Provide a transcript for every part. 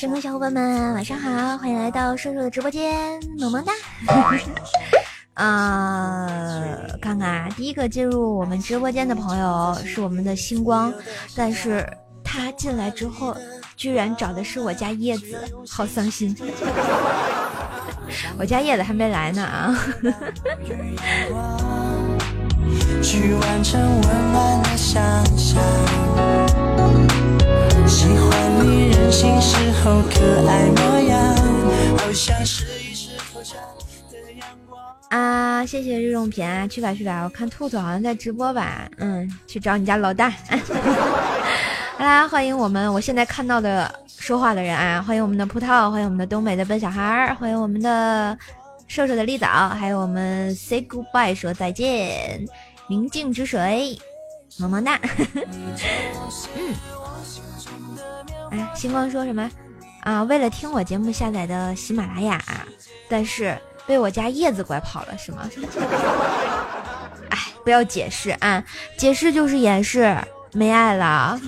亲爱的神坑小伙伴们，晚上好，欢迎来到瘦瘦的直播间，萌萌哒。啊，看看啊，第一个进入我们直播间的朋友是我们的星光，但是他进来之后，居然找的是我家叶子，好伤心。我家叶子还没来呢啊。去完成温暖的想象。喜欢你任性时候可爱模样，好像是一时口角的阳光。啊，谢谢日用品啊，去吧去吧，我看兔兔好像在直播吧，嗯，去找你家老大。好啦，欢迎我们我现在看到的说话的人啊，欢迎我们的葡萄，欢迎我们的东北的笨小孩，欢迎我们的瘦瘦的丽枣，还有我们 say goodbye 说再见。明镜之水，么么哒。嗯，哎，星光说什么啊？为了听我节目下载的喜马拉雅，但是被我家叶子拐跑了，是吗？哎，不要解释啊，解释就是掩饰，没爱了。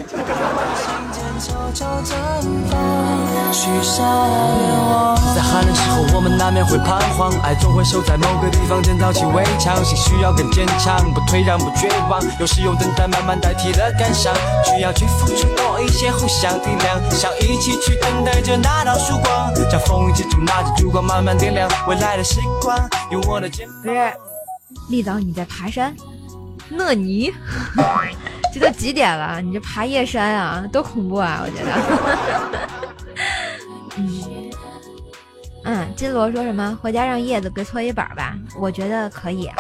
在寒冷时候，我们难免会彷徨，爱总会守在某个地方，建造起围墙，心需要更坚强，不退让，不绝望，有时用等待慢慢代替了感伤，需要去付出多一些，互相体谅，想一起去等待着那道曙光，将风雨之中拿着烛光慢慢点亮未来的时光，用我的肩膀。不是，立早你在爬山？那你？这都几点了？你这爬夜山啊，多恐怖啊！我觉得。嗯嗯，金罗说什么？回家让叶子给搓衣板吧。我觉得可以啊。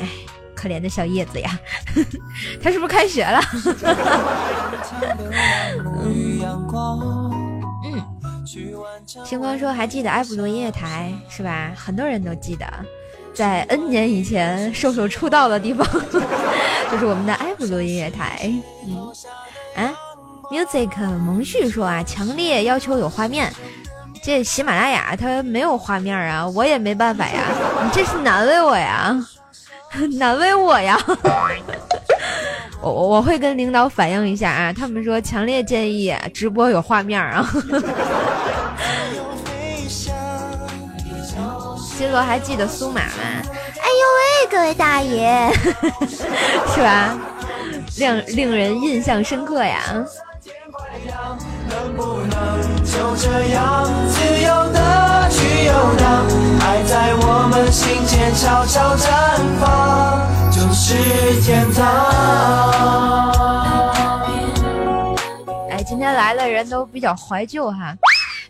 哎，可怜的小叶子呀，他是不是开学了？嗯。星光说还记得埃普罗音乐台是吧？很多人都记得。在 N 年以前，瘦瘦出道的地方，就是我们的埃普鲁音乐台。嗯，啊，music 蒙旭说啊，强烈要求有画面。这喜马拉雅它没有画面啊，我也没办法呀。你这是难为我呀，难为我呀。我我会跟领导反映一下啊，他们说强烈建议直播有画面啊。金罗还记得苏马吗？哎呦喂，各位大爷，是吧？令令人印象深刻呀。哎，今天来的人都比较怀旧哈。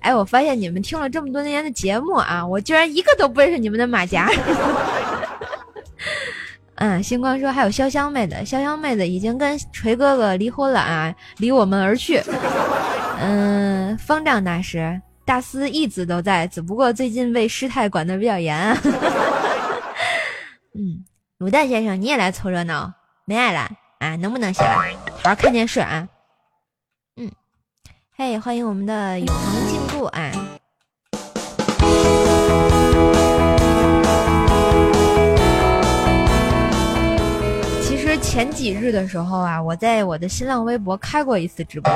哎，我发现你们听了这么多年的节目啊，我居然一个都不认识你们的马甲。嗯，星光说还有潇湘妹子，潇湘妹子已经跟锤哥哥离婚了啊，离我们而去。嗯，方丈大师大师一直都在，只不过最近被师太管的比较严。嗯，卤蛋先生你也来凑热闹，没爱了啊？能不能行？好好看电视啊。嗯嘿，欢迎我们的永恒进步啊！其实前几日的时候啊，我在我的新浪微博开过一次直播，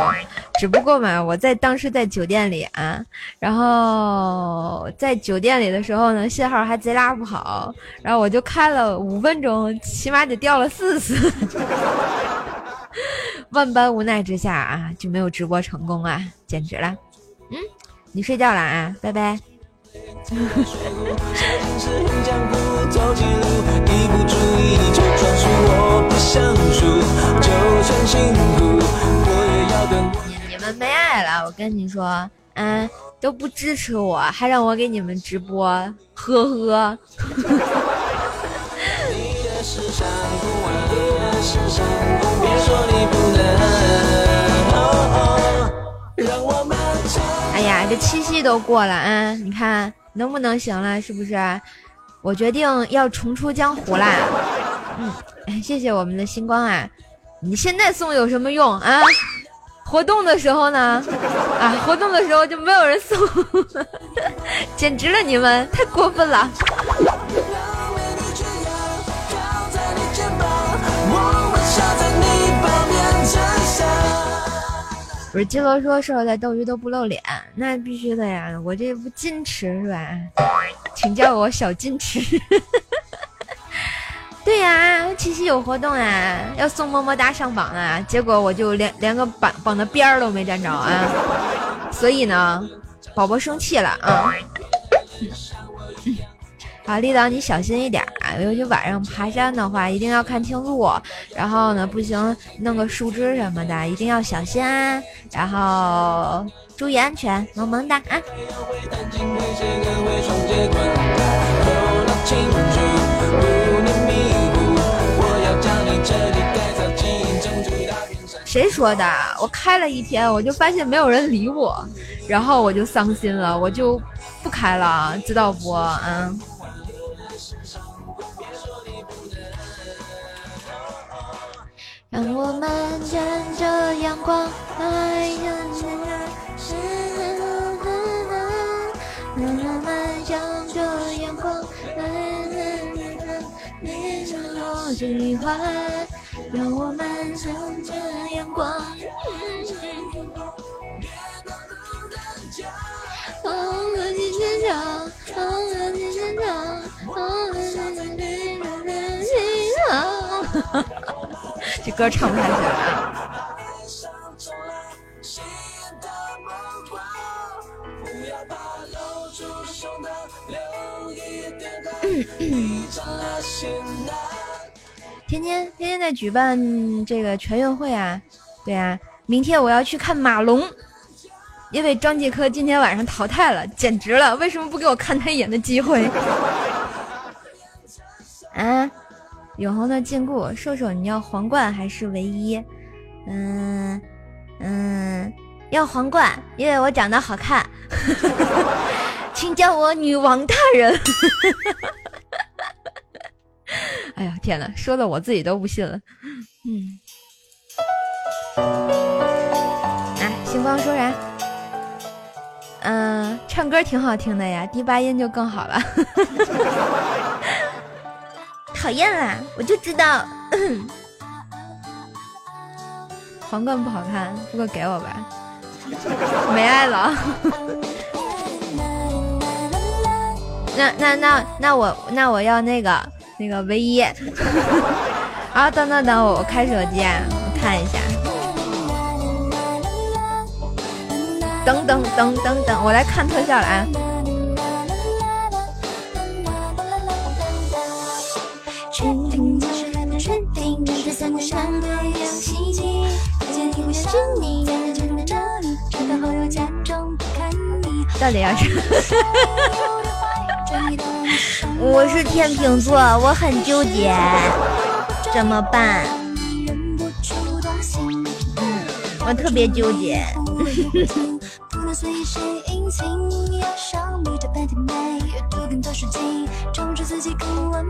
只不过嘛，我在当时在酒店里啊，然后在酒店里的时候呢，信号还贼拉不好，然后我就开了五分钟，起码得掉了四次。万般无奈之下啊，就没有直播成功啊，简直了。嗯，你睡觉了啊，拜拜。你们没爱了，我跟你说，嗯，都不支持我，还让我给你们直播，呵呵。哎呀，这七夕都过了啊！你看能不能行了？是不是？我决定要重出江湖啦！嗯，谢谢我们的星光啊！你现在送有什么用啊？活动的时候呢？啊，活动的时候就没有人送，简直了！你们太过分了！不是金罗说射手在斗鱼都不露脸，那必须的呀，我这不矜持是吧？请叫我小矜持。对呀，七夕有活动啊，要送么么哒上榜啊，结果我就连连个榜榜的边儿都没沾着啊，所以呢，宝宝生气了啊。好，丽导你小心一点啊，尤其晚上爬山的话，一定要看清路，然后呢，不行弄个树枝什么的，一定要小心，啊然后注意安全，萌萌哒啊。谁说的？我开了一天，我就发现没有人理我，然后我就伤心了，我就不开了，知道不？嗯。让我们乘着阳光，爱的前让我们向着阳光，爱向前走，你我喜欢。让我们乘着阳光，别孤单，别孤单，加油！放我去寻找，放我，这歌唱不下去了。天天天天在举办这个全运会啊，对啊，明天我要去看马龙，因为张继科今天晚上淘汰了，简直了！为什么不给我看他一眼的机会？啊？永恒的禁锢，射手，你要皇冠还是唯一？嗯嗯，要皇冠，因为我长得好看。请叫我女王大人。哎呀天哪，说的我自己都不信了。嗯。来，星光说啥？嗯，唱歌挺好听的呀，低八音就更好了。讨厌啦！我就知道，皇冠不好看，不过给我吧，没爱了。那那那那我那我要那个那个唯一。啊，等等等，我开手机啊，我看一下。等等等等等，我来看特效了啊。是你假装看假装不你很是我是天秤座我很纠结，怎么办动心要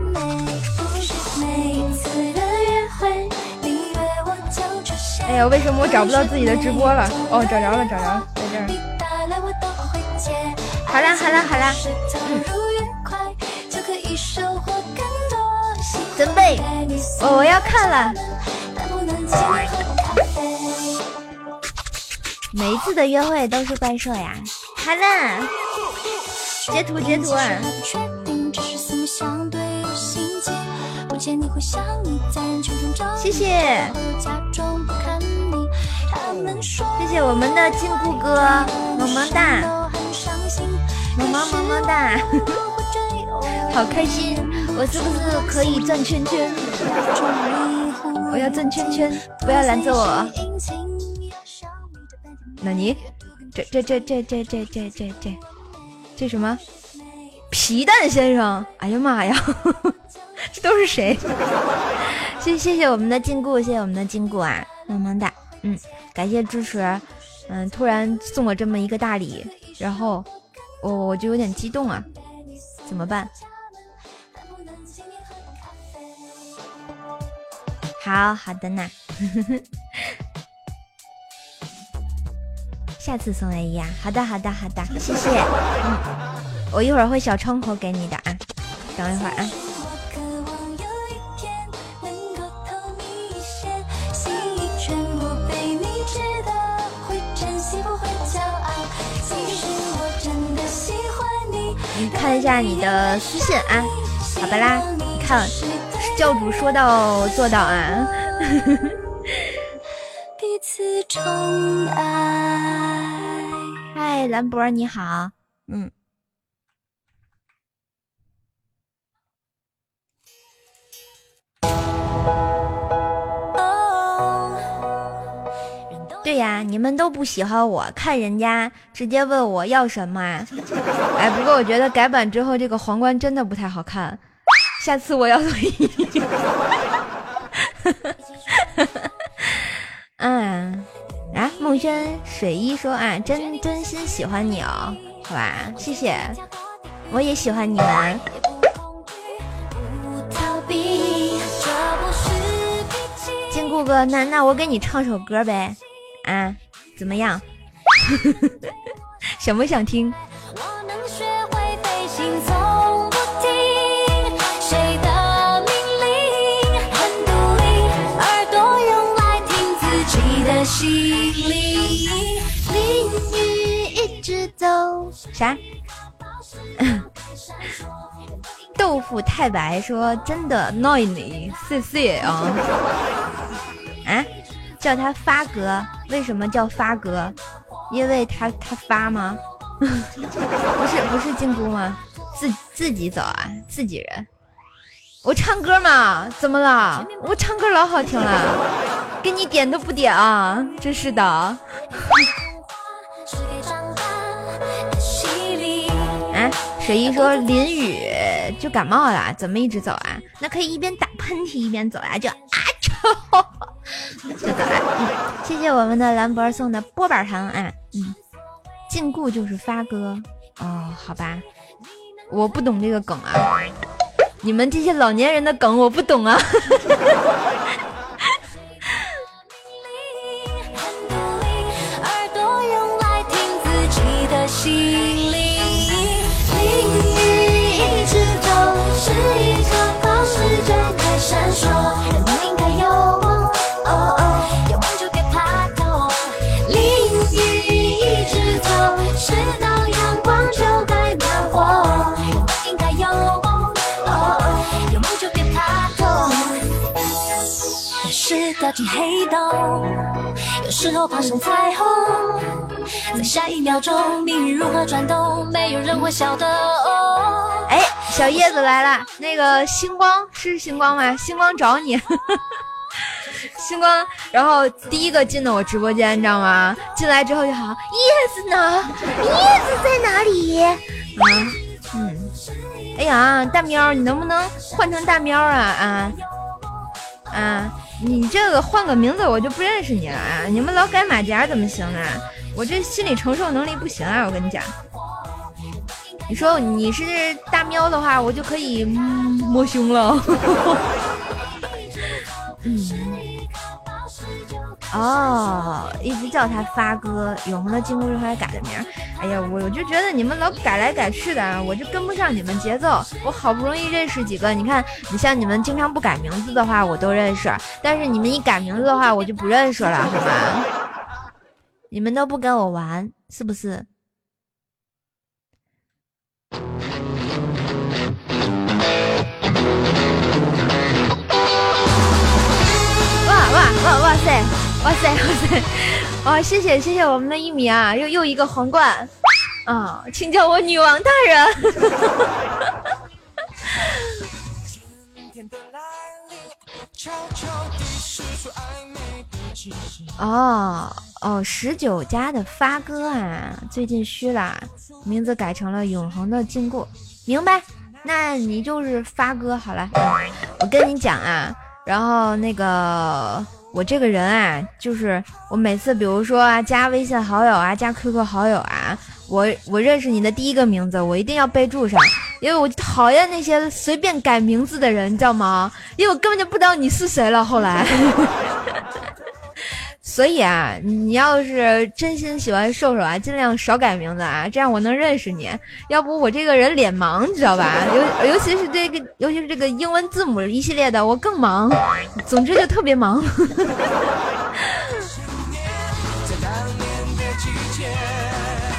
保持每次的约会你约我就出哎呀，为什么我找不到自己的直播了？哦，找着了，找着了，在这儿。好啦，好啦，好啦，嗯。准备，我我要看了。每一次的约会都是怪兽呀。好啦，截图截图。谢谢。谢谢我们的金箍哥，萌萌哒，萌萌萌萌哒，好开心！我是不是可以转圈圈？我要转圈圈，不要拦着我。那你，这这这这这这这这这这什么？皮蛋先生？哎呀妈呀！这都是谁？谢谢谢我们的禁锢，谢谢我们的禁锢啊，萌萌哒，嗯，感谢支持，嗯，突然送我这么一个大礼，然后我我就有点激动啊，怎么办？好好的呢，下次送唯一啊，好的好的好的，谢谢，嗯，我一会儿会小窗口给你的啊，等一会儿啊。看一下你的私信啊，好吧啦，你看教主说到做到啊。彼此宠爱嗨，兰博你好，嗯。呀，你们都不喜欢我，看人家直接问我要什么。哎，不过我觉得改版之后这个皇冠真的不太好看，下次我要退役。嗯，啊，梦轩水一说啊，真真心喜欢你哦，好吧，谢谢，我也喜欢你们。金顾哥，那那我给你唱首歌呗。啊，怎么样？想不想听？啥？豆腐太白说真的，n 你，谢谢啊。啊？叫他发哥，为什么叫发哥？因为他他发吗？不是不是进姑吗？自自己走啊，自己人。我唱歌嘛，怎么了？我唱歌老好听了，给你点都不点啊，真是的。啊，水姨说淋雨就感冒了，怎么一直走啊？那可以一边打喷嚏一边走呀，就啊 谢谢我们的兰博送的波板糖啊，嗯，禁锢就是发哥。哦，好吧，我不懂这个梗啊，你们这些老年人的梗我不懂啊。掉 黑洞，有时候爬上彩虹，在下一秒钟，命运如何转动，没有人会晓得。哎，小叶子来了，那个星光是星光吗？星光找你，星光，然后第一个进的我直播间，你知道吗？进来之后就好，叶子呢？叶子在哪里？啊，嗯，哎呀，大喵，你能不能换成大喵啊？啊，啊。你这个换个名字我就不认识你了啊！你们老改马甲怎么行呢？我这心理承受能力不行啊！我跟你讲，你说你是大喵的话，我就可以摸胸了。嗯。哦，一直叫他发哥，永恒的金箍是后来改的名。哎呀，我我就觉得你们老改来改去的，我就跟不上你们节奏。我好不容易认识几个，你看，你像你们经常不改名字的话，我都认识；但是你们一改名字的话，我就不认识了，好吧？你们都不跟我玩，是不是？哇哇哇哇塞！哇塞哇塞，哇谢谢谢谢我们的一米啊，又又一个皇冠啊，请叫我女王大人。哦哦，十九家的发哥啊，最近虚了，名字改成了永恒的禁锢，明白？那你就是发哥好了。我跟你讲啊，然后那个。我这个人啊，就是我每次，比如说啊，加微信好友啊，加 QQ 好友啊，我我认识你的第一个名字，我一定要备注上，因为我讨厌那些随便改名字的人，你知道吗？因为我根本就不知道你是谁了。后来。所以啊，你要是真心喜欢瘦瘦啊，尽量少改名字啊，这样我能认识你。要不我这个人脸盲，你知道吧？尤尤其是这个，尤其是这个英文字母一系列的，我更忙。总之就特别忙。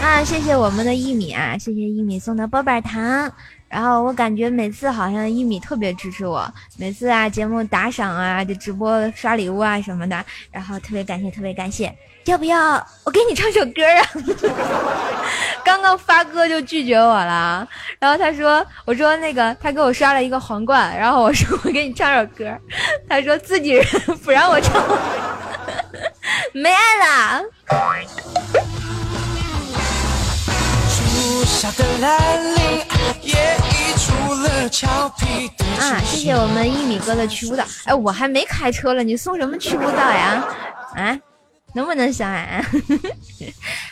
啊，啊！谢谢我们的一米啊，谢谢一米送的波板糖。然后我感觉每次好像一米特别支持我，每次啊节目打赏啊，就直播刷礼物啊什么的，然后特别感谢，特别感谢。要不要我给你唱首歌啊？刚刚发哥就拒绝我了，然后他说，我说那个他给我刷了一个皇冠，然后我说我给你唱首歌，他说自己人不让我唱，没爱了。啊，谢谢我们一米哥的去舞蹈。哎，我还没开车了，你送什么去舞蹈呀？啊，能不能相爱？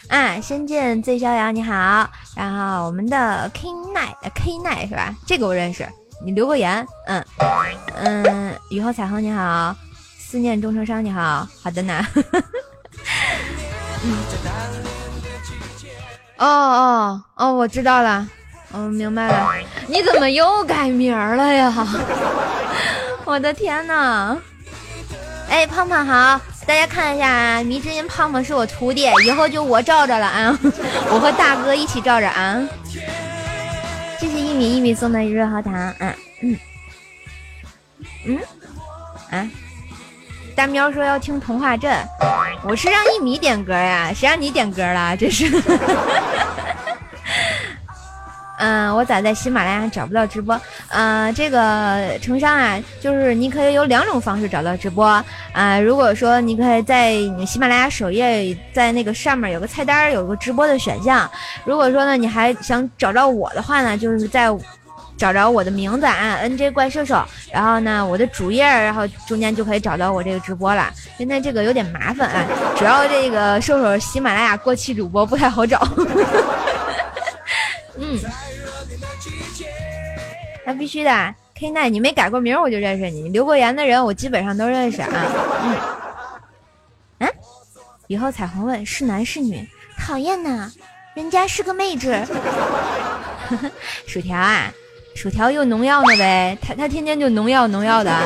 啊，仙剑醉逍遥你好，然后我们的 K 奈 K 奈是吧？这个我认识，你留个言。嗯嗯，雨后彩虹你好，思念终成伤你好，好的呢。嗯。哦哦哦，我知道了，我明白了。你怎么又改名了呀？我的天呐！哎，胖胖好，大家看一下啊，迷之音胖胖是我徒弟，以后就我罩着了啊，我和大哥一起罩着啊。谢谢一米一米送的润喉糖，嗯嗯嗯啊。大喵说要听童话镇，我是让一米点歌呀，谁让你点歌了？这是。嗯，我咋在喜马拉雅找不到直播？嗯，这个程商啊，就是你可以有两种方式找到直播啊。如果说你可以在喜马拉雅首页，在那个上面有个菜单，有个直播的选项。如果说呢，你还想找着我的话呢，就是在。找着我的名字啊，NJ 怪射手，然后呢，我的主页，然后中间就可以找到我这个直播了。现在这个有点麻烦啊，主要这个射手喜马拉雅过气主播不太好找。嗯，那必须的，K 奈，你没改过名我就认识你，你留过言的人我基本上都认识啊。嗯，嗯，以后彩虹问是男是女，讨厌呢，人家是个妹纸。薯条啊。薯条又农药呢呗，他他天天就农药农药的，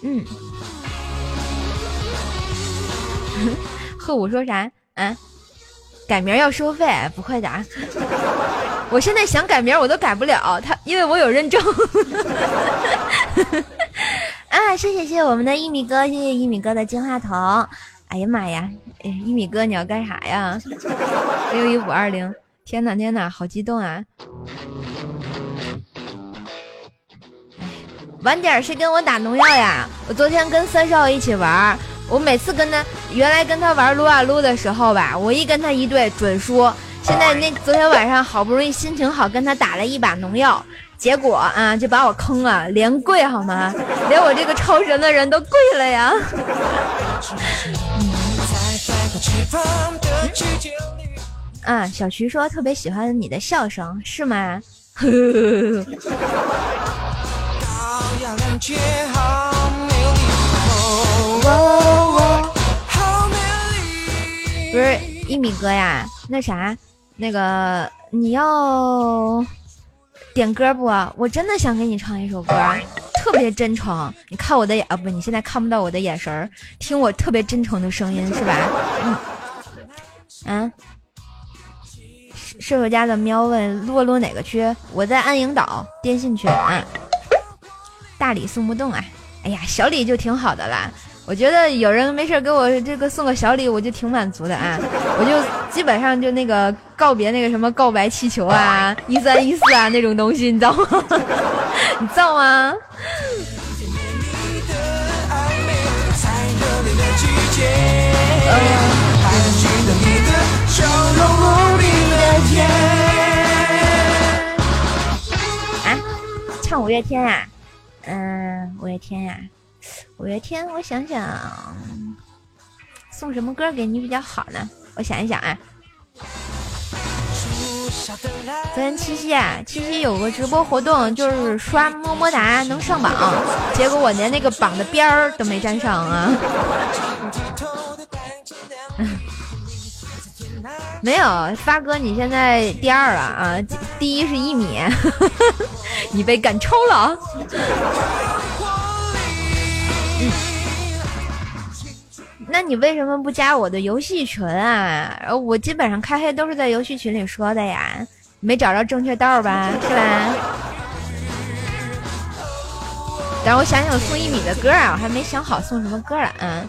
嗯，贺五说啥？嗯，改名要收费？不会的，我现在想改名我都改不了，他因为我有认证。啊，谢谢谢谢我们的一米哥，谢谢一米哥的金话筒。哎呀妈呀，一米哥你要干啥呀？六一五二零，天呐天呐，好激动啊！晚点谁跟我打农药呀？我昨天跟三少一起玩，我每次跟他原来跟他玩撸啊撸的时候吧，我一跟他一对准输。现在那昨天晚上好不容易心情好，跟他打了一把农药，结果啊就把我坑了，连跪好吗？连我这个超神的人都跪了呀！啊，小徐说特别喜欢你的笑声，是吗？呵呵呵。不是一米哥呀，那啥，那个你要点歌不？我真的想给你唱一首歌，特别真诚。你看我的眼啊，不，你现在看不到我的眼神儿，听我特别真诚的声音是吧？嗯，嗯，射手家的喵问洛洛哪个区？我在安营岛电信区啊。大礼送不动啊！哎呀，小礼就挺好的啦。我觉得有人没事给我这个送个小礼，我就挺满足的啊。我就基本上就那个告别那个什么告白气球啊，一三一四啊那种东西，你知道吗？你造吗？啊，五月天啊！嗯，五月天呀，五月天，我想想，送什么歌给你比较好呢？我想一想啊。昨天七夕啊，七夕有个直播活动，就是刷么么哒能上榜，结果我连那个榜的边儿都没沾上啊。没有，发哥你现在第二了啊，第一是一米，你被赶超了。那你为什么不加我的游戏群啊？我基本上开黑都是在游戏群里说的呀，没找着正确道吧？是吧？等我想想送一米的歌啊，我还没想好送什么歌啊。嗯。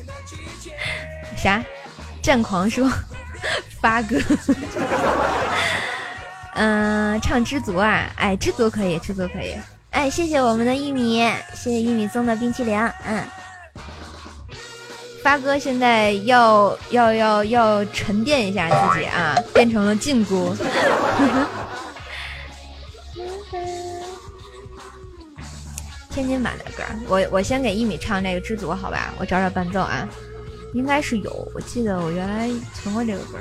啥？战狂说发哥，嗯，唱知足啊，哎，知足可以，知足可以，哎，谢谢我们的一米，谢谢一米送的冰淇淋，嗯，发哥现在要要要要沉淀一下自己啊，变成了禁锢。天津版的歌，我我先给一米唱这个知足，好吧，我找找伴奏啊。应该是有，我记得我原来存过这个歌，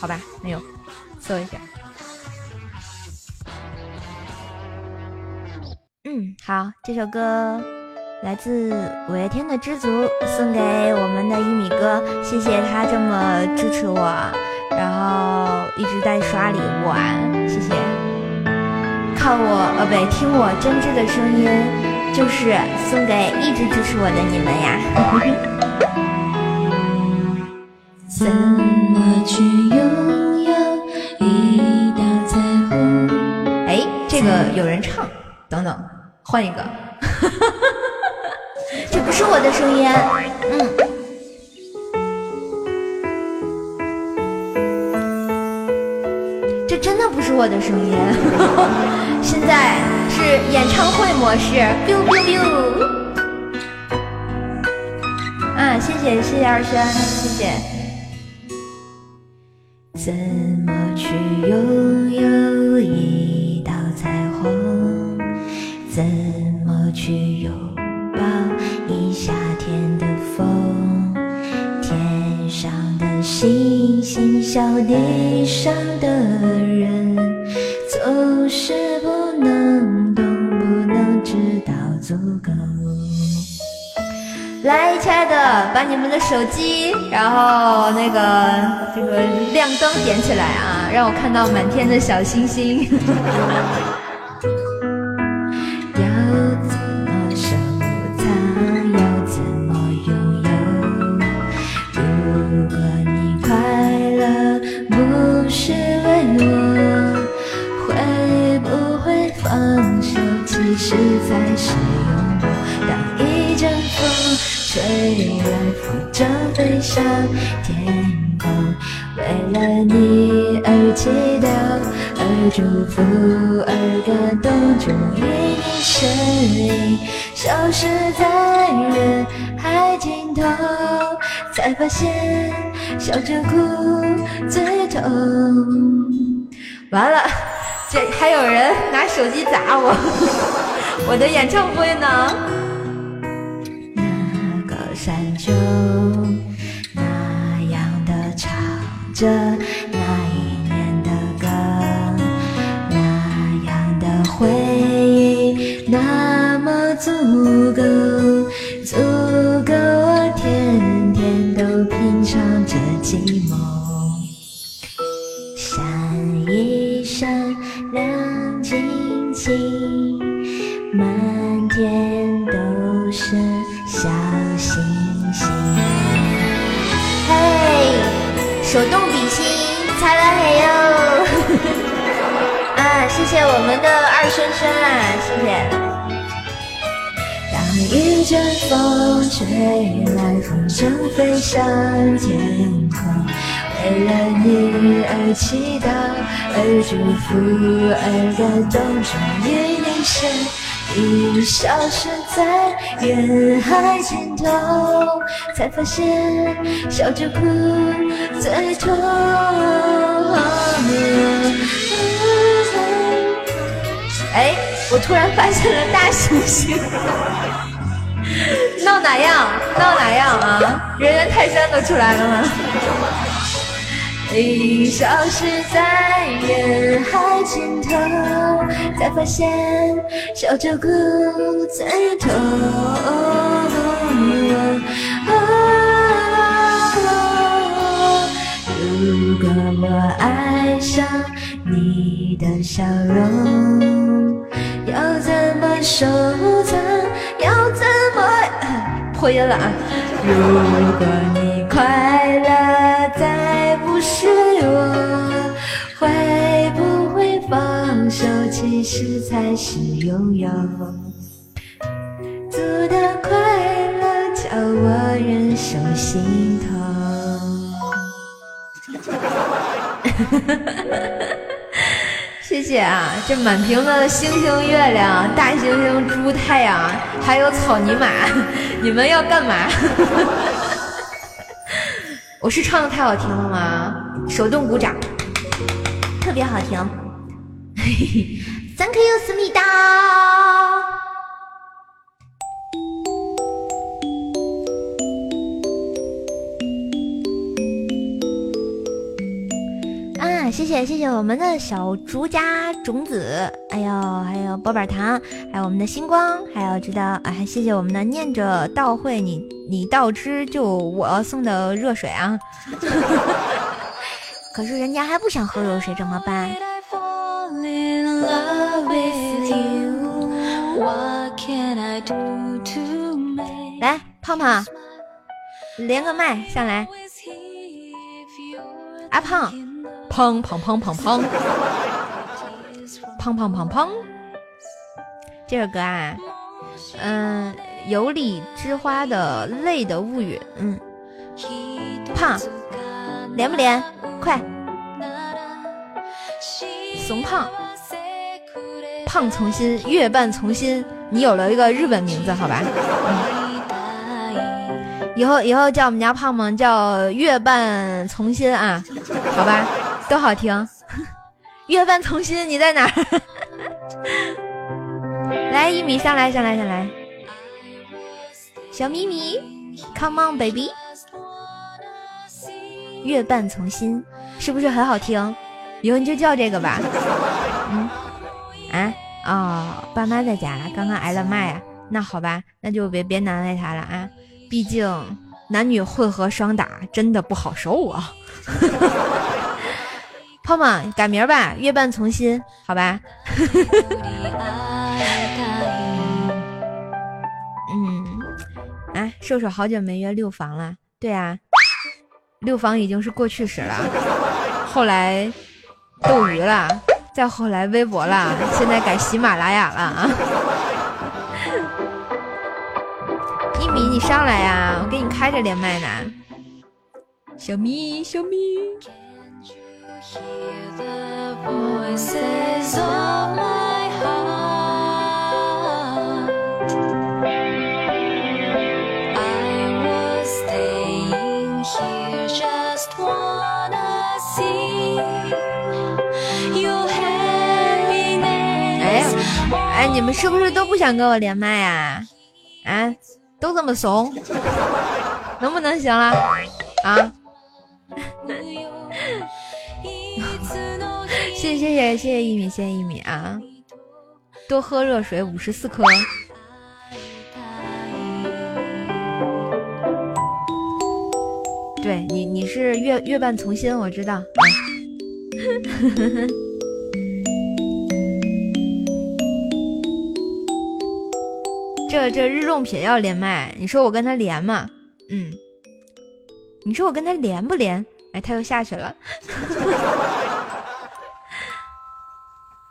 好吧，没有，搜一下。嗯，好，这首歌来自五月天的《知足》，送给我们的一米哥，谢谢他这么支持我，然后一直在刷礼物啊，谢谢。看我，呃，不对，听我真挚的声音。就是送给一直支持我的你们呀。怎么去拥有一道彩虹？哎，这个有人唱，等等，换一个。这不是我的声音，嗯，这真的不是我的声音。现在。是演唱会模式，biu biu biu。啊，谢谢谢谢二轩，谢谢。怎么去拥有一道彩虹？怎么去拥抱一夏天的风？天上的星星，笑地上的人，总是足够来亲爱的把你们的手机然后那个这个亮灯点起来啊让我看到满天的小星星。要怎么收藏要怎么拥有？如果你快乐不是为我会不会放手？其实才是吹来风筝飞上天空，为了你而祈祷，而祝福而感动，终于你身影消失在人海尽头，才发现笑着哭最痛。完了，这还有人拿手机砸我，我的演唱会呢？山丘，那样的唱着。向天空。为了你而祈祷，而祝福，而感动，终于你身影消失在人海尽头，才发现笑着哭最痛。哎，我突然发现了大猩猩。闹哪样？闹哪样啊？人猿泰山都出来了吗？你消失在人海尽头，才发现笑着哭最痛。如果我爱上你的笑容，要怎么收藏？要怎么破音了啊？如果你快乐再不是我，会不会放手？其实才是拥有。做的快乐叫我忍受心痛。谢谢啊！这满屏的星星、月亮、大猩猩、猪、太阳，还有草泥马，你们要干嘛？我是唱的太好听了吗？手动鼓掌，特别好听。Thank you，思密达。谢谢谢谢我们的小竹家种子，哎呦，还有波板糖，还有我们的星光，还有知道，哎，谢谢我们的念着道会，你你倒吃就我送的热水啊，可是人家还不想喝热水怎么办？来，胖胖，连个麦上来，阿胖。胖胖胖胖胖，胖胖胖胖。这首歌啊，嗯，有理之花的《泪的物语》，嗯，胖，连不连？快，怂胖，胖从心，月半从心，你有了一个日本名字，好吧？嗯以后以后叫我们家胖胖叫月半从心啊，好吧？都好听！月半从心，你在哪儿？来，一米上来，上来，上来！小咪咪，Come on baby！月半从心，是不是很好听？以后你就叫这个吧。嗯，啊，哦，爸妈在家了，刚刚挨了骂呀。那好吧，那就别别难为他了啊。毕竟男女混合双打真的不好受啊。胖胖改名吧，月半从心，好吧。嗯，哎，瘦瘦好久没约六房了。对啊，六房已经是过去式了。后来斗鱼了，再后来微博了，现在改喜马拉雅了啊。一米，你上来呀，我给你开着连麦呢。小咪，小咪。哎哎，你们是不是都不想跟我连麦呀？啊，都这么怂，能不能行了？啊？谢谢谢谢谢谢一米，谢谢一米啊！多喝热水，五十四颗。对你，你是月月半从心，我知道。这这日用品要连麦，你说我跟他连吗？嗯，你说我跟他连不连？哎，他又下去了。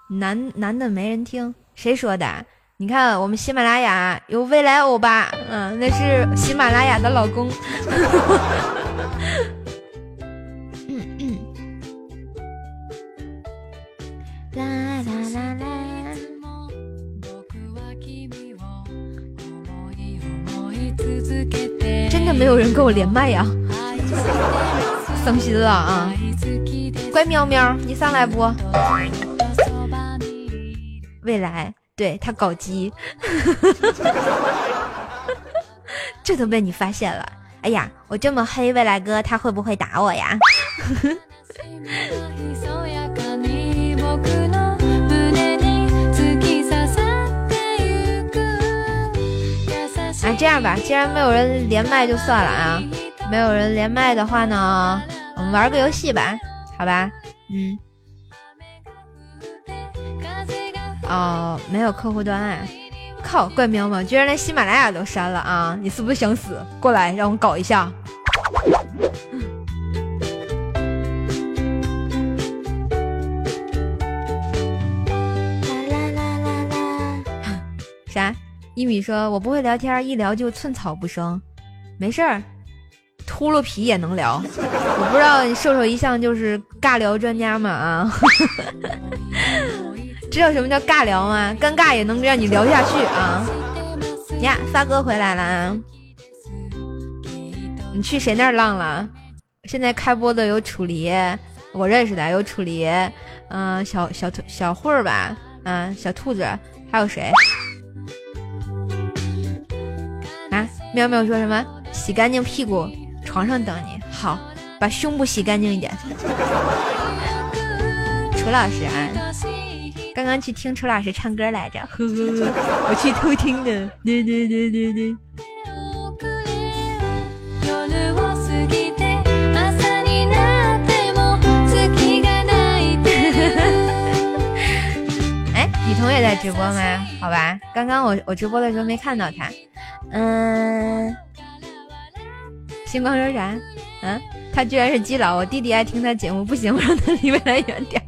男男的没人听，谁说的？你看我们喜马拉雅有未来欧巴，嗯，那是喜马拉雅的老公。真的没有人跟我连麦呀，伤心了啊。乖喵喵，你上来不？未来，对他搞基，这都被你发现了。哎呀，我这么黑，未来哥他会不会打我呀？啊，这样吧，既然没有人连麦，就算了啊。没有人连麦的话呢，我们玩个游戏吧，好吧？嗯。哦，没有客户端哎！靠，怪喵喵，居然连喜马拉雅都删了啊！你是不是想死？过来，让我搞一下。啥？一米说：“我不会聊天，一聊就寸草不生。”没事儿，秃噜皮也能聊。我不知道你瘦瘦一向就是尬聊专家嘛？啊！知道什么叫尬聊吗？尴尬也能让你聊下去啊！呀，发哥回来了啊！你去谁那儿浪了？现在开播的有楚离，我认识的有楚离，嗯，小小兔小慧儿吧，嗯，小兔子，还有谁？啊，喵喵说什么？洗干净屁股，床上等你。好，把胸部洗干净一点。楚老师啊。刚刚去听楚老师唱歌来着，呵呵，我去偷听的，对对对对对。哎，雨桐也在直播吗？好吧，刚刚我我直播的时候没看到他。嗯，星光说啥？嗯，他居然是基佬，我弟弟爱听他节目，不行，我让他离未来远点。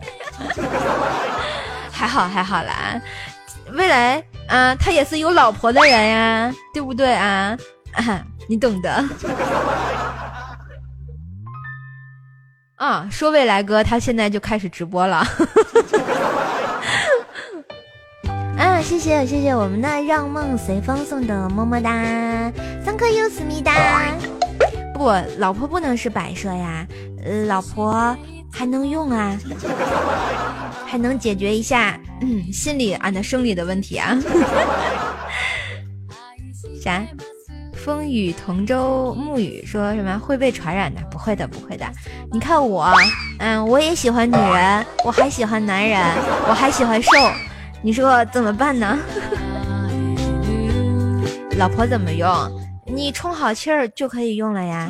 还好还好啦，未来啊，他也是有老婆的人呀，对不对啊？你懂的。啊，说未来哥，他现在就开始直播了。啊，谢谢谢谢我们的让梦随风送的么么哒，三颗柚思密达。不，老婆不能是摆设呀，呃，老婆。还能用啊，还能解决一下嗯心理俺的生理的问题啊。啥？风雨同舟沐雨说什么会被传染的？不会的，不会的。你看我，嗯，我也喜欢女人，我还喜欢男人，我还喜欢瘦。你说怎么办呢？老婆怎么用？你充好气儿就可以用了呀。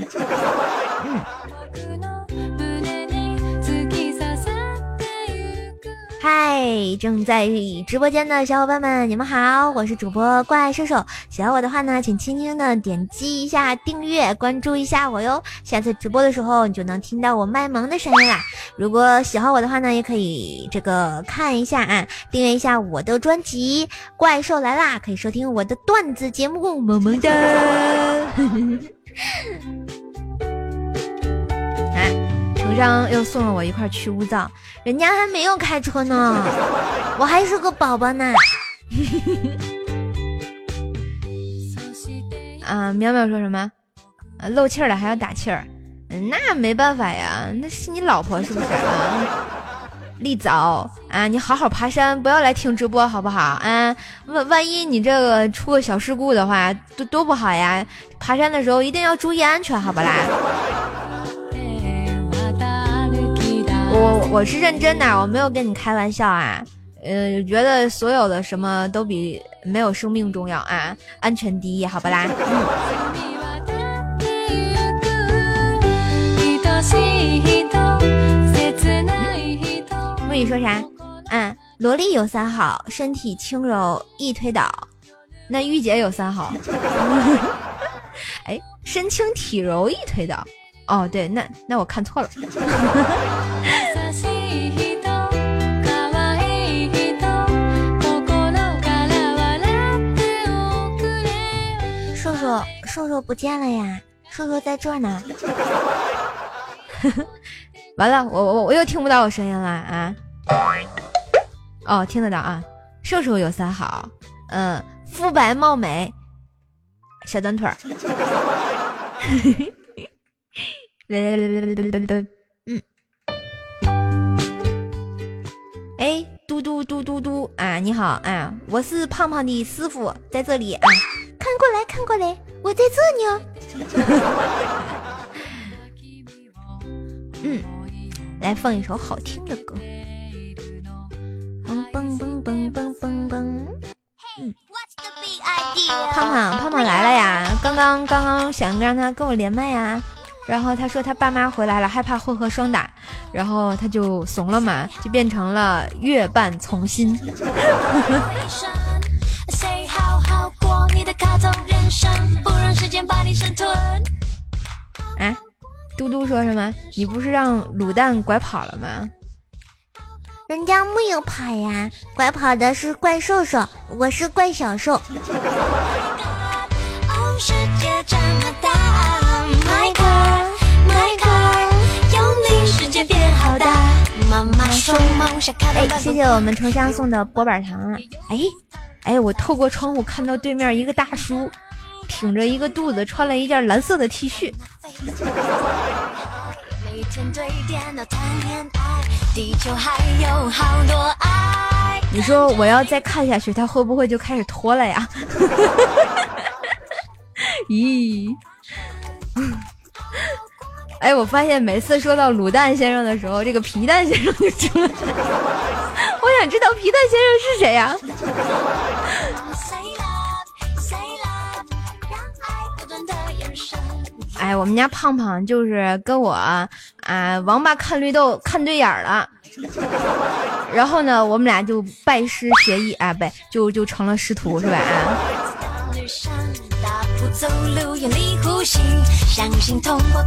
嗨，正在直播间的小伙伴们，你们好，我是主播怪兽兽。喜欢我的话呢，请轻轻的点击一下订阅，关注一下我哟。下次直播的时候，你就能听到我卖萌的声音啦。如果喜欢我的话呢，也可以这个看一下啊，订阅一下我的专辑《怪兽来啦》，可以收听我的段子节目，萌萌哒。张又送了我一块去污皂，人家还没有开车呢，我还是个宝宝呢。啊，淼淼说什么？漏气了还要打气儿？那没办法呀，那是你老婆是不是？立早啊，你好好爬山，不要来听直播好不好？啊，万万一你这个出个小事故的话，多多不好呀！爬山的时候一定要注意安全，好不啦？我我是认真的，我没有跟你开玩笑啊。呃，觉得所有的什么都比没有生命重要啊，安全第一，好不啦？木雨说啥？嗯，萝莉有三好，身体轻柔易推倒。那御姐有三好。哎，身轻体柔易推倒。哦，对，那那我看错了。瘦瘦瘦瘦不见了呀，瘦瘦在这儿呢。完了，我我我又听不到我声音了啊！哦，听得到啊。瘦瘦有三好，嗯，肤白貌美，小短腿儿。嗯。哎，嘟嘟嘟嘟嘟啊！你好啊，我是胖胖的师傅，在这里啊，看过来看过来，我在这呢。嗯，来放一首好听的歌。嘣嘣嘣嘣嘣嘣嘣。嗯，胖胖胖胖来了呀！刚刚刚刚想让他跟我连麦呀。然后他说他爸妈回来了，害怕混合双打，然后他就怂了嘛，就变成了月半从心。哎，嘟嘟说什么？你不是让卤蛋拐跑了吗？人家没有跑呀，拐跑的是怪兽兽，我是怪小兽。哎，谢谢我们城乡送的波板糖。哎，哎，我透过窗户看到对面一个大叔，挺着一个肚子，穿了一件蓝色的 T 恤。你说我要再看下去，他会不会就开始脱了呀？咦？哎，我发现每次说到卤蛋先生的时候，这个皮蛋先生就出来了。我想知道皮蛋先生是谁呀？哎，我们家胖胖就是跟我啊，王八看绿豆看对眼了，然后呢，我们俩就拜师学艺啊，不就就成了师徒是吧？啊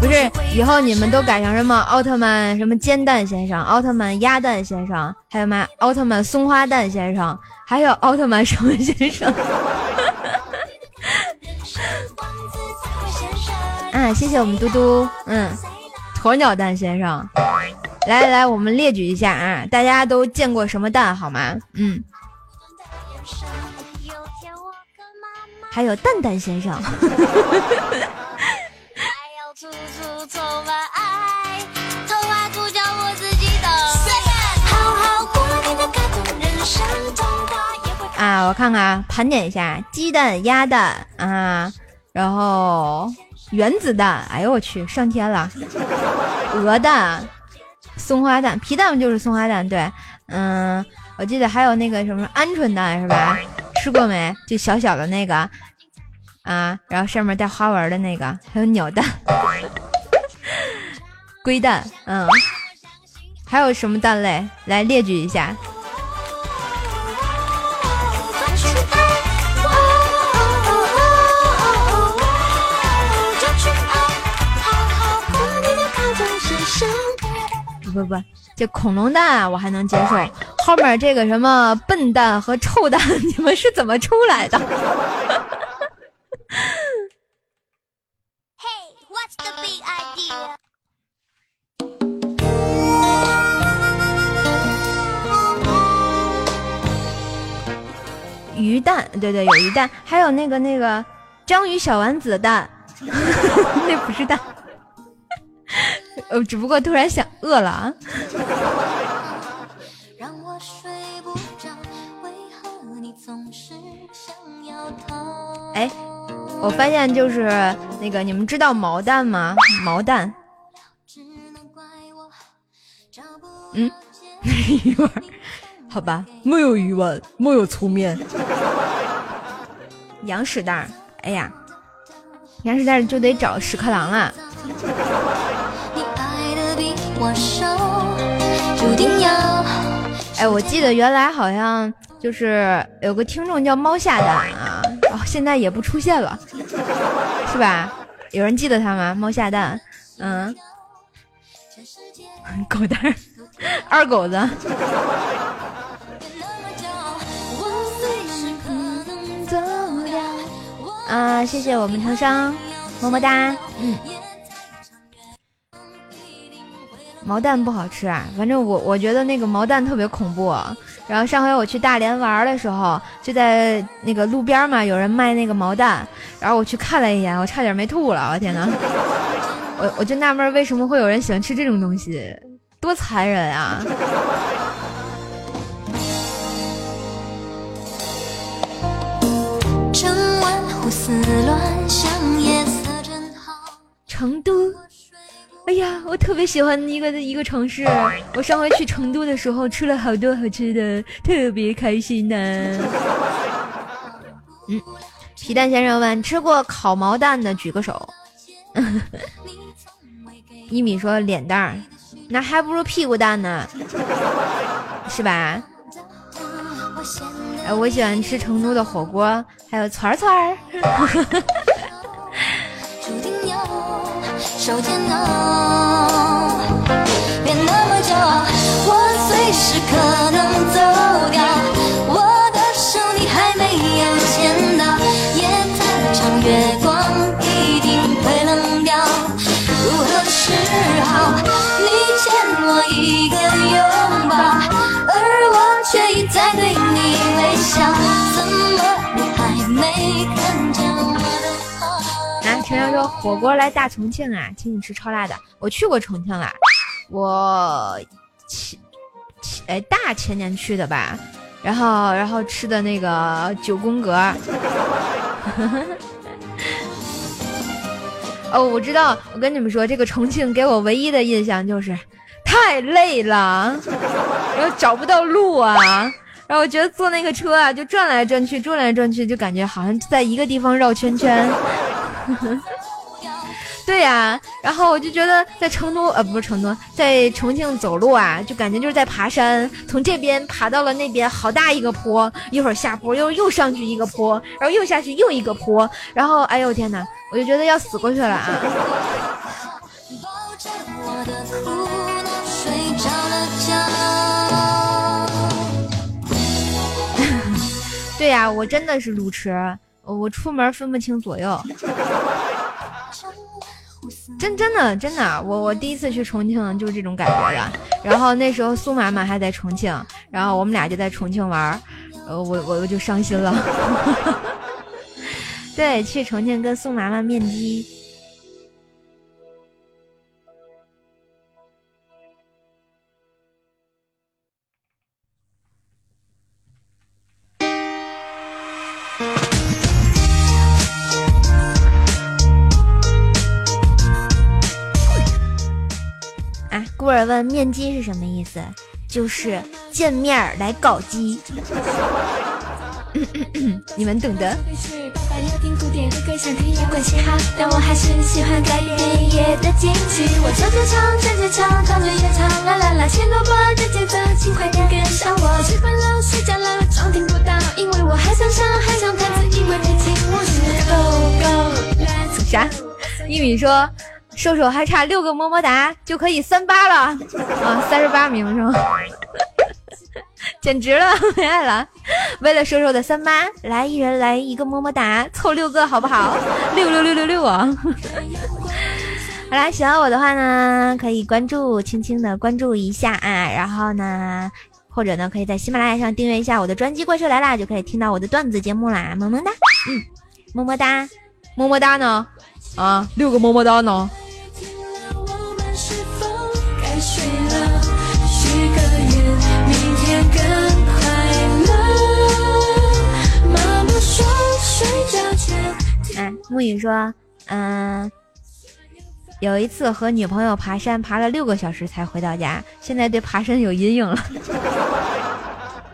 不是，以后你们都改成什么奥特曼什么煎蛋先生、奥特曼鸭蛋先生，还有嘛奥特曼松花蛋先生，还有奥特曼什么先生？啊，谢谢我们嘟嘟，嗯，鸵鸟蛋先生，来来来，我们列举一下啊，大家都见过什么蛋好吗？嗯。还有蛋蛋先生，啊，我看看，盘点一下，鸡蛋、鸭蛋啊，然后原子弹，哎呦我去，上天了，鹅蛋、松花蛋、皮蛋就是松花蛋，对，嗯，我记得还有那个什么鹌鹑蛋是吧？吃过没？就小小的那个，啊，然后上面带花纹的那个，还有鸟蛋、龟蛋，嗯，还有什么蛋类？来列举一下。不不不。这恐龙蛋我还能接受，后面这个什么笨蛋和臭蛋，你们是怎么出来的？鱼蛋，对对，有鱼蛋，还有那个那个章鱼小丸子蛋，那不是蛋。呃，只不过突然想饿了啊。哎，我发现就是那个，你们知道毛蛋吗？毛蛋。嗯，鱼丸，好吧，没有鱼丸，没有粗面。羊屎蛋，哎呀，羊屎蛋就得找屎壳郎了。哎，我记得原来好像就是有个听众叫猫下蛋啊，哦，现在也不出现了，是吧？有人记得他吗？猫下蛋，嗯，狗蛋，二狗子。啊，谢谢我们长生，么么哒，嗯。毛蛋不好吃啊，反正我我觉得那个毛蛋特别恐怖。然后上回我去大连玩的时候，就在那个路边嘛，有人卖那个毛蛋，然后我去看了一眼，我差点没吐了，我天呐！我我就纳闷为什么会有人喜欢吃这种东西，多残忍啊！成都。哎呀，我特别喜欢一个一个城市。我上回去成都的时候，吃了好多好吃的，特别开心呢。嗯，皮蛋先生问：吃过烤毛蛋的举个手。一米说：脸蛋儿，那还不如屁股蛋呢，是吧？哎，我喜欢吃成都的火锅，还有串串儿。手煎熬，别那么骄傲，我随时可能走掉。我的手你还没有牵到，夜太长，月陈阳说：“火锅来大重庆啊，请你吃超辣的。我去过重庆了，我前前哎大前年去的吧，然后然后吃的那个九宫格。哦，我知道，我跟你们说，这个重庆给我唯一的印象就是太累了，然后找不到路啊，然后我觉得坐那个车啊，就转来转去，转来转去，就感觉好像在一个地方绕圈圈。” 对呀，然后我就觉得在成都，呃，不是成都，在重庆走路啊，就感觉就是在爬山，从这边爬到了那边，好大一个坡，一会儿下坡，又又上去一个坡，然后又下去又一个坡，然后，哎呦天哪，我就觉得要死过去了啊！对呀，我真的是路痴。我出门分不清左右，真真的真的，我我第一次去重庆就是这种感觉的。然后那时候苏妈妈还在重庆，然后我们俩就在重庆玩，呃，我我我就伤心了。对，去重庆跟苏妈妈面基。孤儿问面基是什么意思？就是见面来搞基。你们懂得。啥？一米说。瘦瘦还差六个么么哒就可以三八了啊，三十八名是吗？简直了，没爱了！为了瘦瘦的三八，来一人来一个么么哒，凑六个好不好？六六六六六啊！好啦，喜欢我的话呢，可以关注，轻轻的关注一下啊，然后呢，或者呢，可以在喜马拉雅上订阅一下我的专辑《怪兽来啦》，就可以听到我的段子节目啦，么么哒，嗯，么么哒，么么哒呢？啊，六个么么哒呢？木雨说，嗯，有一次和女朋友爬山，爬了六个小时才回到家，现在对爬山有阴影了。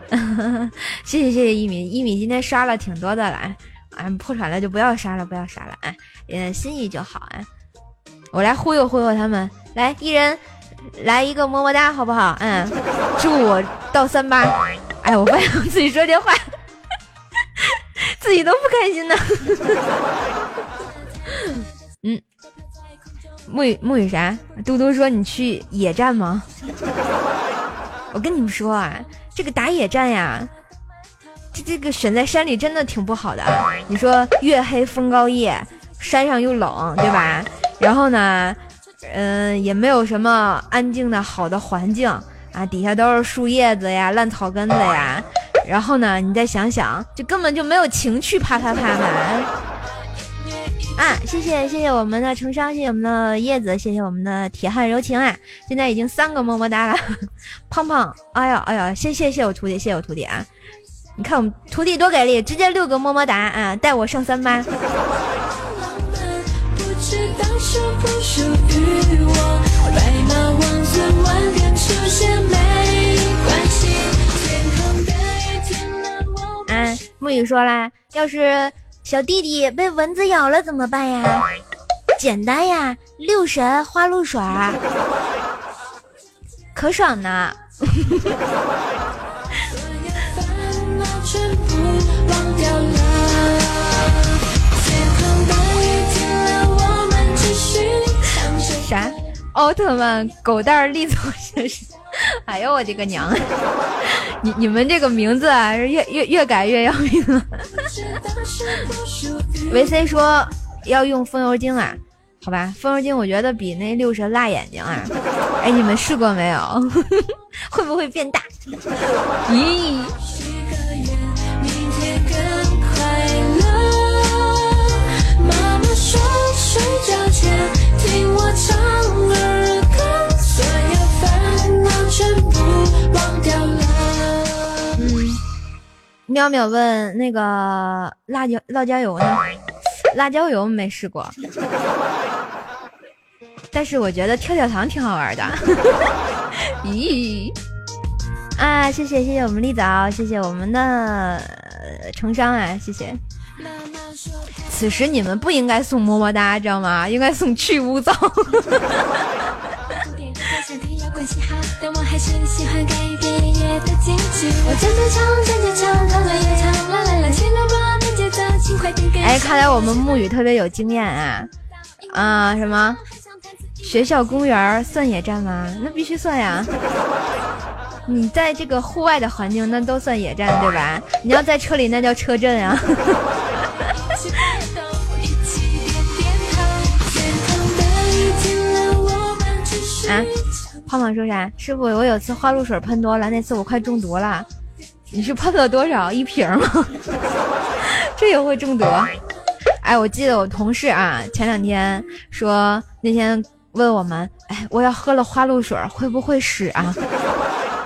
谢谢谢谢一米，一米今天刷了挺多的了，哎，破产了就不要刷了，不要刷了，哎，嗯，心意就好，哎，我来忽悠忽悠他们，来一人。来一个么么哒，好不好？嗯，祝我到三八。哎，我发现我自己说这话，自己都不开心呢。嗯，木雨木雨啥？嘟嘟说你去野战吗？我跟你们说啊，这个打野战呀，这这个选在山里真的挺不好的。你说月黑风高夜，山上又冷，对吧？然后呢？嗯，也没有什么安静的好的环境啊，底下都是树叶子呀、烂草根子呀。然后呢，你再想想，就根本就没有情趣，啪啪啪嘛。啊，谢谢谢谢我们的成商，谢谢我们的叶子，谢谢我们的铁汉柔情啊！现在已经三个么么哒了，胖胖，哎呀哎呀，谢谢谢我徒弟，谢谢我徒弟啊！你看我们徒弟多给力，直接六个么么哒啊！带我上三班。木雨说啦，要是。小弟弟被蚊子咬了怎么办呀？简单呀，六神花露水，可爽呢。啥？奥特曼狗蛋立走先生？哎呦我的个娘！你你们这个名字啊，越越越改越要命了。维 C 说要用风油精啊，好吧，风油精我觉得比那六神辣眼睛啊。哎，你们试过没有？会不会变大？咦？喵喵问那个辣椒辣椒油呢？辣椒油没试过，但是我觉得跳跳糖挺好玩的。咦啊！谢谢谢谢我们丽早，谢谢我们的成商啊！谢谢。此时你们不应该送么么哒，知道吗？应该送去污皂。哎，看来我们沐雨特别有经验啊！啊，什么？学校公园算野战吗？那必须算呀！你在这个户外的环境，那都算野战对吧？你要在车里，那叫车震啊！啊！胖胖说啥？师傅，我有次花露水喷多了，那次我快中毒了。你是喷了多少？一瓶吗？这也会中毒？哎，我记得我同事啊，前两天说那天问我们，哎，我要喝了花露水会不会屎啊？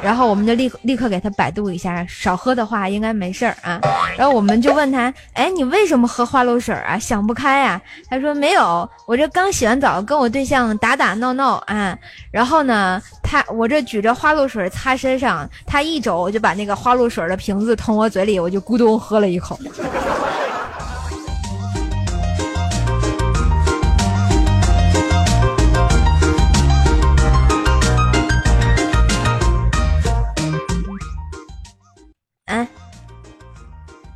然后我们就立立刻给他百度一下，少喝的话应该没事儿啊。然后我们就问他，哎，你为什么喝花露水啊？想不开呀？他说没有，我这刚洗完澡，跟我对象打打闹闹啊。然后呢，他我这举着花露水擦身上，他一肘就把那个花露水的瓶子捅我嘴里，我就咕咚喝了一口。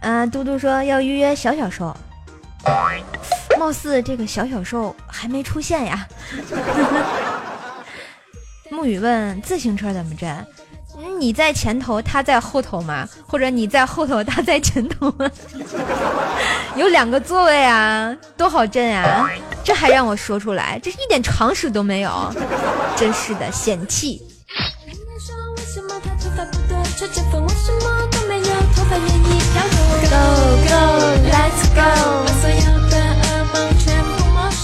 啊，嘟嘟说要预约小小兽，貌似这个小小兽还没出现呀。沐雨问自行车怎么震？你在前头，他在后头吗？或者你在后头，他在前头吗？有两个座位啊，多好震啊！这还让我说出来，这是一点常识都没有，真是的，嫌弃。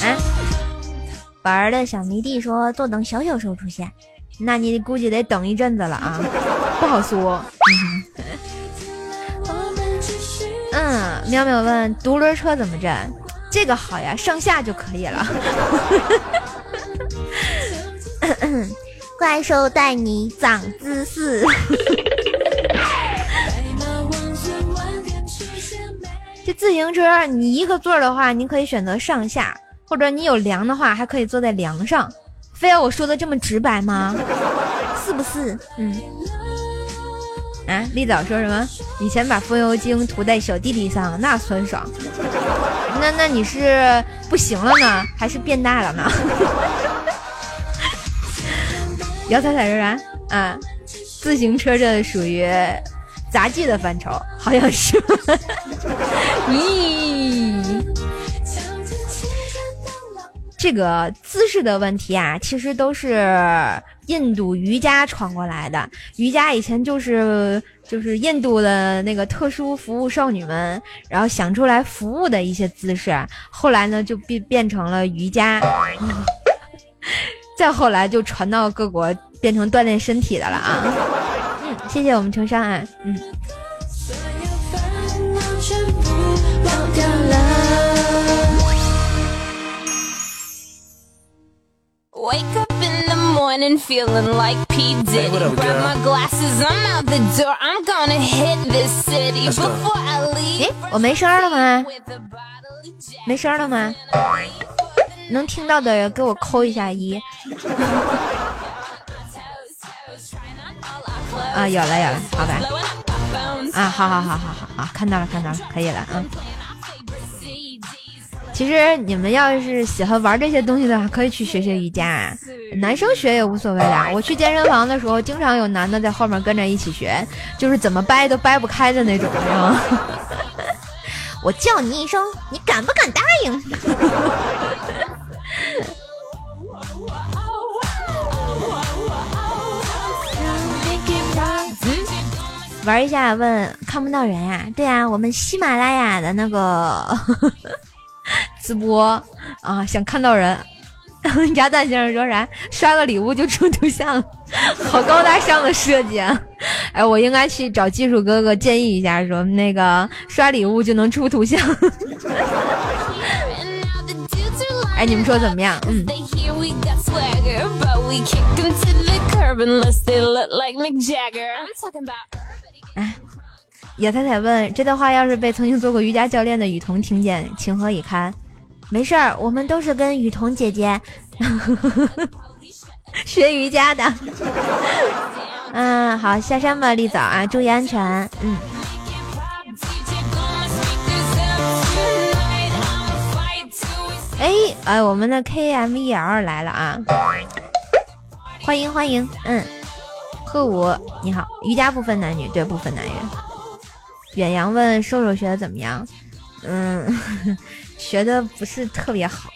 哎，玩儿的小迷弟说坐等小小兽出现，那你估计得等一阵子了啊，不好说。嗯，喵喵问独轮车怎么震？这个好呀，上下就可以了。怪兽带你长姿势。自行车，你一个座的话，你可以选择上下，或者你有梁的话，还可以坐在梁上。非要我说的这么直白吗？是不是？嗯。啊，丽早说什么？以前把风油精涂在小弟弟上，那酸爽。那那你是不行了呢，还是变大了呢？姚彩彩说啥？啊，自行车这属于。杂技的范畴好像是，咦，这个姿势的问题啊，其实都是印度瑜伽传过来的。瑜伽以前就是就是印度的那个特殊服务少女们，然后想出来服务的一些姿势，后来呢就变变成了瑜伽，再后来就传到各国，变成锻炼身体的了啊。嗯，谢谢我们程山啊，嗯。Wake up in the morning feeling like P. Diddy. Grab my glasses, I'm out the door. I'm gonna hit this city before I leave. 哎，我没声了吗？没声了吗？能听到的给我扣一下一。啊，有了有了，好吧。啊，好好好好好好，看到了看到了，可以了啊。其实你们要是喜欢玩这些东西的话，可以去学学瑜伽，男生学也无所谓的。我去健身房的时候，经常有男的在后面跟着一起学，就是怎么掰都掰不开的那种，是吗？我叫你一声，你敢不敢答应？玩一下，问看不到人呀？对呀，我们喜马拉雅的那个。直播啊，想看到人。鸭蛋先生说啥？刷个礼物就出图像，好高大上的设计啊！哎，我应该去找技术哥哥建议一下，说那个刷礼物就能出图像。哎，你们说怎么样？嗯。哎。野太太问：“这段话要是被曾经做过瑜伽教练的雨桐听见，情何以堪？”没事儿，我们都是跟雨桐姐姐 学瑜伽的。嗯，好，下山吧，丽枣啊，注意安全。嗯。哎哎，我们的 K M E L 来了啊！欢迎欢迎，嗯，贺武你好，瑜伽不分男女，对，不分男女。远洋问瘦瘦学的怎么样？嗯，学的不是特别好，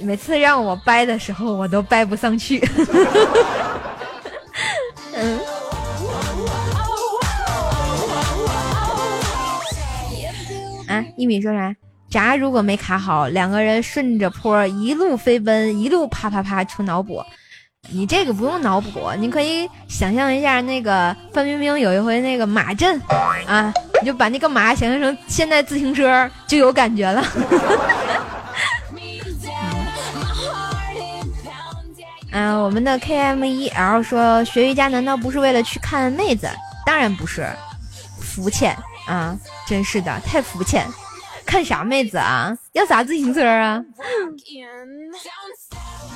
每次让我掰的时候，我都掰不上去。嗯。啊，一米说啥？闸如果没卡好，两个人顺着坡一路飞奔，一路啪啪啪出脑补。你这个不用脑补，你可以想象一下那个范冰冰有一回那个马震啊，你就把那个马想象成现在自行车，就有感觉了。嗯，我们的 K M E L 说学瑜伽难道不是为了去看妹子？当然不是，肤浅啊，真是的，太肤浅。看啥妹子啊？要啥自行车啊？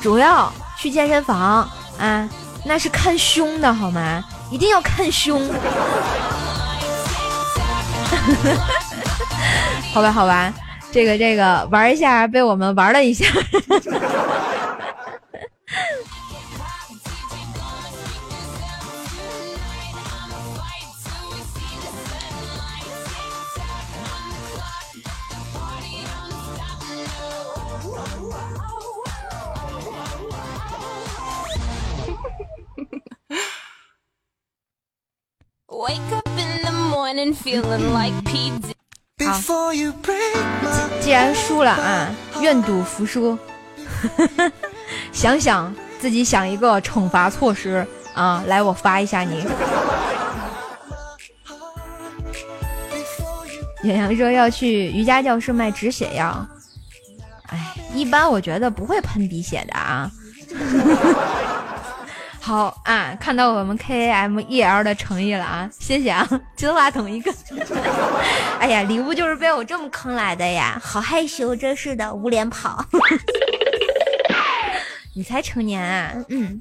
主要去健身房啊，那是看胸的好吗？一定要看胸。好吧，好吧，这个这个玩一下，被我们玩了一下。好，既然输了啊，愿赌服输。想想自己想一个惩罚措施啊，来，我发一下你。远洋说要去瑜伽教室卖止血药，哎，一般我觉得不会喷鼻血的啊。好啊，看到我们 K A M E L 的诚意了啊，谢谢啊，金话筒一个。哎呀，礼物就是被我这么坑来的呀，好害羞，真是的，捂脸跑。你才成年啊，嗯。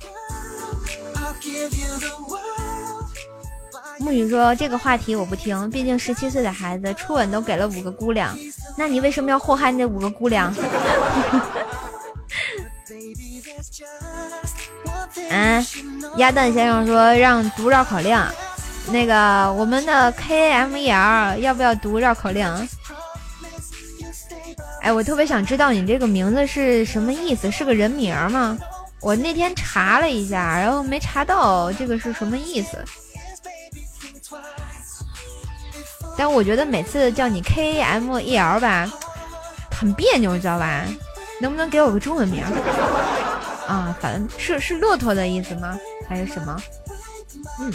木雨说这个话题我不听，毕竟十七岁的孩子初吻都给了五个姑娘，那你为什么要祸害那五个姑娘？嗯，鸭蛋先生说让读绕口令，那个我们的 K M E L 要不要读绕口令？哎，我特别想知道你这个名字是什么意思？是个人名吗？我那天查了一下，然后没查到这个是什么意思。但我觉得每次叫你 K M E L 吧，很别扭，知道吧？能不能给我个中文名？啊，反正是是骆驼的意思吗？还是什么？嗯。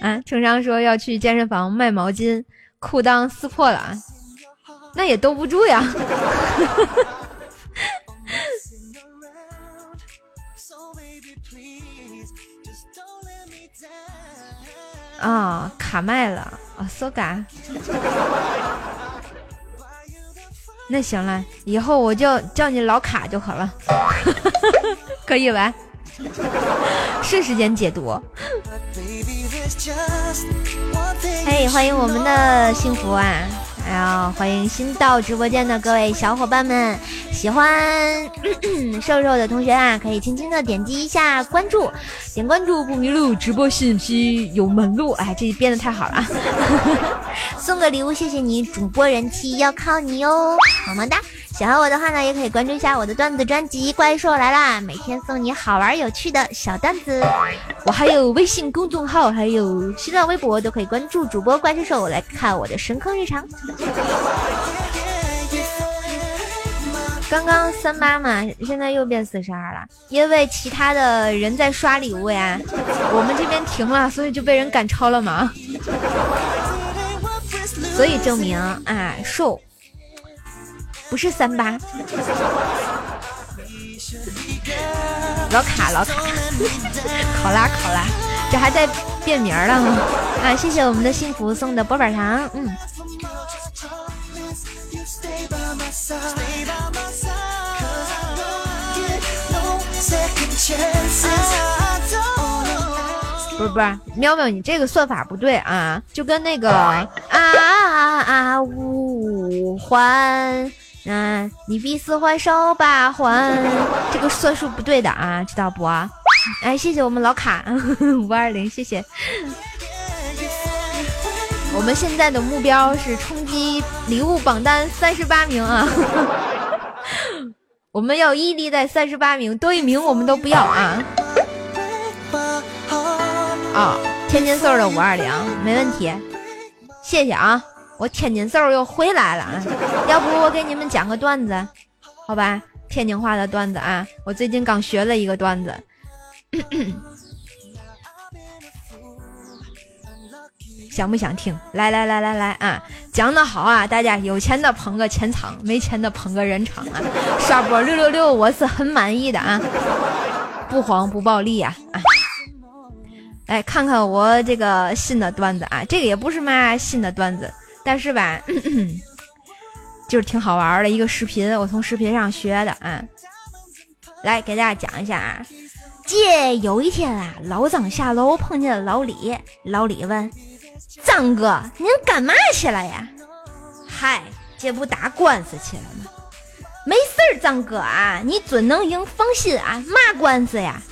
啊，程商说要去健身房卖毛巾，裤裆撕破了，那也兜不住呀。啊，卡麦了啊搜嘎。那行了，以后我就叫你老卡就好了，可以吧？顺时间解读。哎，欢迎我们的幸福啊！哎呀欢迎新到直播间的各位小伙伴们，喜欢 瘦瘦的同学啊，可以轻轻的点击一下关注，点关注不迷路，直播信息有门路。哎，这编的太好了，送个礼物，谢谢你，主播人气要靠你哟，么么哒。喜欢我的话呢，也可以关注一下我的段子专辑《怪兽来啦》，每天送你好玩有趣的小段子。我还有微信公众号，还有新浪微博，都可以关注主播怪兽兽来看我的神坑日常。刚刚三八嘛，现在又变四十二了，因为其他的人在刷礼物呀，我们这边停了，所以就被人赶超了嘛。所以证明啊，瘦。不是三八，老卡老卡，考拉考拉，这还在变名了啊！谢谢我们的幸福送的波板糖，嗯。不是不是，喵喵，你这个算法不对啊，就跟那个啊啊啊五环。嗯，你比四环少八环，这个算数不对的啊，知道不？哎，谢谢我们老卡 五二零，谢谢。我们现在的目标是冲击礼物榜单三十八名啊！我们要屹立在三十八名，多一名我们都不要啊！啊，天津瘦的五二零，没问题，谢谢啊。我天津瘦又回来了啊，要不我给你们讲个段子，好吧？天津话的段子啊，我最近刚学了一个段子，想不想听？来来来来来啊，讲的好啊！大家有钱的捧个钱场，没钱的捧个人场啊！刷波六六六，我是很满意的啊，不慌不暴力啊啊！来看看我这个新的段子啊，这个也不是嘛新的段子。但是吧，就是挺好玩的一个视频，我从视频上学的啊。来给大家讲一下啊。这有一天啊，老张下楼碰见了老李，老李问张哥：“您干嘛去了呀？”“嗨，这不打官司去了吗？”“没事儿，张哥啊，你准能赢，放心啊。嘛官司呀？”“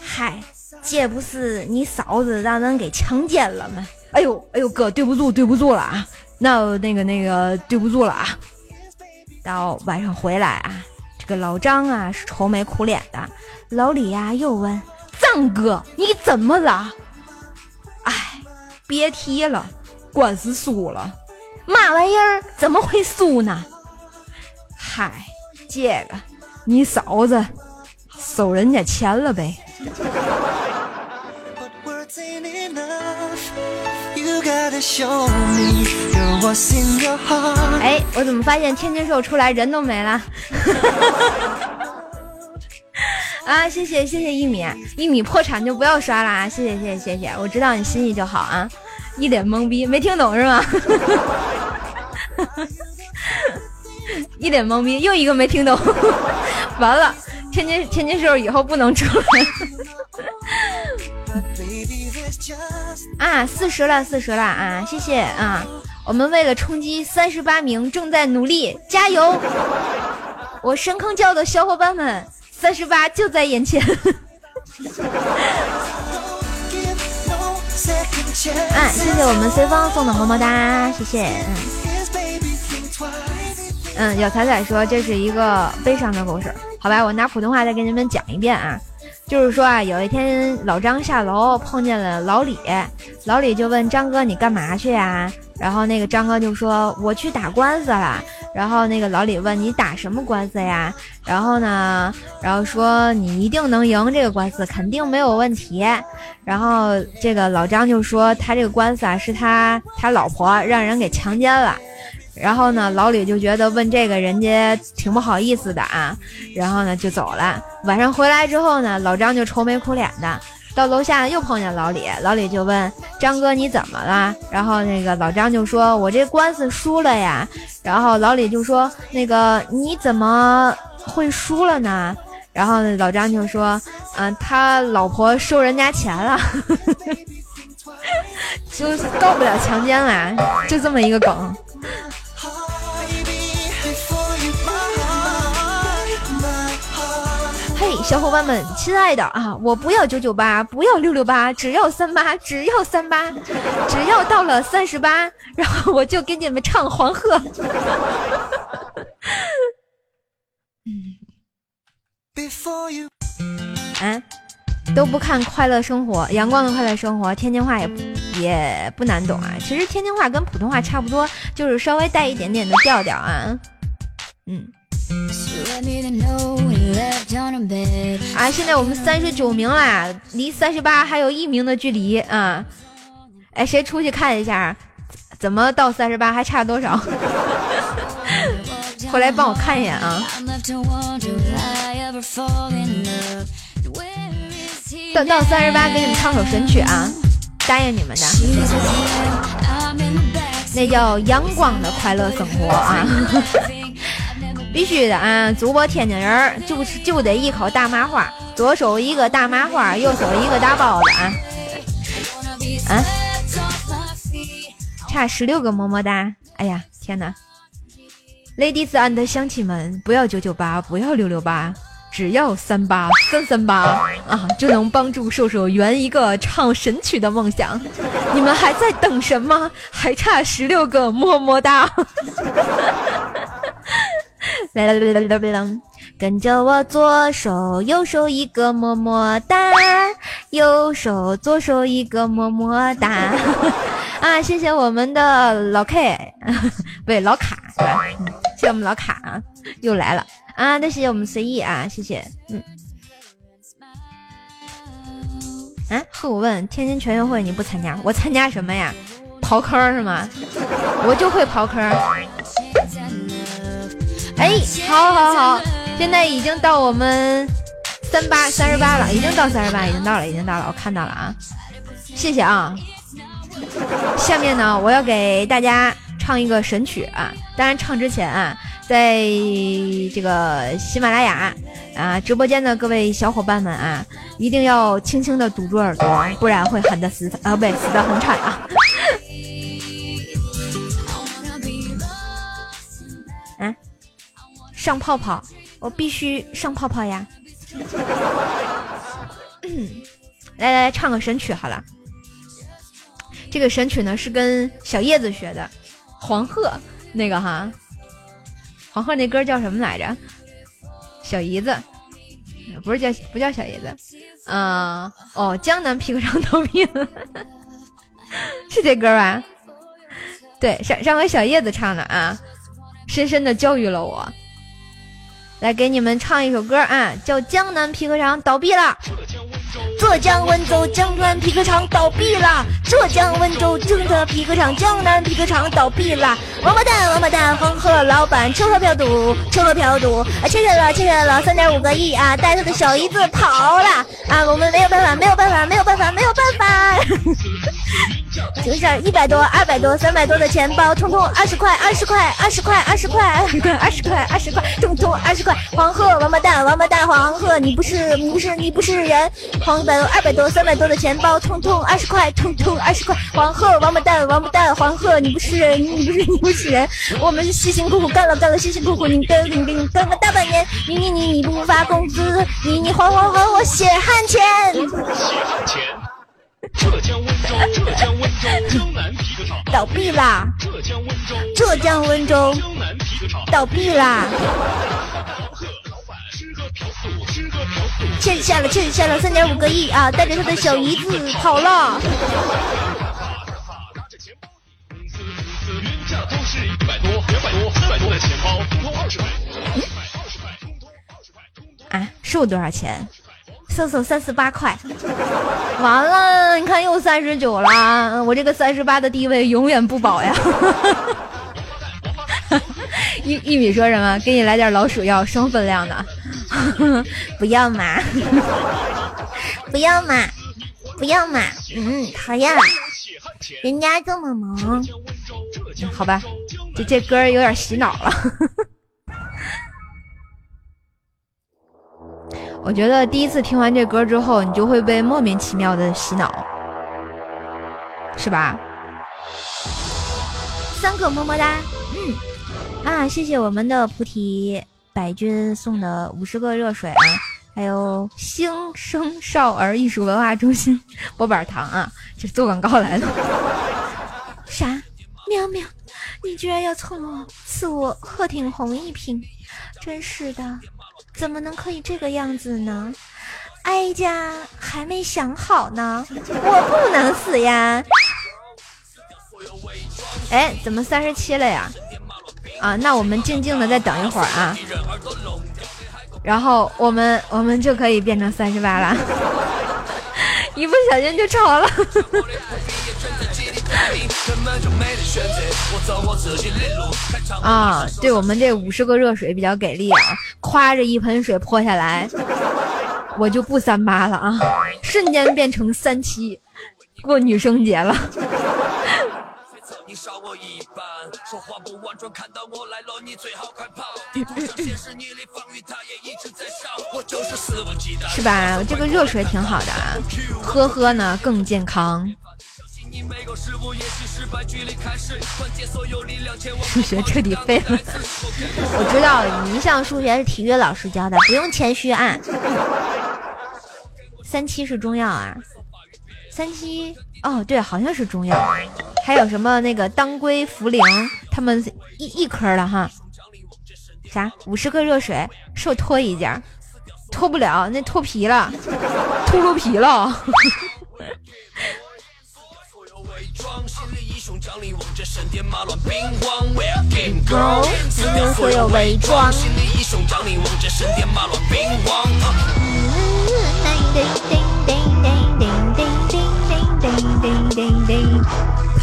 嗨，这不是你嫂子让人给强奸了吗？”哎呦哎呦哥，对不住对不住了啊！那那个那个对不住了啊！到晚上回来啊，这个老张啊是愁眉苦脸的。老李呀又问张哥你怎么了？哎，别提了，官司输了。嘛玩意儿？怎么会输呢？嗨，这个你嫂子收人家钱了呗。哎，我怎么发现天津瘦出来人都没了？啊，谢谢谢谢一米一米破产就不要刷了啊！谢谢谢谢谢谢，我知道你心意就好啊！一脸懵逼，没听懂是吗？一脸懵逼，又一个没听懂，完了，天津天津瘦以后不能出来。啊，四十了，四十了啊！谢谢啊！我们为了冲击三十八名，正在努力，加油！我深坑教的小伙伴们，三十八就在眼前。啊，谢谢我们随风送的么么哒，谢谢。嗯，小彩彩说这是一个悲伤的故事，好吧，我拿普通话再给你们讲一遍啊。就是说啊，有一天老张下楼碰见了老李，老李就问张哥你干嘛去呀？然后那个张哥就说我去打官司了。然后那个老李问你打什么官司呀？然后呢，然后说你一定能赢这个官司，肯定没有问题。然后这个老张就说他这个官司啊是他他老婆让人给强奸了。然后呢，老李就觉得问这个人家挺不好意思的啊。然后呢就走了。晚上回来之后呢，老张就愁眉苦脸的。到楼下又碰见老李，老李就问张哥你怎么了？然后那个老张就说：“我这官司输了呀。”然后老李就说：“那个你怎么会输了呢？”然后老张就说：“嗯，他老婆收人家钱了，就告不了强奸了，就这么一个梗。”小伙伴们，亲爱的啊，我不要九九八，不要六六八，只要三八，只要三八，只要到了三十八，然后我就给你们唱黄鹤。嗯，都不看快乐生活，阳光的快乐生活，天津话也也不难懂啊。其实天津话跟普通话差不多，就是稍微带一点点的调调啊。嗯。啊，现在我们三十九名啦，离三十八还有一名的距离啊！哎，谁出去看一下，怎么到三十八还差多少？回来帮我看一眼啊！到到三十八，给你们唱首神曲啊，答应你们的，那叫阳光的快乐生活啊！必须的啊！主播天津人就是就得一口大麻花，左手一个大麻花，右手一个大包子啊！啊，差十六个么么哒！哎呀，天哪！Ladies and 乡亲们，不要九九八，不要六六八，只要三八三三八啊，就能帮助瘦瘦圆一个唱神曲的梦想。你们还在等什么？还差十六个么么哒！来来来来，跟着我左手右手一个么么哒，右手左手一个么么哒。啊，谢谢我们的老 K，不对，老卡是吧？谢谢我们老卡啊，又来了啊！那谢谢我们随意啊，谢谢。嗯。啊，和我问天津全运会你不参加，我参加什么呀？刨坑是吗？我就会刨坑。哎，好，好，好，现在已经到我们三八三十八了，已经到三十八，已经到了，已经到了，我看到了啊，谢谢啊。下面呢，我要给大家唱一个神曲啊，当然唱之前啊，在这个喜马拉雅啊直播间的各位小伙伴们啊，一定要轻轻的堵住耳朵，不然会喊的死啊，不对，死的很惨啊。上泡泡，我必须上泡泡呀！来来来，唱个神曲好了。这个神曲呢是跟小叶子学的，黄鹤那个哈，黄鹤那歌叫什么来着？小姨子，不是叫不叫小姨子？嗯，哦，江南皮革厂倒闭了，是这歌吧？对，上上回小叶子唱的啊，深深的教育了我。来给你们唱一首歌啊，叫《江南皮革厂倒闭了》。浙江温州江南皮革厂倒闭了。浙江温州江南皮革厂江南皮革厂倒闭了。王八蛋，王八蛋，黄鹤老板吃喝嫖赌，吃喝嫖赌，啊，欠下了，欠下了三点五个亿啊，带他的小姨子跑了啊，我们没有办法，没有办法，没有办法，没有办法。就是一百多、二百多、三百多的钱包，通通二十块，二十块，二十块，二十块，二十块，二十块，二十块，通通二十块。黄鹤，王八蛋，王八蛋，黄鹤，你不是，你不是，你不是人。黄本、二百多、三百多的钱包，通通二十块，通通二十块。黄鹤，王八蛋，王八蛋，黄鹤，你不是人，你不是，你不是人。我们辛辛苦苦干了干了，辛辛苦苦，你干你你干了大半年，你你你你不发工资，你你还还还我血汗钱。血汗钱。浙江温州，浙江温。倒闭啦！浙江温州浙江温州，江南皮革厂倒闭啦！欠下了欠下了三点五个亿啊！带着他的小姨子跑了。啊，是我多少钱？搜搜三十八块。完了，你看又三十九了。我这个三十八的地位永远不保呀。玉玉米说什么？给你来点老鼠药，双分量的。不要嘛，不要嘛，不要嘛。嗯，讨厌，人家这么忙。好吧，这这歌有点洗脑了。我觉得第一次听完这歌之后，你就会被莫名其妙的洗脑，是吧？三个么么哒，啊，谢谢我们的菩提百君送的五十个热水啊，还有新生少儿艺术文化中心波板糖啊，这做广告来了。啥？喵喵，你居然要蹭我赐我鹤顶红一瓶，真是的，怎么能可以这个样子呢？哀家还没想好呢，我不能死呀！哎，怎么三十七了呀？啊，那我们静静的再等一会儿啊，然后我们我们就可以变成三十八了，一不小心就超了。啊，对我们这五十个热水比较给力啊！夸着一盆水泼下来，我就不三八了啊，瞬间变成三七，过女生节了。是吧？这个热水挺好的啊，喝喝呢更健康。数学彻底废了。我知道你一向数学是体育老师教的，不用谦虚啊。三七是中药啊，三七哦，对，好像是中药。还有什么那个当归、茯苓，他们一一颗的哈。啥？五十克热水，是我脱一件，脱不了，那脱皮了，秃噜皮了。所有伪装。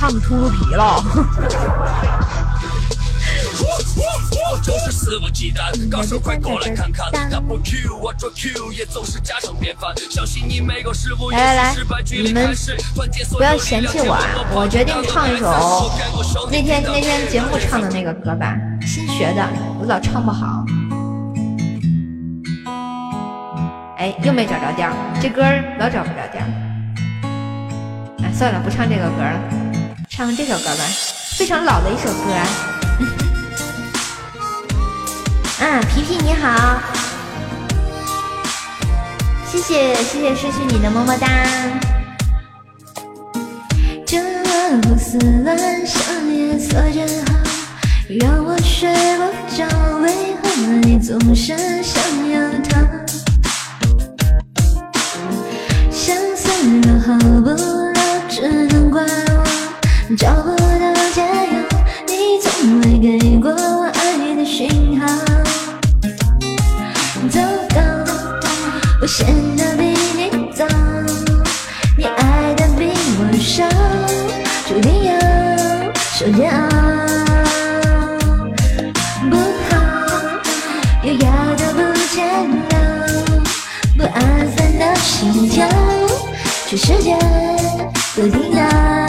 烫秃噜皮了。就是肆无忌惮，高手快过来。你们不要嫌弃我啊！我决定唱一首那天那天节目唱的那个歌吧，新学的，我老唱不好。哎，又没找着调，这歌老找不着调。哎，算了，不唱这个歌了，唱这首歌吧，非常老的一首歌。啊，皮皮你好，谢谢谢谢失去你的么么哒。这胡思乱想夜色真好，让我睡不着，为何你总是想要找不到解药，你从未给过我爱的讯号。糟糕我陷得比你早，你爱的比我少，注定要受煎熬。不好，优雅的不见了，不安分的心跳，全世界都听到。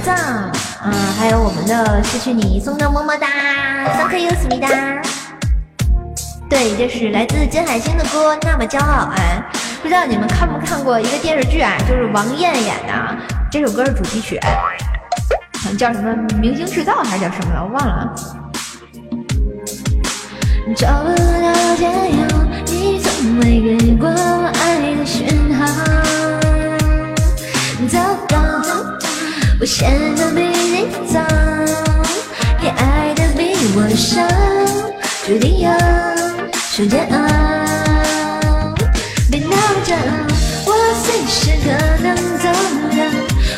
藏？啊，嗯，还有我们的失去你送的么么哒，，thank you 思密达。对，这是来自金海心的歌，那么骄傲啊！不知道你们看没看过一个电视剧啊，就是王艳演的，这首歌是主题曲，叫什么《明星制造》还是叫什么了？我忘了。找不到解药，你从未给过爱的讯号。我陷得比你早，你爱的比我少，注定要受煎熬。别闹着，我随时可能走掉，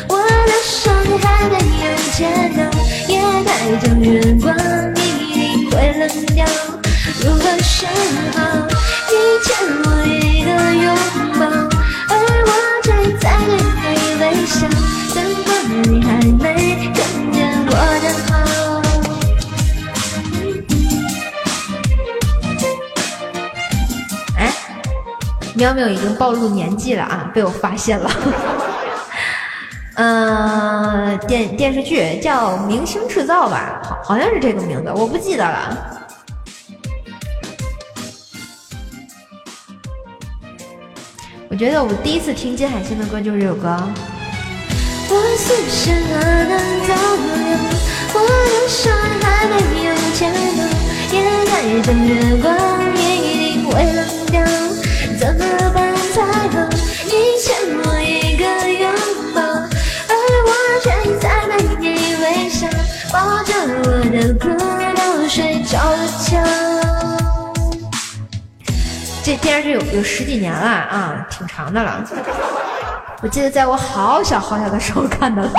我的手你还没有牵到，夜太长月光一定会冷掉。如何是好？你欠我你还没看见我的好？哎，喵喵已经暴露年纪了啊，被我发现了。嗯，电电视剧叫《明星制造》吧，好好像是这个名字，我不记得了。我觉得我第一次听金海心的歌就是这首歌。我随时可能走了，我的手还没有牵到，夜太等月光一定会冷掉，怎么办才好？你欠我一个拥抱，而我却在对你微笑，抱着我的哭都睡着了觉。这电视剧有有十几年了啊，挺长的了。我记得在我好小好小的时候看的。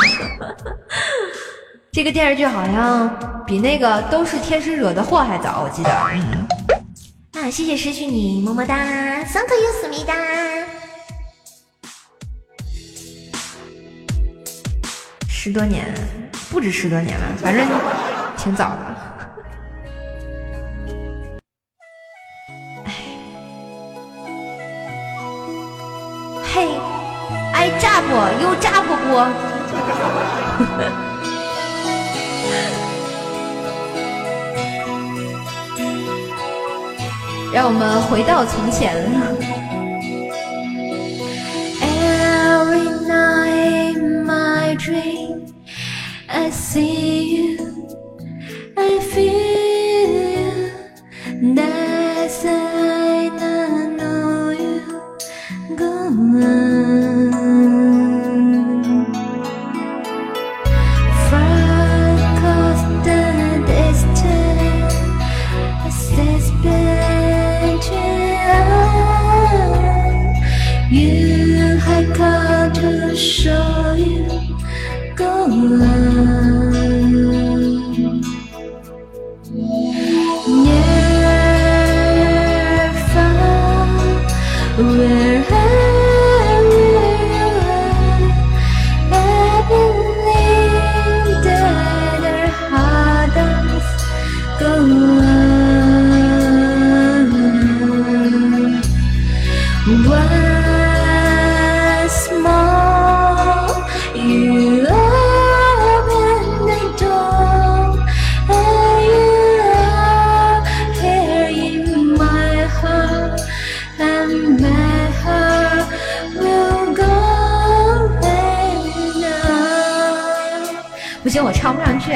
这个电视剧好像比那个都是天使惹的祸还早，我记得。嗯。啊，谢谢失去你，么么哒，，Thank you，思密达。十多年，不止十多年了，反正挺早的。炸不？有炸不不？让我们回到从前。Every night in my dream, I see you, I feel you. That's I know you. Go on. You had got to show you. Go on.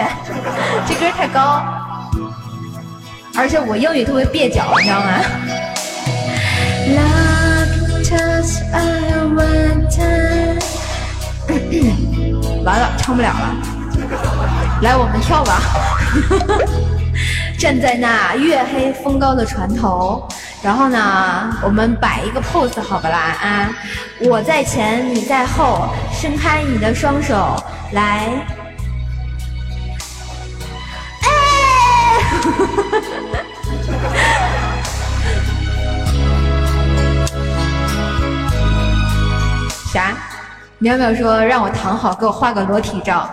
这歌太高，而且我英语特别蹩脚，你知道吗？Love touch I want time 完了，唱不了了。来，我们跳吧。站在那月黑风高的船头，然后呢，我们摆一个 pose 好不啦？啊，我在前，你在后，伸开你的双手，来。苗苗说让我躺好，给我画个裸体照。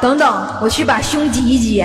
等等，我去把胸挤一挤。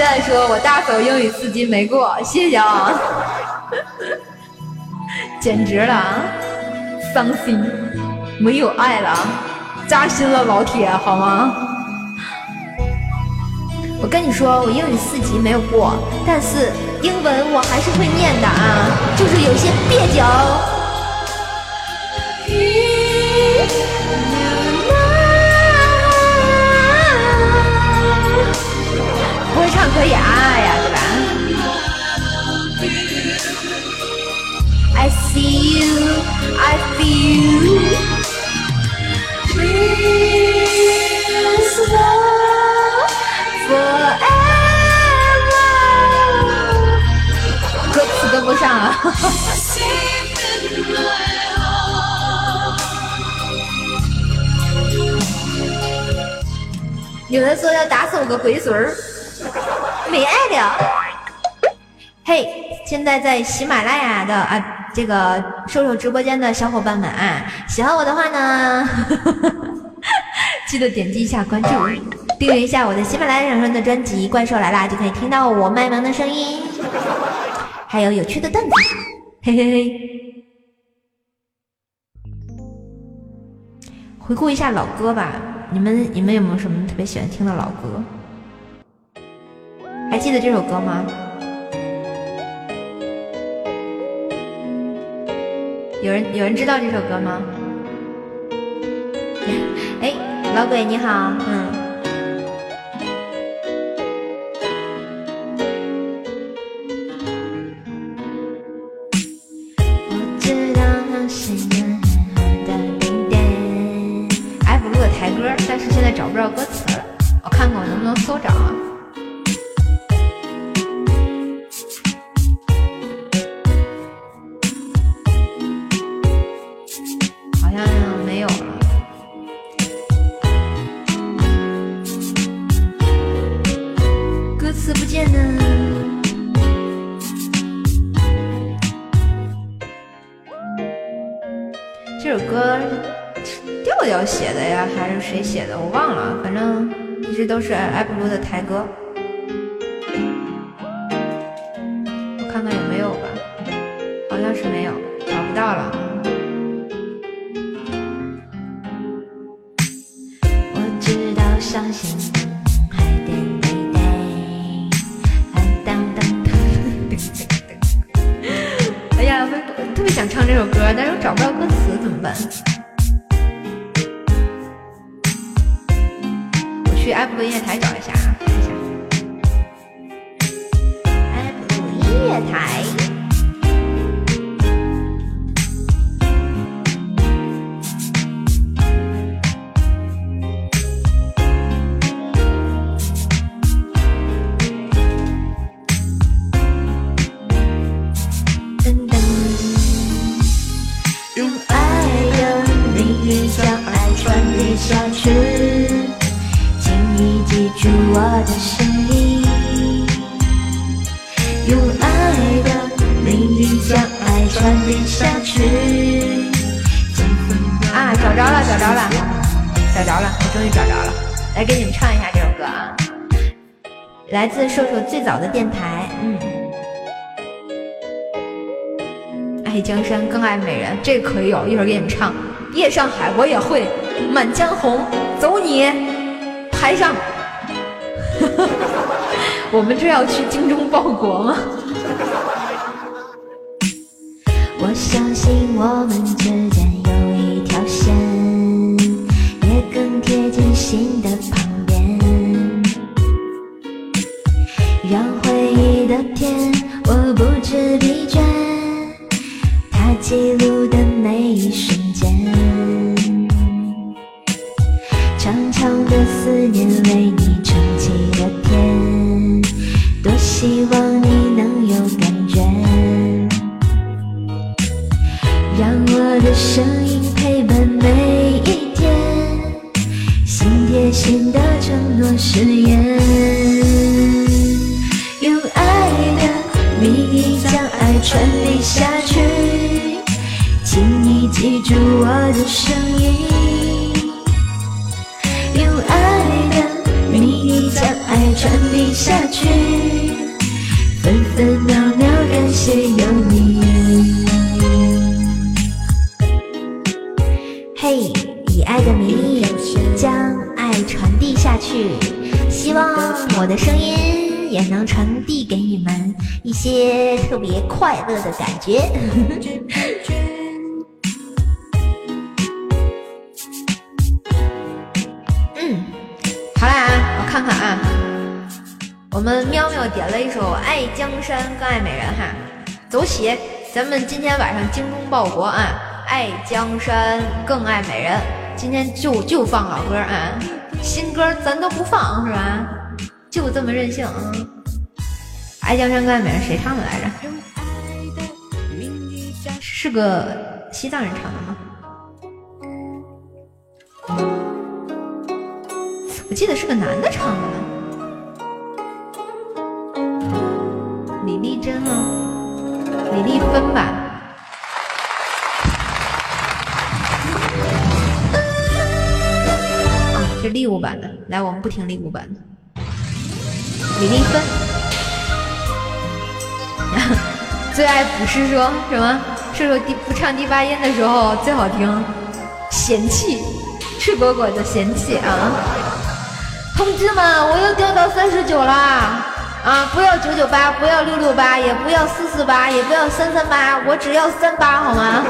蛋说：“我大手英语四级没过，谢谢啊，简直了，伤心，没有爱了，扎心了，老铁，好吗？我跟你说，我英语四级没有过，但是英文我还是会念的啊，就是有些蹩脚。”可以啊呀，对吧？I see you, I feel this love forever。歌词跟不上啊。有人说要打死我个龟孙儿，没爱了。嘿，现在在喜马拉雅的啊，这个瘦瘦直播间的小伙伴们啊，喜欢我的话呢，记得点击一下关注，订阅一下我的喜马拉雅上的专辑《怪兽来啦》，就可以听到我卖萌的声音，还有有趣的段子，嘿嘿嘿。回顾一下老歌吧。你们你们有没有什么特别喜欢听的老歌？还记得这首歌吗？有人有人知道这首歌吗？哎，老鬼你好，嗯。找不着歌词了，我看看我能不能搜着啊。是艾普鲁的台歌。我看看有没有吧，好像是没有，找不到了。我知道伤心还得等待，当当当。哎呀，我特别想唱这首歌，但是我找不到歌词，怎么办？去爱普音乐台找一下啊，看一下。爱普音乐台。这个可以有，一会儿给你们唱。夜上海我也会，满江红走你台上。我们这要去精忠报国吗？我相信我们之间报国啊，《爱江山更爱美人》，今天就就放老歌啊，新歌咱都不放是吧？就这么任性啊！《爱江山更爱美人》谁唱的来着？是个西藏人唱的吗？我记得是个男的唱的呢听利物版的。李丽芬，最爱不是说什么？射手第不唱第八音的时候最好听，嫌弃，赤果果的嫌弃啊。同志们，我又掉到三十九啦！啊，不要九九八，不要六六八，也不要四四八，也不要三三八，我只要三八，好吗？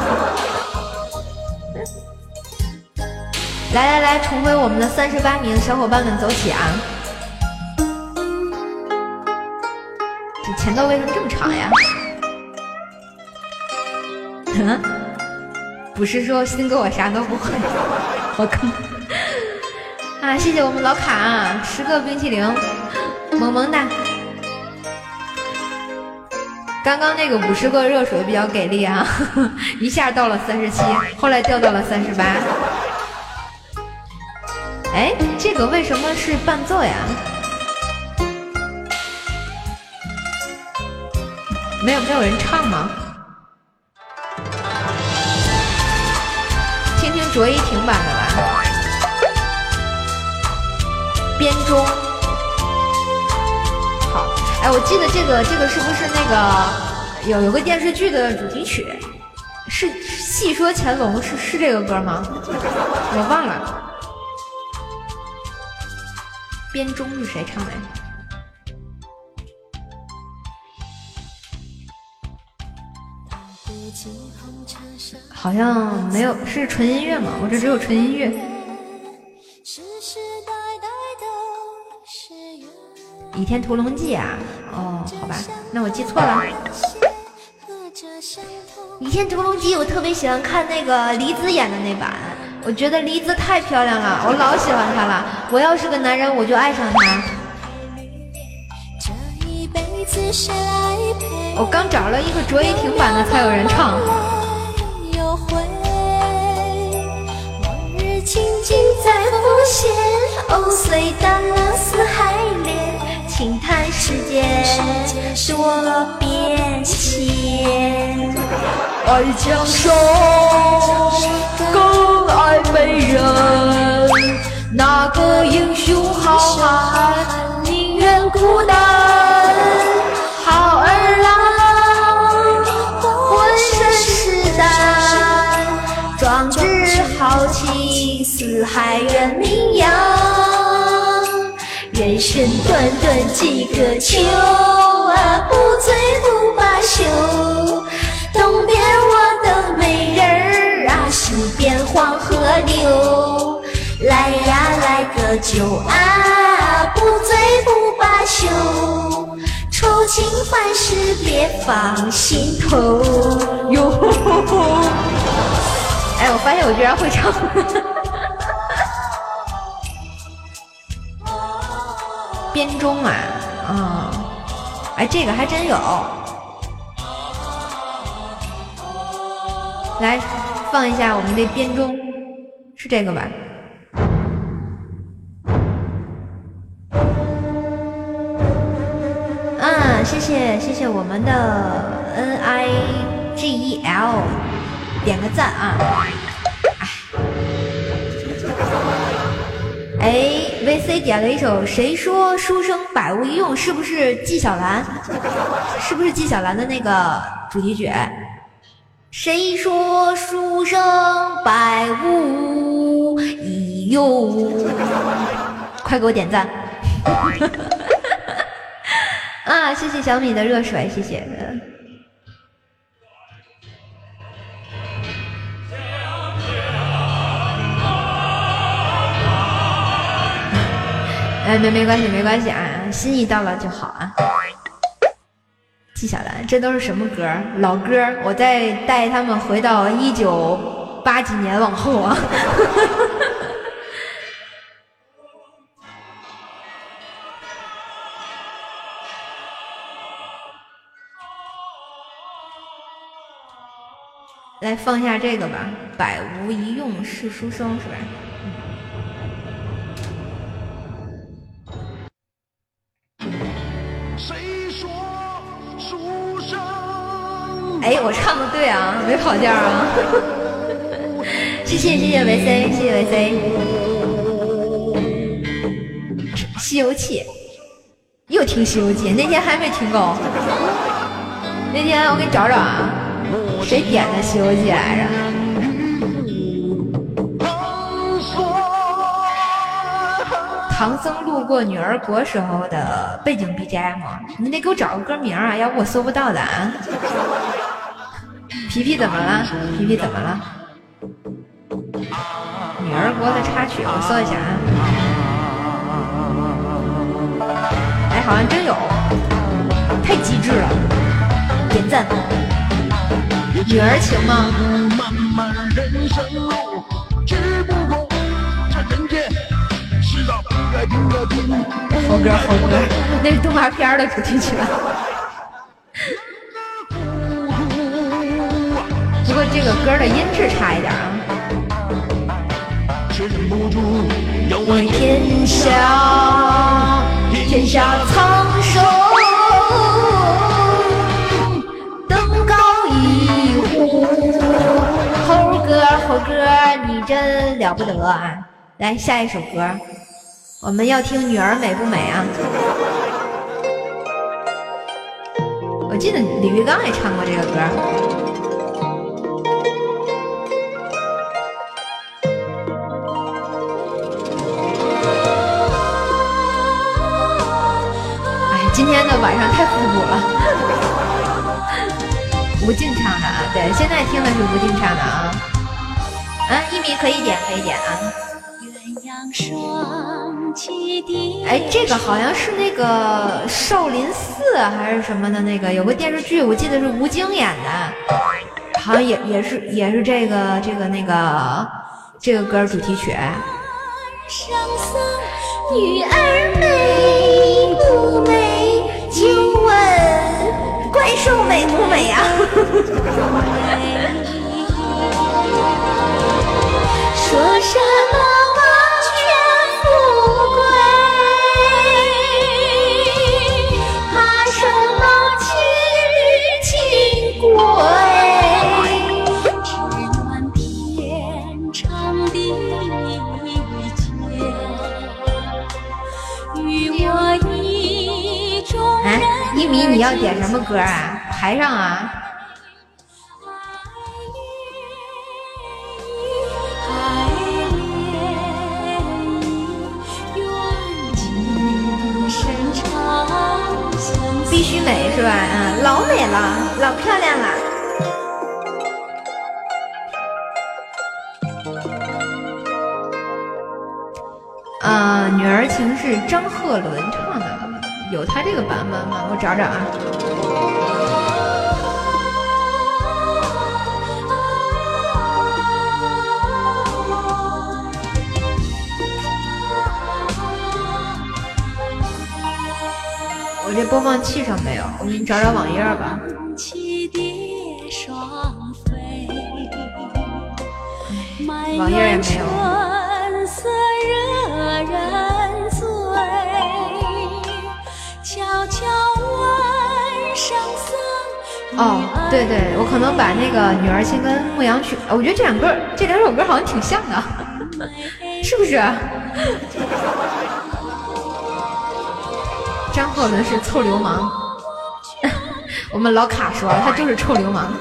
来来来，重回我们的三十八名小伙伴们，走起啊！这前奏为什么这么长呀？不是说新哥我啥都不会，我靠！啊，谢谢我们老卡啊，十个冰淇淋，萌萌哒。刚刚那个五十个热水比较给力啊，一下到了三十七，后来掉到了三十八。哎，这个为什么是伴奏呀？没有没有人唱吗？听听卓依婷版的吧。编钟，好，哎，我记得这个这个是不是那个有有个电视剧的主题曲？是《戏说乾隆》是是这个歌吗？我忘了。编钟是谁唱的？好像没有，是纯音乐吗？我这只有纯音乐。《倚天屠龙记》啊，哦，好吧，那我记错了。《倚天屠龙记》我特别喜欢看那个黎姿演的那版，我觉得黎姿太漂亮了，我老喜欢她了。我要是个男人，我就爱上她。我刚找了一个卓依婷版的，才有人唱。浮现，藕虽淡了似海莲。轻叹世间多变迁，爱江山更爱美人。哪个英雄好汉宁愿孤单？好儿郎浑身是胆，壮志豪情四海远名扬。人生短短几个秋啊，不醉不罢休。东边我的美人儿啊，西边黄来呀来个酒啊，不醉不罢休。愁情烦事别放心头。哟，哎，我发现我居然会唱。编钟啊，啊，哎，这个还真有。来放一下我们的编钟，是这个吧？嗯，谢谢谢谢我们的 N I G E L，点个赞啊！哎。VC 点了一首《谁说书生百无一用》，是不是纪晓岚？是不是纪晓岚的那个主题曲？谁说书生百无一用？快给我点赞！啊，谢谢小米的热水，谢谢。哎，没没关系，没关系啊，心意到了就好啊。纪晓岚，这都是什么歌？老歌，我再带他们回到一九八几年往后啊。来放下这个吧，百无一用是书生，是吧？哎，我唱的对啊，没跑调啊！谢谢谢谢维 C，谢谢维 C。西游记，又听西游记，那天还没听够。那天我给你找找啊，谁点的西游记来着？唐僧路过女儿国时候的背景 BGM，你得给我找个歌名啊，要不我搜不到的啊。皮皮怎么了？皮皮怎么了？女儿国的插曲，我搜一下啊。哎，好像真有，太机智了，点赞。女儿情吗？人生路猴哥，猴哥，那是动画片的主题曲。不过这个歌的音质差一点啊。为天下，天下苍生，登高一呼。猴哥，猴哥，你真了不得啊！来下一首歌。我们要听女儿美不美啊？我记得李玉刚也唱过这个歌。哎，今天的晚上太复古了。吴静唱的啊，对，现在听的是吴静唱的啊。啊，一米可以点，可以点啊。鸳鸯双哎，这个好像是那个少林寺还是什么的那个，有个电视剧，我记得是吴京演的，好像也也是也是这个这个那个这个歌主题曲。女儿美不美？就问怪兽美不美呀？说什么？你要点什么歌啊？排上啊！必须美是吧？嗯，老美了，老漂亮了。啊，女儿情是张鹤伦。有他这个版本吗？我找找啊。我这播放器上没有，我给你找找网页吧。网页也没有。哦，对对，我可能把那个《女儿情》跟《牧羊曲》，我觉得这两歌这两首歌好像挺像的，是不是？张鹤伦是臭流氓，我们老卡说，他就是臭流氓。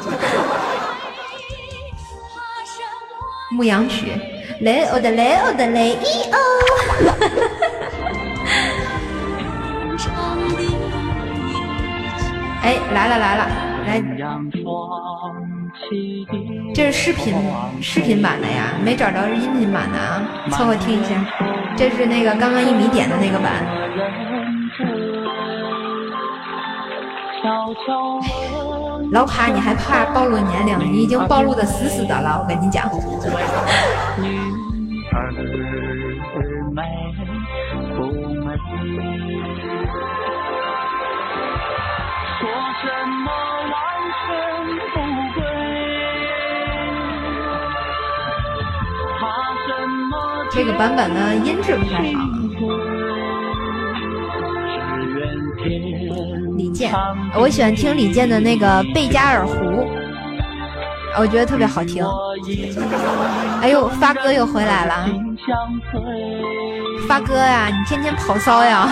牧羊曲，雷欧的雷欧的雷伊欧。哎，来了来了，来，这是视频视频版的呀，没找着是音频版的啊，凑合听一下。这是那个刚刚一米点的那个版。老卡，你还怕暴露年龄？你已经暴露的死死的了，我跟你讲。这个版本的音质不太好。李健，我喜欢听李健的那个《贝加尔湖》，我觉得特别好听。哎呦，发哥又回来了，发哥呀，你天天跑骚呀！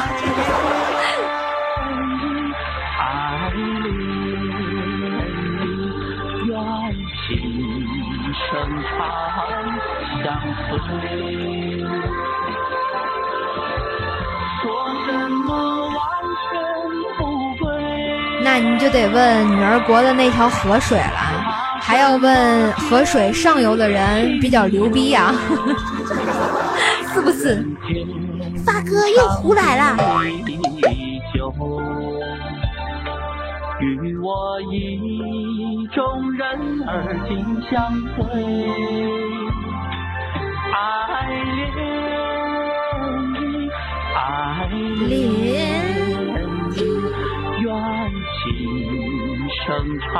那你就得问女儿国的那条河水了，还要问河水上游的人比较牛逼呀，是不是？发哥又胡来了。与我意中人相随，爱恋，爱恋，愿生长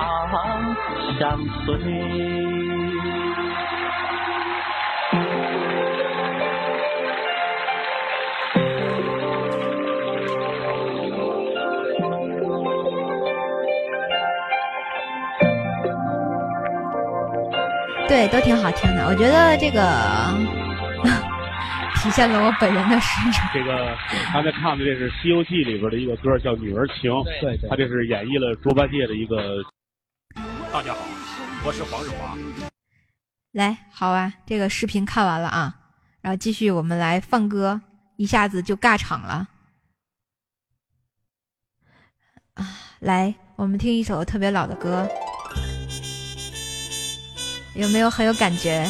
相随。对，都挺好听的。我觉得这个体现了我本人的实力。这个刚才唱的这是《西游记》里边的一个歌，叫《女儿情》。对，他这是演绎了猪八戒的一个。大家好，我是黄日华。来，好啊，这个视频看完了啊，然后继续我们来放歌，一下子就尬场了。啊，来，我们听一首特别老的歌。有没有很有感觉？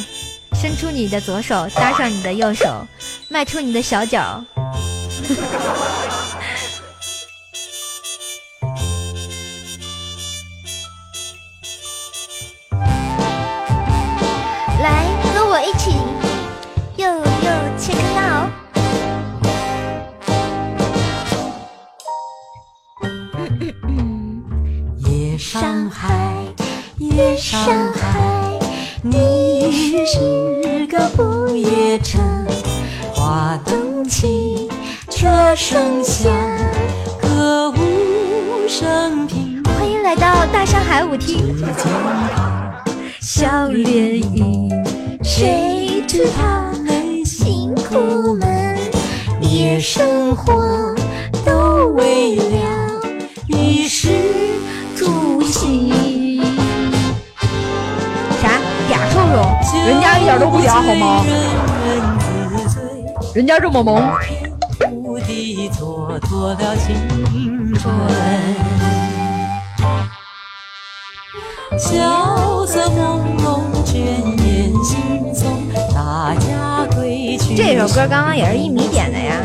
伸出你的左手，搭上你的右手，迈出你的小脚。来，跟我一起，又又切克闹。夜上海，夜上海。你是个不夜城，起，车声响，歌舞升平。欢迎来到大上海舞厅。笑脸迎，谁知他们辛苦们？夜生活都为了衣食住行。人家一点都不嗲，好吗？人家这么萌。这首歌刚刚也是一米点的呀。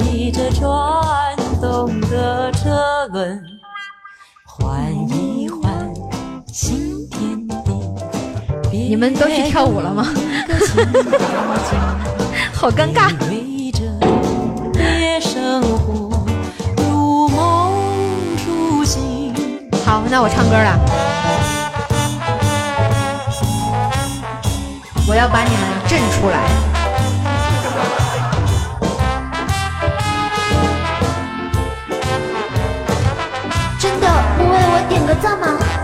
你们都去跳舞了吗？好尴尬。好，那我唱歌了。我要把你们震出来。真的不为我点个赞吗？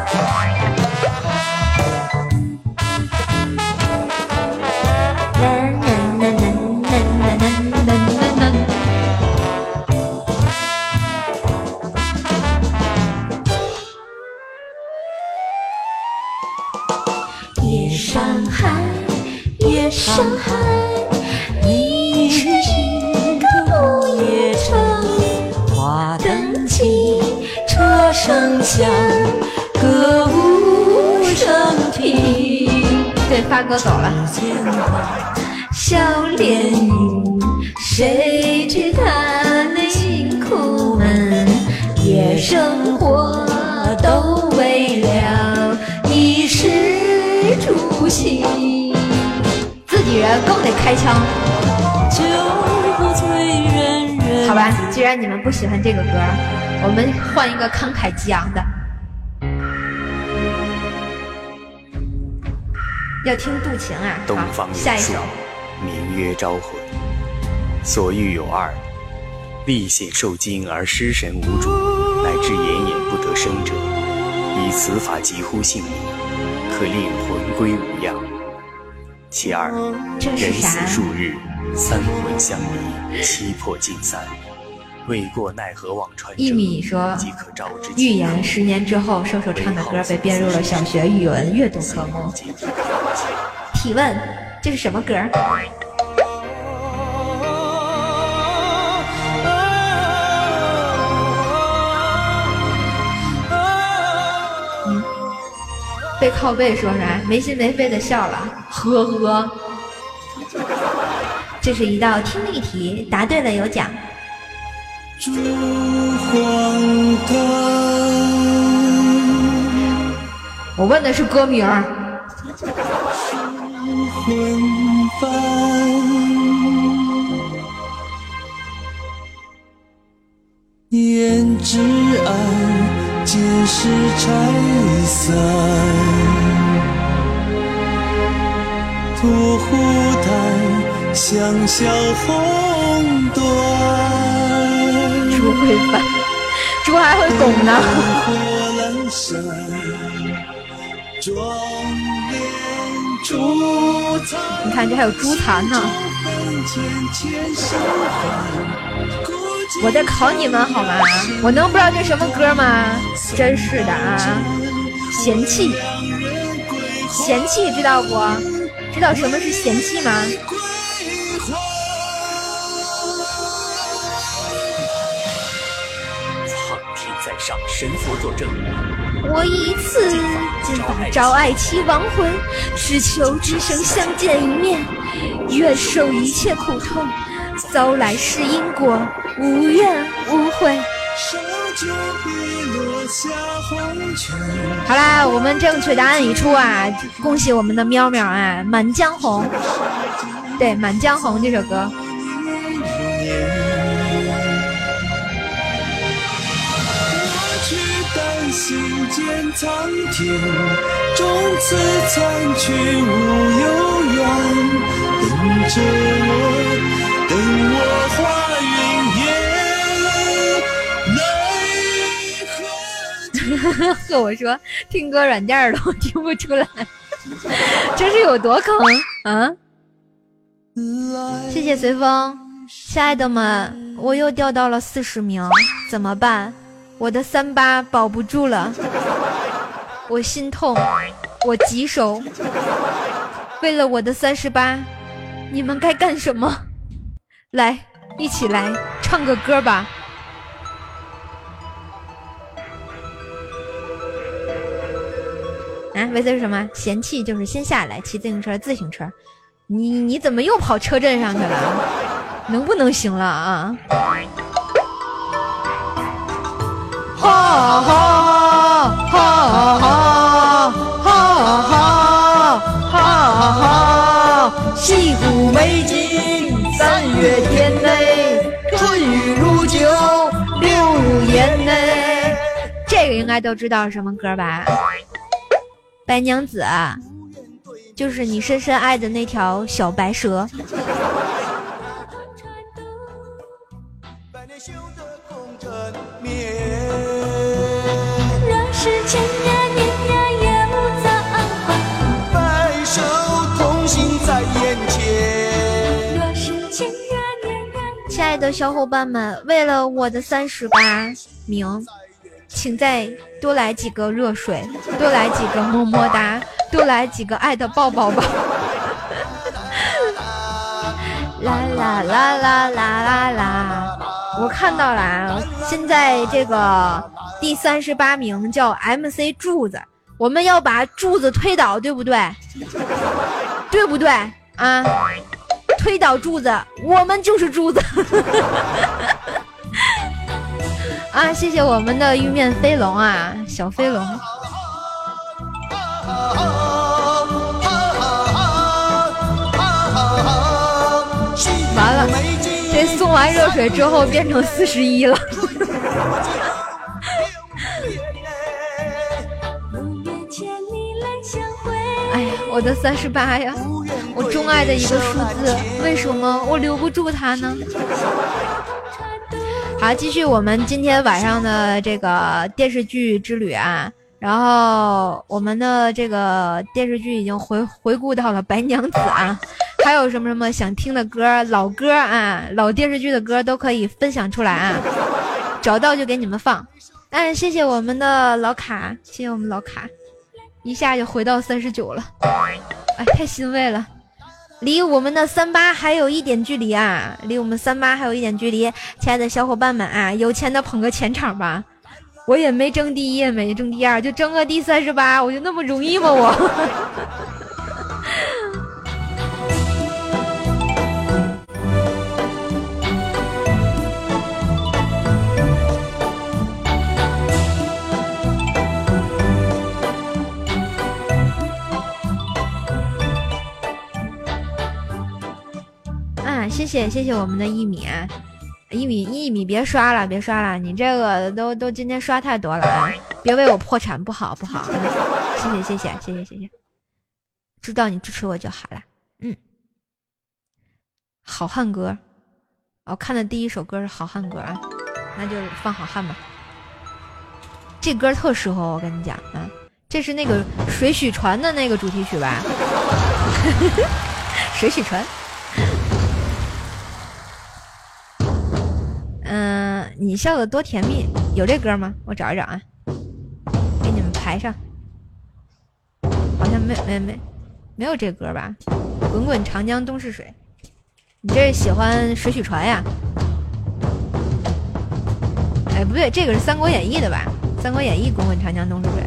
大哥走了。笑脸迎，谁知他内苦闷？夜生活都为了衣食住行。自己人更得开枪。好吧，既然你们不喜欢这个歌，我们换一个慷慨激昂的。要听《渡情》啊！好，下一首。名曰招魂，所欲有二：历险受惊而失神无主，乃至奄奄不得生者，以此法急乎性命，可令魂归无恙；其二，人死数日，三魂相离，七魄尽散，未过奈何一米说，预言十年之后，瘦瘦唱的歌被编入了小学语文阅读科目。提问：这是什么歌？嗯，背靠背说啥？没心没肺的笑了，呵呵。这是一道听力题，答对了有奖。烛光灯。我问的是歌名。昏凡，胭脂暗，皆是拆散。屠湖淡，香消红。会翻，猪还会拱呢。你看，这还有猪残呢！我在考你们好吗？我能不知道这什么歌吗？真是的啊！嫌弃，嫌弃，知道不？知道什么是嫌弃吗？上，神佛作证。我一次金发招爱妻亡魂，只求只生相见一面，愿受一切苦痛，遭来世因果，无怨无悔。好啦，我们正确答案已出啊！恭喜我们的喵喵啊，《满江红》对，《满江红》这首歌。苍天，从此残去无有缘。等着我，等我化云烟。奈何？和我说听歌软件都听不出来，这是有多坑啊！谢谢随风，亲爱的们，我又掉到了四十名，怎么办？我的三八保不住了，我心痛，我棘手。为了我的三十八，你们该干什么？来，一起来唱个歌吧。啊，为的是什么？嫌弃就是先下来骑自行车，自行车。你你怎么又跑车震上去了？能不能行了啊？哈哈哈哈哈哈哈！西湖美景，三月天内，春雨如酒，流入眼内。这个应该都知道是什么歌吧？白娘子，就是你深深爱的那条小白蛇。亲爱的小伙伴们，为了我的三十八名，请再多来几个热水，多来几个么么哒，多来几个爱的抱抱吧。啦 啦啦啦啦啦啦！我看到了啊，现在这个第三十八名叫 MC 柱子，我们要把柱子推倒，对不对？对不对啊？推倒柱子，我们就是柱子。啊，谢谢我们的玉面飞龙啊，小飞龙。完了，这送完热水之后变成四十一了。哎呀，我的三十八呀，我钟爱的一个数字，为什么我留不住它呢？好，继续我们今天晚上的这个电视剧之旅啊。然后我们的这个电视剧已经回回顾到了白娘子啊。还有什么什么想听的歌，老歌啊，老电视剧的歌都可以分享出来啊，找到就给你们放。哎，谢谢我们的老卡，谢谢我们老卡，一下就回到三十九了，哎，太欣慰了。离我们的三八还有一点距离啊，离我们三八还有一点距离，亲爱的小伙伴们啊，有钱的捧个钱场吧，我也没争第一，也没争第二，就争个第三十八，我就那么容易吗我？谢谢谢谢我们的一米，一米一米别刷了别刷了，你这个都都今天刷太多了啊！别为我破产不好不好，谢谢谢谢谢谢谢谢，知道你支持我就好了，嗯，好汉歌，我看的第一首歌是好汉歌啊，那就放好汉吧，这歌特适合我跟你讲啊，这是那个水浒传的那个主题曲吧，水浒传。你笑的多甜蜜，有这歌吗？我找一找啊，给你们排上。好像没没没，没有这歌吧？滚滚长江东逝水，你这是喜欢水浒传呀？哎，不对，这个是《三国演义》的吧？《三国演义》滚滚长江东逝水。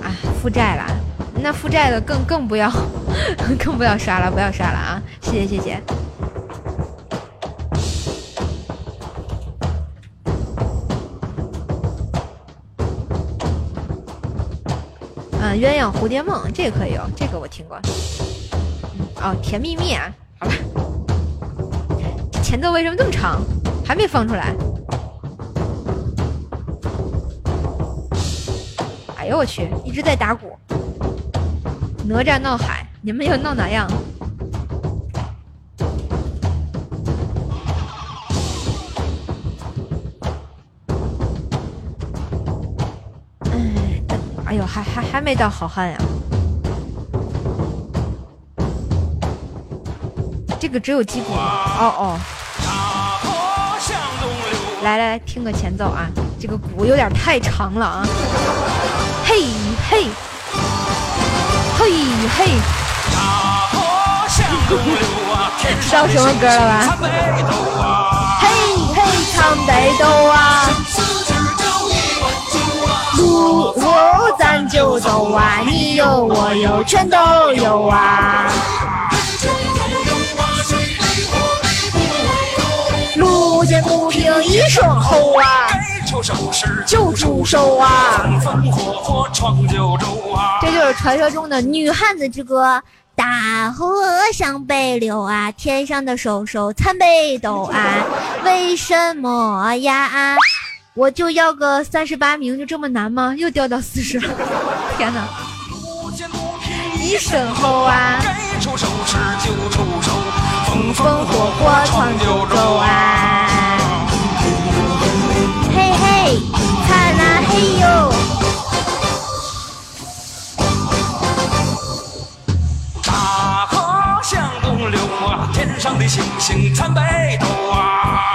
啊，负债了，那负债的更更不要。更不要刷了，不要刷了啊！谢谢谢谢。鸳鸯蝴蝶梦这个可以哦，这个我听过。哦，甜蜜蜜啊，好吧。前奏为什么这么长？还没放出来。哎呦我去，一直在打鼓。哪吒闹海。你们要闹哪样？还还还没到好汉呀！这个只有击鼓哦哦。来来来，听个前奏啊！这个鼓有点太长了啊！嘿嘿，嘿嘿。知道什么歌了吧？嘿嘿唱北斗啊，路路咱就走啊，你有我有全都有啊。路见不平一声吼啊，就出手啊。这就是传说中的女汉子之歌。大河向北流啊，天上的手手参北斗啊，为什么呀？我就要个三十八名，就这么难吗？又掉到四十了，天哪！一声吼啊，风风火火闯九州啊，嘿嘿，看那嘿呦。上的星星参北斗啊，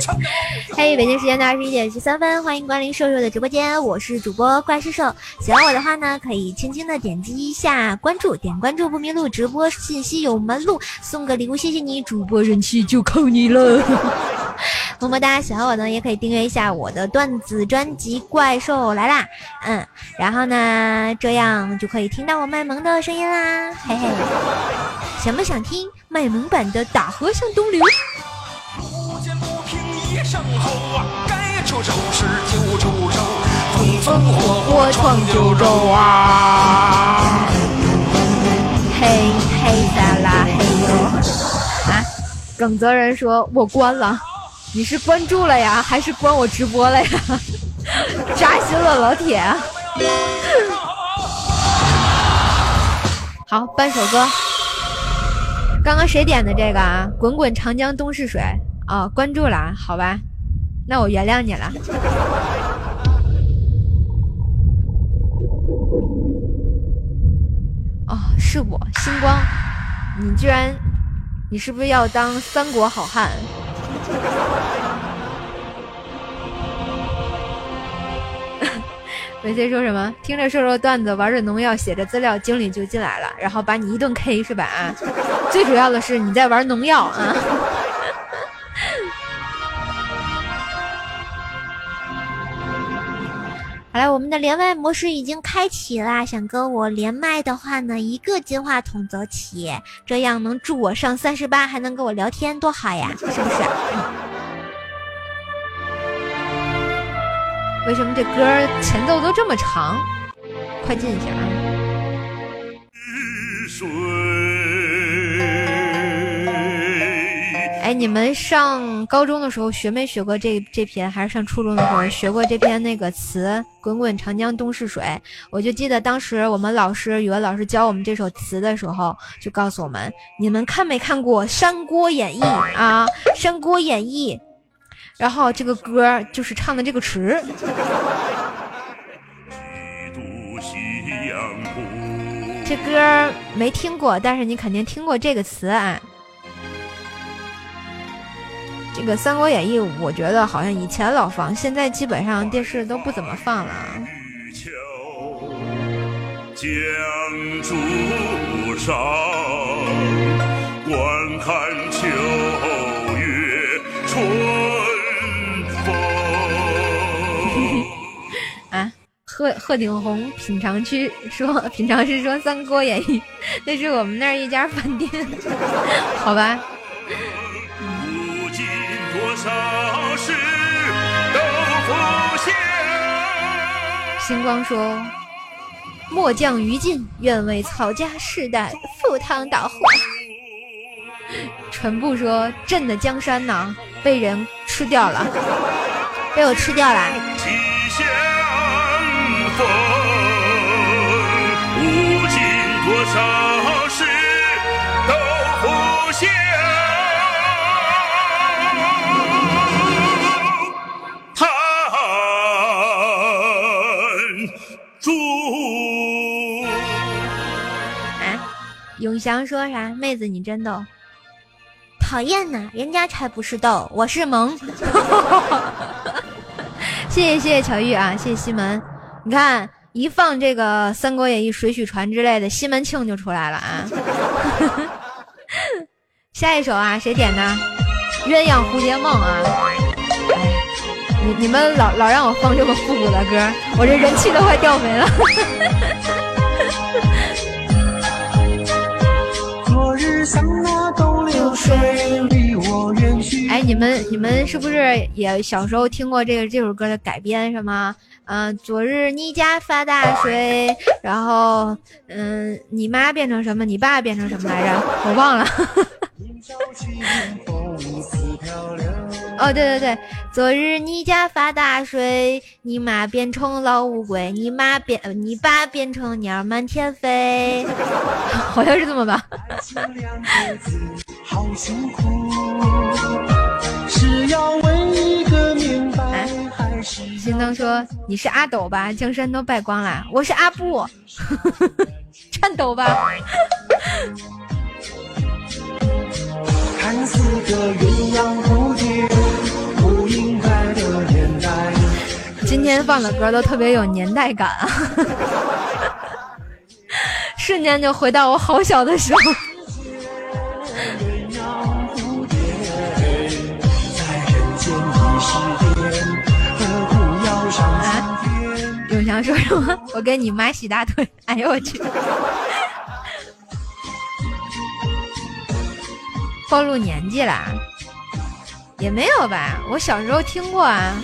嘿，北京时间的二十一点十三分，欢迎光临瘦瘦的直播间，我是主播怪兽兽。喜欢我的话呢，可以轻轻的点击一下关注，点关注不迷路，直播信息有门路，送个礼物谢谢你，主播人气就靠你了。么么哒！喜欢我呢，也可以订阅一下我的段子专辑《怪兽来啦》，嗯，然后呢，这样就可以听到我卖萌的声音啦，嘿嘿。想不想听卖萌版的《大河向东流》？出手时就出手，风风火火闯九州啊！嘿嘿哒啦嘿哟！啊，耿泽仁说：“我关了，你是关注了呀，还是关我直播了呀？” 扎心了，老铁。好，半首歌。刚刚谁点的这个啊？滚滚长江东逝水啊！关注了，好吧。那我原谅你了。哦，是我星光，你居然，你是不是要当三国好汉？维 C 说什么？听着瘦瘦段子，玩着农药，写着资料，经理就进来了，然后把你一顿 K 是吧？啊，最主要的是你在玩农药啊。好了，我们的连麦模式已经开启啦！想跟我连麦的话呢，一个金话筒走起，这样能助我上三十八，还能跟我聊天，多好呀，是不是？为什么这歌前奏都这么长？快进一下啊！你们上高中的时候学没学过这这篇？还是上初中的时候学过这篇那个词？滚滚长江东逝水。我就记得当时我们老师语文老师教我们这首词的时候，就告诉我们：你们看没看过《三国演义》啊？《三国演义》，然后这个歌就是唱的这个词。这歌没听过，但是你肯定听过这个词啊。这个《三国演义》，我觉得好像以前老放，现在基本上电视都不怎么放了。江渚上，观看秋月春风。啊，鹤鹤顶红品尝区说，品尝师说《三国演义》，那是我们那儿一家饭店，好吧。星光说：“末将于禁，愿为曹家世代赴汤蹈火。”唇部说：“朕的江山呢？被人吃掉了，被我吃掉了。”永祥说啥？妹子你真逗，讨厌呢，人家才不是逗，我是萌。谢谢谢谢巧玉啊，谢谢西门。你看一放这个《三国演义》水浒传之类的，西门庆就出来了啊。下一首啊，谁点的？鸳鸯蝴蝶梦啊。你你们老老让我放这么复古的歌，我这人气都快掉没了。哎，你们你们是不是也小时候听过这个这首歌的改编？是吗？嗯，昨日你家发大水，然后嗯，你妈变成什么？你爸变成什么来着？我忘了。哦，对对对，昨日你家发大水，你妈变成老乌龟，你妈变，你爸变成鸟满天飞，好像是这么吧。哎，心灯说你是阿斗吧？江山都败光了，我是阿布，颤抖吧。看似个鸳鸯蝴蝶。天放的歌都特别有年代感啊，瞬间就回到我好小的时候。啊！永强说什么？我给你妈洗大腿！哎呦我去！暴露年纪啦？也没有吧，我小时候听过啊，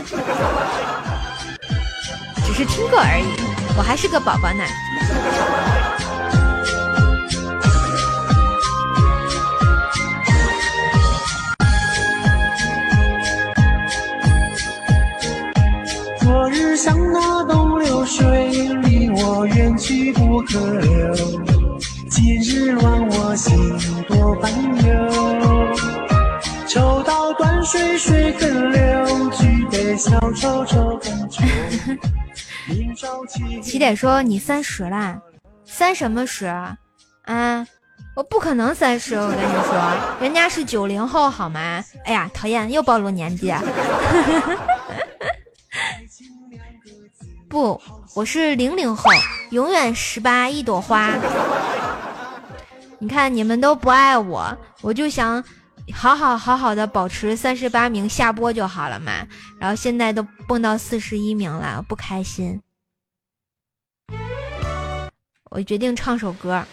只是听过而已，我还是个宝宝呢。昨日像那东流水，离我远去不可留。今日乱我心多烦忧。抽刀断水水更流，举杯消愁愁更愁。起点说你三十啦，三什么十啊？啊，我不可能三十，我跟你说，人家是九零后好吗？哎呀，讨厌，又暴露年纪。不，我是零零后，永远十八一朵花。你看你们都不爱我，我就想。好好好好的保持三十八名下播就好了嘛，然后现在都蹦到四十一名了，不开心。我决定唱首歌。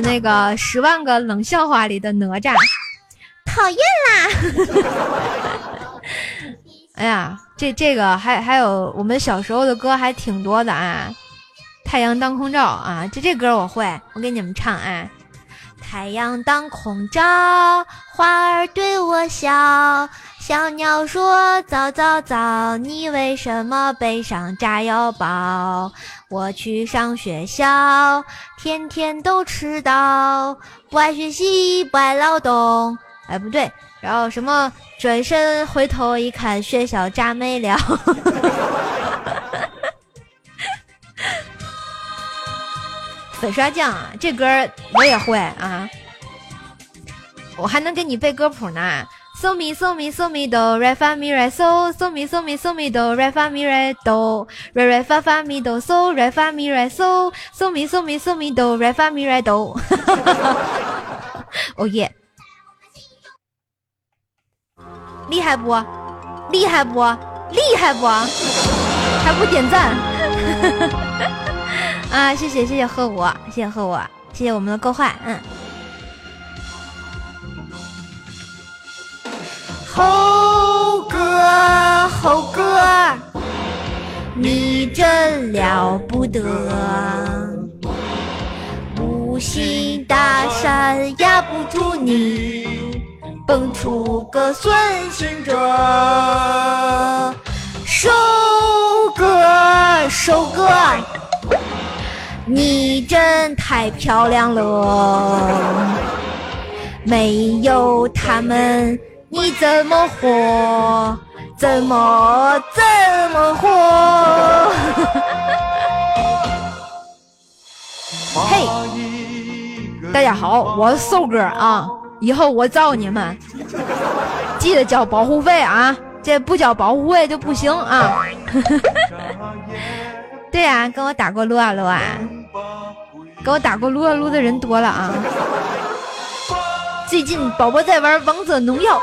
那个《十万个冷笑话》里的哪吒，讨厌啦！哎呀，这这个还还有我们小时候的歌还挺多的啊。太阳当空照啊，这这歌我会，我给你们唱啊。太阳当空照，花儿对我笑，小鸟说早早早，你为什么背上炸药包？我去上学校，天天都迟到，不爱学习，不爱劳动。哎，不对，然后什么？转身回头一看，学校炸没了。粉刷匠啊，这歌我也会啊，我还能给你背歌谱呢。嗦咪嗦咪嗦咪哆来发咪来嗦，嗦咪嗦咪嗦咪哆来发咪来哆，来来发发咪哆嗦，来发咪来嗦，嗦咪嗦咪嗦咪哆来发咪来哆。哦耶，厉害不？厉害不？厉害不？还不点赞？啊，谢谢谢谢贺我，谢谢贺我，谢谢我们的勾坏，嗯。猴哥，猴哥，你真了不得，无形大山压不住你，蹦出个孙行者，收割，收割。你真太漂亮了，没有他们你怎么活？怎么怎么活？嘿，大家好，我是瘦哥啊，以后我罩你们，记得交保护费啊，这不交保护费就不行啊。对呀，跟我打过撸啊撸啊，跟我打过撸啊撸的人多了啊。最近宝宝在玩王者荣耀，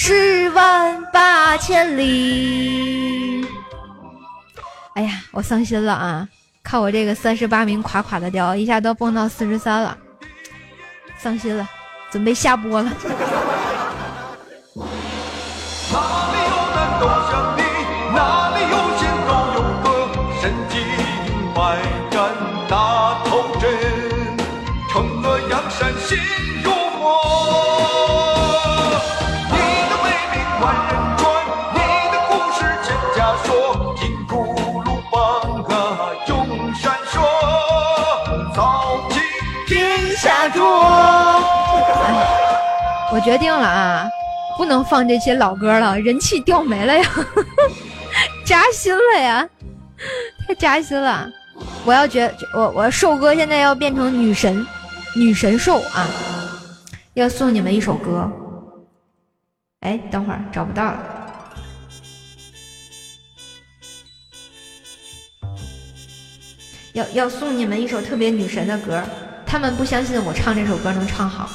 十万八千里。哎呀，我伤心了啊！看我这个三十八名垮垮的掉，一下都蹦到四十三了，伤心了，准备下播了。决定了啊，不能放这些老歌了，人气掉没了呀，扎心了呀，太扎心了。我要觉我我瘦哥现在要变成女神，女神兽啊！要送你们一首歌。哎，等会儿找不到了。要要送你们一首特别女神的歌，他们不相信我唱这首歌能唱好，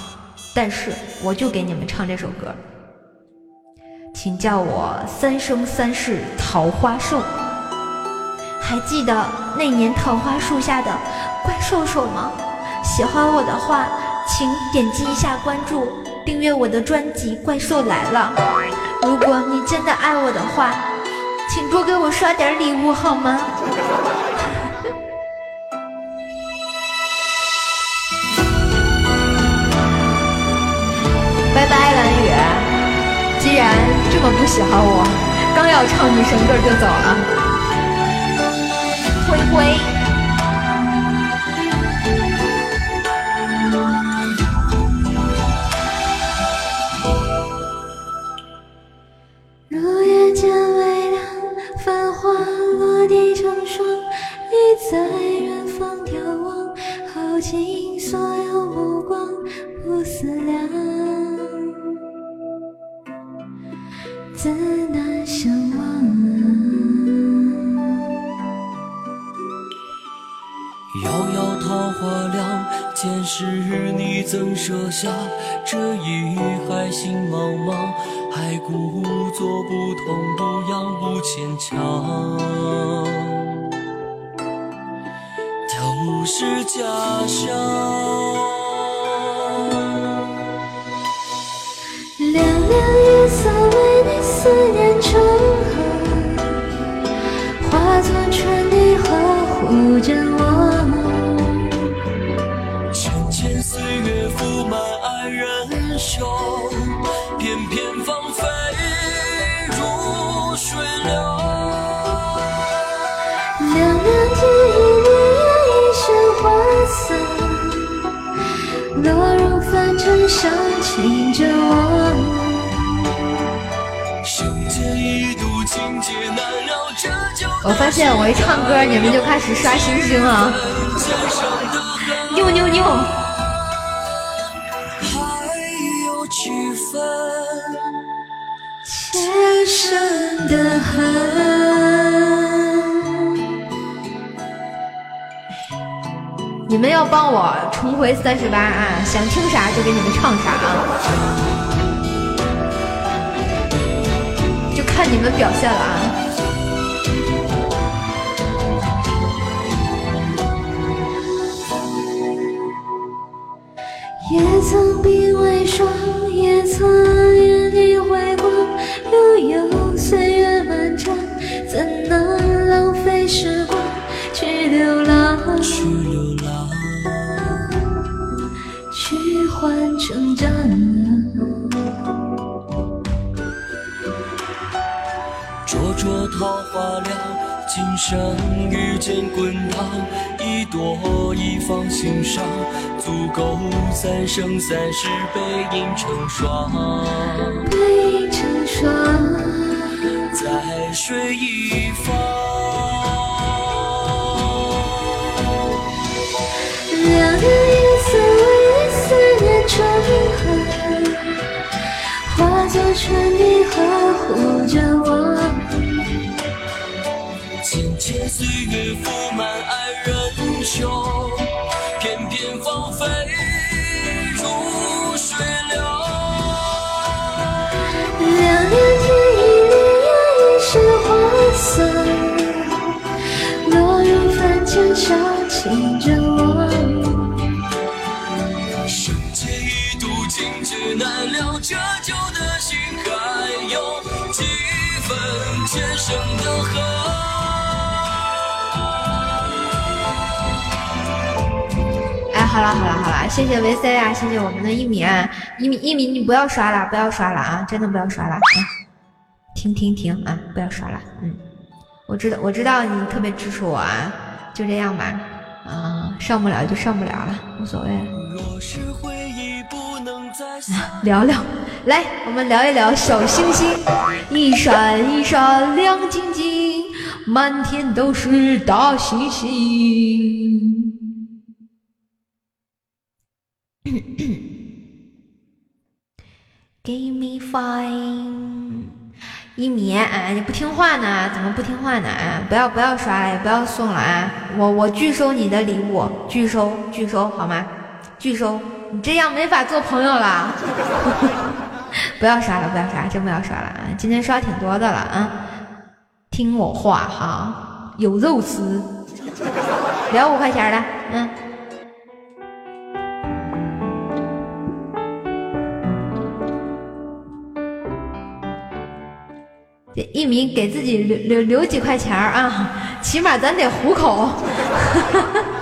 但是我就给你们唱这首歌，请叫我三生三世桃花兽。还记得那年桃花树下的怪兽兽吗？喜欢我的话，请点击一下关注，订阅我的专辑《怪兽来了》。如果你真的爱我的话，请多给我刷点礼物好吗？么不喜欢我，刚要唱女神歌就走了。灰灰。三十八啊！想听啥三生三世背影成双。好了好了好了，谢谢维 C 啊，谢谢我们的一米啊，一米一米，你不要刷了，不要刷了啊，真的不要刷了，停停停啊，不要刷了，嗯，我知道我知道你特别支持我啊，就这样吧，啊，上不了就上不了了，无所谓。聊聊，来，我们聊一聊小星星，一闪一闪亮晶晶，满天都是大星星。Give me five，一米，哎，你不听话呢？怎么不听话呢？哎，不要不要刷了，也不要送了啊！我我拒收你的礼物，拒收拒收，好吗？拒收。你这样没法做朋友了，不要刷了，不要刷，真不要刷了啊！今天刷挺多的了啊，听我话哈，有肉吃，聊五块钱的，嗯。一米给自己留留留几块钱啊，起码咱得糊口。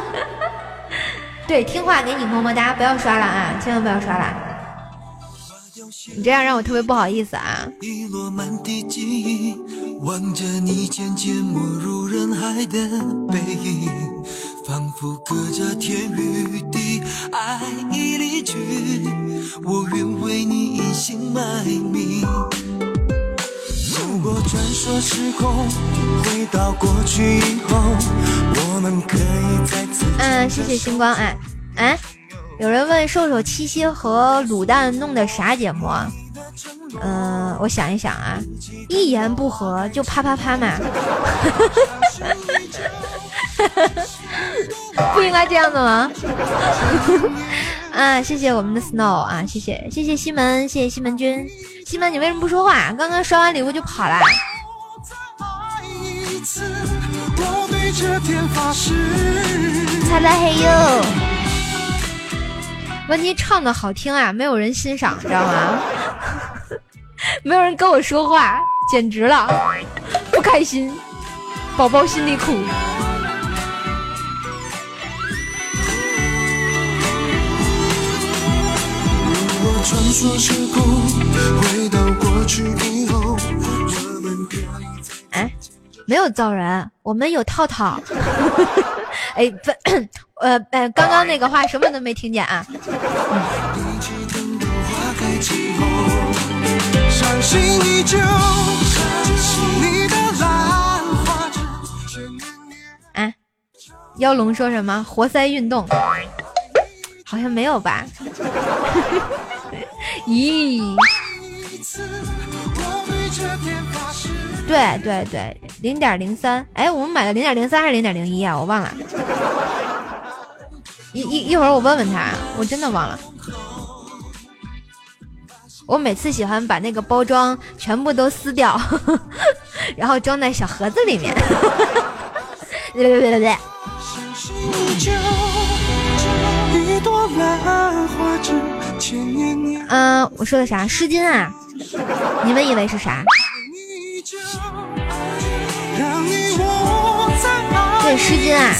对，听话，给你么么哒，不要刷了啊，千万不要刷了，你这样让我特别不好意思啊。嗯，谢谢星光哎哎，有人问瘦瘦七夕和卤蛋弄的啥节目？嗯，我想一想啊，一言不合就啪啪啪嘛，不应该这样的吗？啊，谢谢我们的 Snow 啊，谢谢谢谢西门，谢谢西门君，西门你为什么不说话？刚刚刷完礼物就跑了。擦了嘿哟！问题唱的好听啊，没有人欣赏，知道吗？没有人跟我说话，简直了，不开心，宝宝心里苦。哎。没有造人，我们有套套。哎，不，呃，呃，刚刚那个话什么都没听见啊。哎，妖龙说什么？活塞运动？好像没有吧？咦？对对对，零点零三，哎，我们买的零点零三还是零点零一啊？我忘了，一一一会儿我问问他，我真的忘了。我每次喜欢把那个包装全部都撕掉，然后装在小盒子里面。对对对对对。嗯，我说的啥？湿巾啊？你们以为是啥？对，湿巾啊，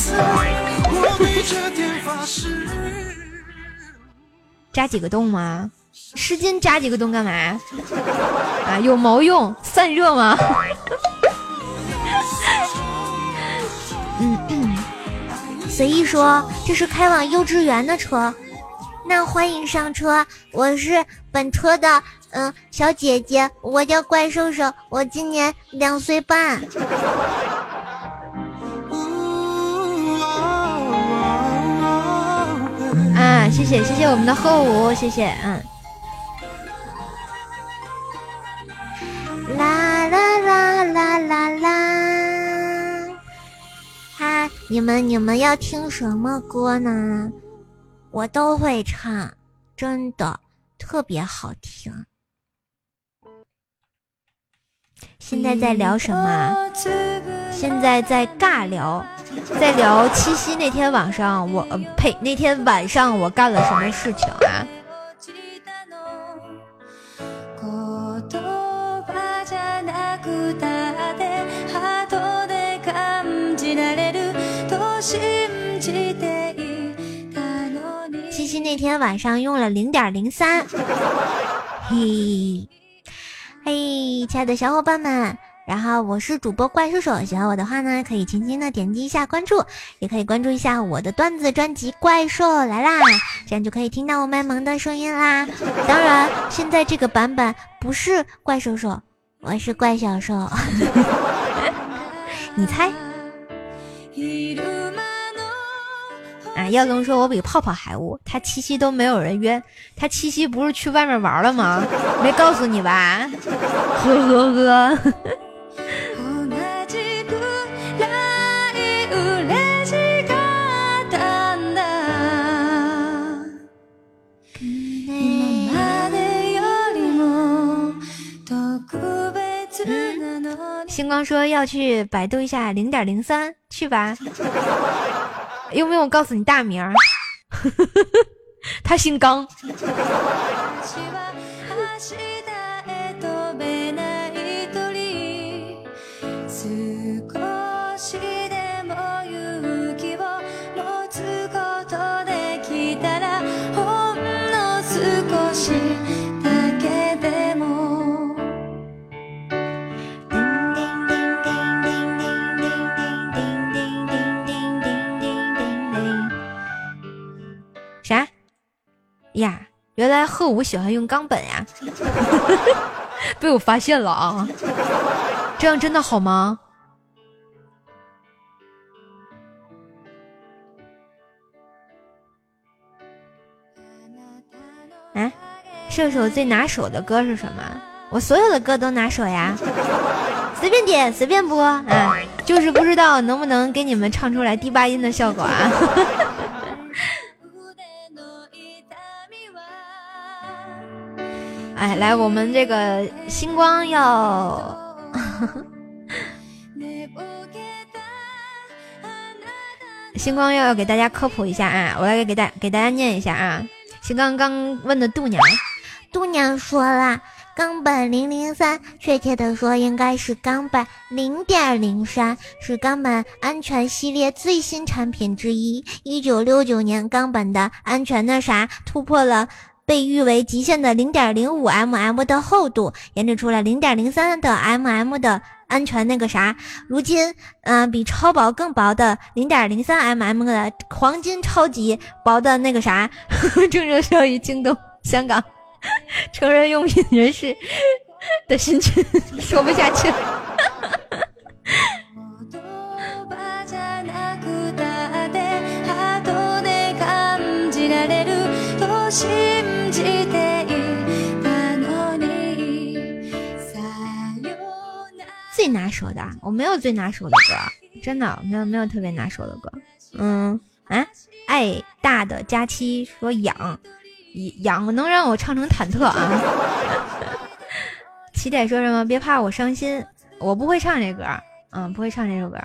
扎几个洞吗？湿巾扎几个洞干嘛？啊，有毛用？散热吗？嗯嗯，随意说，这是开往幼稚园的车，那欢迎上车，我是本车的。嗯，小姐姐，我叫怪兽兽，我今年两岁半。啊，谢谢谢谢我们的后五，谢谢，嗯。啦啦啦啦啦啦！哈，你们你们要听什么歌呢？我都会唱，真的特别好听。现在在聊什么？现在在尬聊，在聊七夕那天晚上我呃呸那天晚上我干了什么事情啊？那天晚上用了零点零三，嘿。嘿，亲爱的小伙伴们，然后我是主播怪兽手，喜欢我的话呢，可以轻轻的点击一下关注，也可以关注一下我的段子专辑《怪兽来啦》，这样就可以听到我卖萌的声音啦。当然，现在这个版本不是怪兽手，我是怪小兽，你猜？啊！耀龙说：“我比泡泡还污，他七夕都没有人约，他七夕不是去外面玩了吗？没告诉你吧？”呵呵呵。星光说要去百度一下零点零三，去吧。有没有告诉你大名？他姓刚。来贺武喜欢用钢本呀，被我发现了啊！这样真的好吗？哎，射手最拿手的歌是什么？我所有的歌都拿手呀，随便点随便播啊，就是不知道能不能给你们唱出来低八音的效果啊！哎，来，我们这个星光要，星光要给大家科普一下啊！我来给大给大家念一下啊！星光刚问的度娘，度娘说了，冈本零零三，确切的说应该是冈本零点零三，是冈本安全系列最新产品之一。一九六九年，冈本的安全那啥突破了。被誉为极限的零点零五 mm 的厚度，研制出了零点零三的 mm 的安全那个啥。如今，嗯，比超薄更薄的零点零三 mm 的黄金超级薄的那个啥，正热销于京东、香港成人用品人士的心情，说不下去了。最拿手的，我没有最拿手的歌，真的没有没有特别拿手的歌。嗯哎，爱大的佳期说痒痒能让我唱成忐忑啊。起点说什么？别怕我伤心，我不会唱这歌，嗯，不会唱这首歌。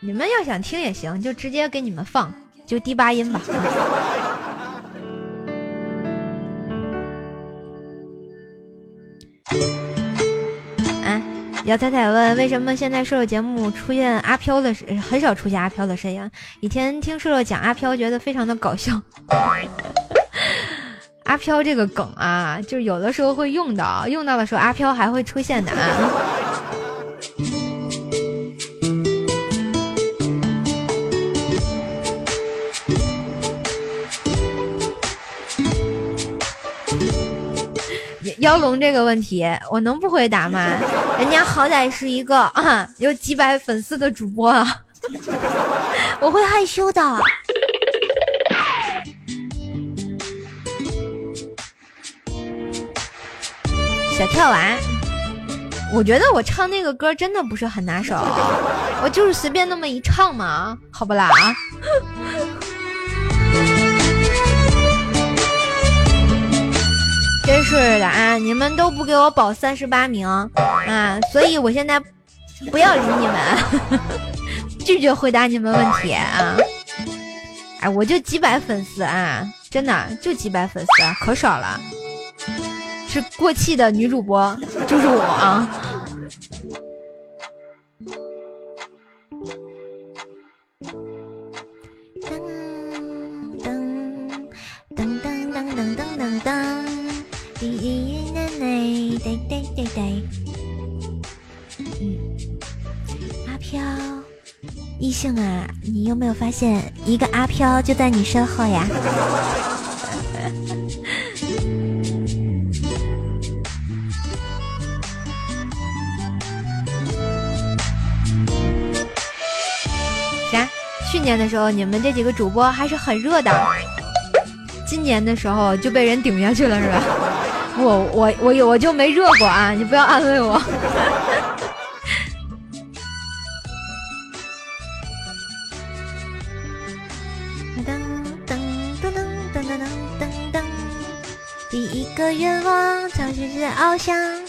你们要想听也行，就直接给你们放，就低八音吧。姚彩彩问：为什么现在瘦瘦节目出现阿飘的很少出现阿飘的身影？以前听瘦瘦讲阿飘，觉得非常的搞笑。阿飘这个梗啊，就是有的时候会用到，用到的时候阿飘还会出现的啊。妖龙这个问题，我能不回答吗？人家好歹是一个啊有几百粉丝的主播啊，我会害羞的。小跳娃，我觉得我唱那个歌真的不是很拿手，我就是随便那么一唱嘛，好不啦？真是的啊！你们都不给我保三十八名啊，所以我现在不要理你们，拒绝回答你们问题啊！哎，我就几百粉丝啊，真的就几百粉丝，可少了。是过气的女主播，就是我啊。对对嗯。阿飘异性啊你有没有发现一个阿飘就在你身后呀？啥？去年的时候你们这几个主播还是很热的。今年的时候就被人顶下去了是吧？我我我我就没热过啊，你不要安慰我。噔噔噔噔噔噔噔噔第一个愿望朝世界翱翔。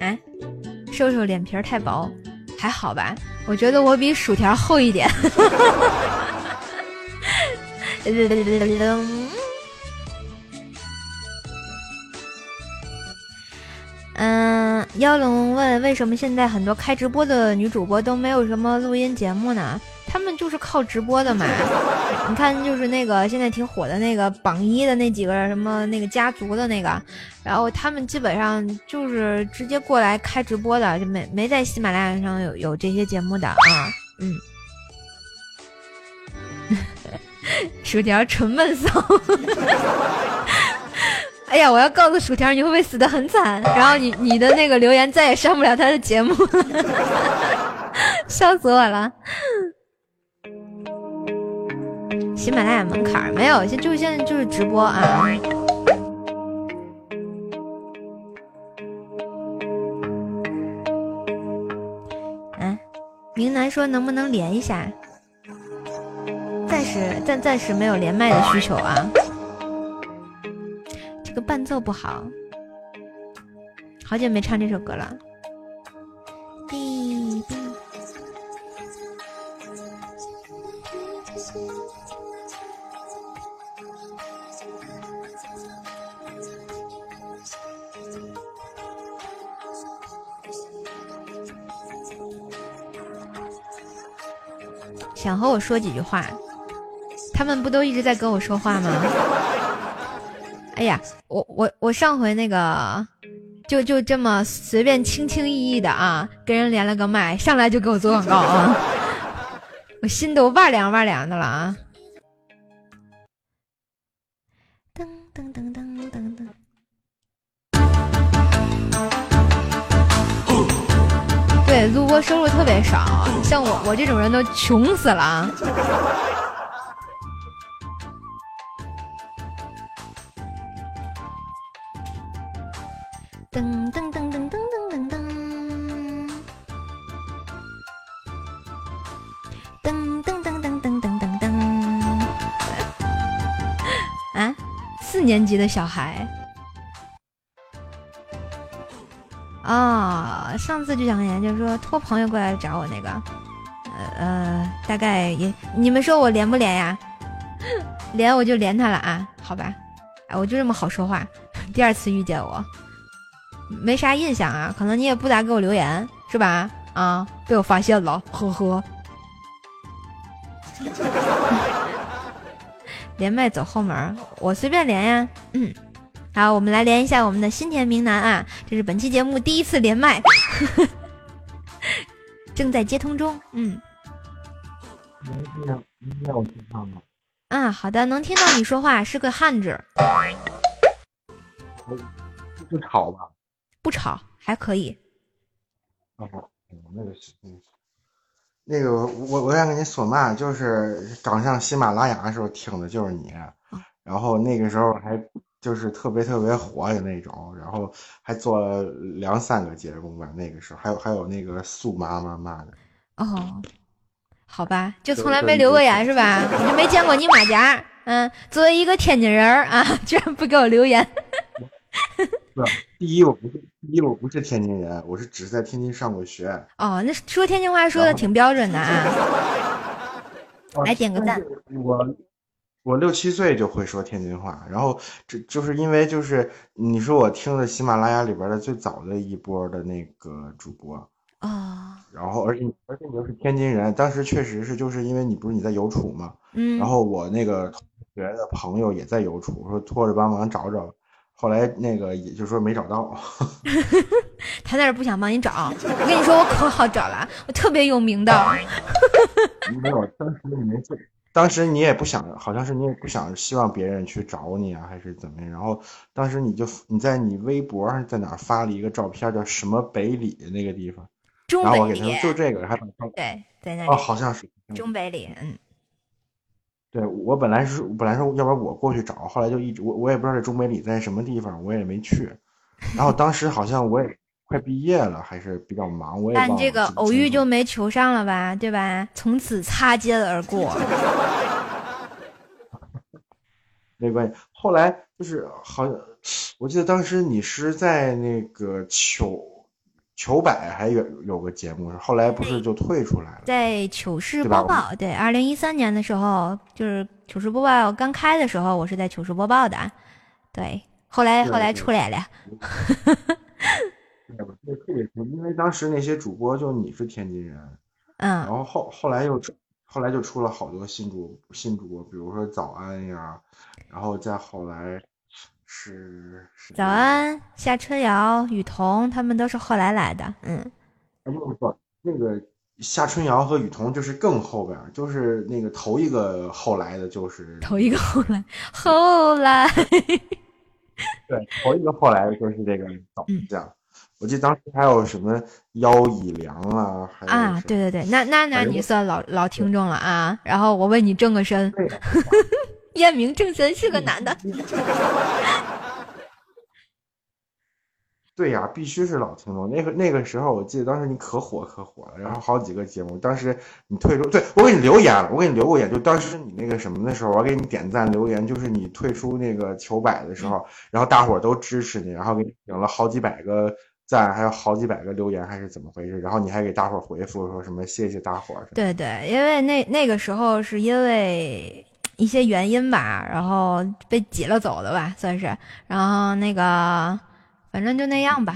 哎，瘦瘦脸皮太薄，还好吧？我觉得我比薯条厚一点。嗯，妖龙问为什么现在很多开直播的女主播都没有什么录音节目呢？他们就是靠直播的嘛。你看，就是那个现在挺火的那个榜一的那几个什么那个家族的那个，然后他们基本上就是直接过来开直播的，就没没在喜马拉雅上有有这些节目的啊。嗯，薯条纯闷骚。哎呀，我要告诉薯条，你会不会死的很惨？然后你你的那个留言再也上不了他的节目，笑死我了。喜马拉雅门槛没有，现就现在就是直播啊。嗯，明南说能不能连一下？暂时暂暂时没有连麦的需求啊。这个伴奏不好，好久没唱这首歌了。想和我说几句话，他们不都一直在跟我说话吗？哎呀，我我我上回那个，就就这么随便轻轻易易的啊，跟人连了个麦，上来就给我做广告啊，我心都哇凉哇凉的了啊！噔噔噔录播收入特别少，像我我这种人都穷死了！噔噔噔噔噔噔噔噔噔噔噔噔噔噔噔啊！四年级的小孩。啊，上次就想研究说托朋友过来找我那个，呃呃，大概也你们说我连不连呀？连我就连他了啊，好吧，哎，我就这么好说话。第二次遇见我，没啥印象啊，可能你也不咋给我留言是吧？啊，被我发现了，呵呵。连麦走后门，我随便连呀，嗯。好，我们来连一下我们的新田明南啊，这是本期节目第一次连麦，正在接通中。嗯，能听到？能听到我说话吗？啊，好的，能听到你说话，是个汉子。不吵吧？不吵，还可以。哦，那个是，那个我我想跟你说嘛，就是刚上喜马拉雅的时候听的就是你，然后那个时候还。就是特别特别火的那种，然后还做了两三个节目吧。那个时候还有还有那个素妈妈妈的。哦，好吧，就从来没留过言是吧？我就没见过你马甲。嗯，作为一个天津人啊，居然不给我留言。不，第一我不是第一我不是天津人，我是只是在天津上过学。哦，那说天津话说的挺标准的啊。来点个赞。我我六七岁就会说天津话，然后这就是因为就是你说我听的喜马拉雅里边的最早的一波的那个主播啊，然后而且而且你又是天津人，当时确实是就是因为你不是你在邮储嘛，嗯，然后我那个同学的朋友也在邮储，说托着帮忙找找，后来那个也就说没找到，他那是不想帮你找，我跟你说我可好找了，我特别有名的，没有，当时你没做。当时你也不想，好像是你也不想希望别人去找你啊，还是怎么样？然后当时你就你在你微博上在哪发了一个照片，叫什么北里那个地方，中然后我给他就这个，还把对在那里哦，好像是中北里，嗯，对我本来是本来说要不然我过去找，后来就一直我我也不知道这中北里在什么地方，我也没去。然后当时好像我也快毕业了，还是比较忙，我也但这个偶遇就没求上了吧，对吧？从此擦肩而过。没关系。后来就是好像，我记得当时你是在那个糗糗百还有有个节目，后来不是就退出来了？在糗事播报，对，二零一三年的时候，就是糗事播报刚开的时候，我是在糗事播报的，对，后来后来出来了，对，我记得特别清，因为当时那些主播就你是天津人，嗯然嗯，后后后来又出后来就出了好多新主新主播，比如说早安呀，然后再后来是是早安，夏春瑶、雨桐他们都是后来来的，嗯，啊不不不，那个夏春瑶和雨桐就是更后边儿，就是那个头一个后来的，就是头一个后来，后来，对，头一个后来的就是这个早嗯将。我记得当时还有什么腰以良啊，还有啊，对对对，那那那你算老老听众了啊。然后我为你正个身，对验明正身是个男的。对呀，必须是老听众。那个那个时候，我记得当时你可火可火了，然后好几个节目。当时你退出，对我给你留言了，我给你留过言，就当时你那个什么的时候，我给你点赞留言，就是你退出那个糗百的时候，然后大伙儿都支持你，然后给你顶了好几百个赞，还有好几百个留言，还是怎么回事？然后你还给大伙儿回复说什么谢谢大伙儿。对对，因为那那个时候是因为一些原因吧，然后被挤了走的吧，算是。然后那个，反正就那样吧。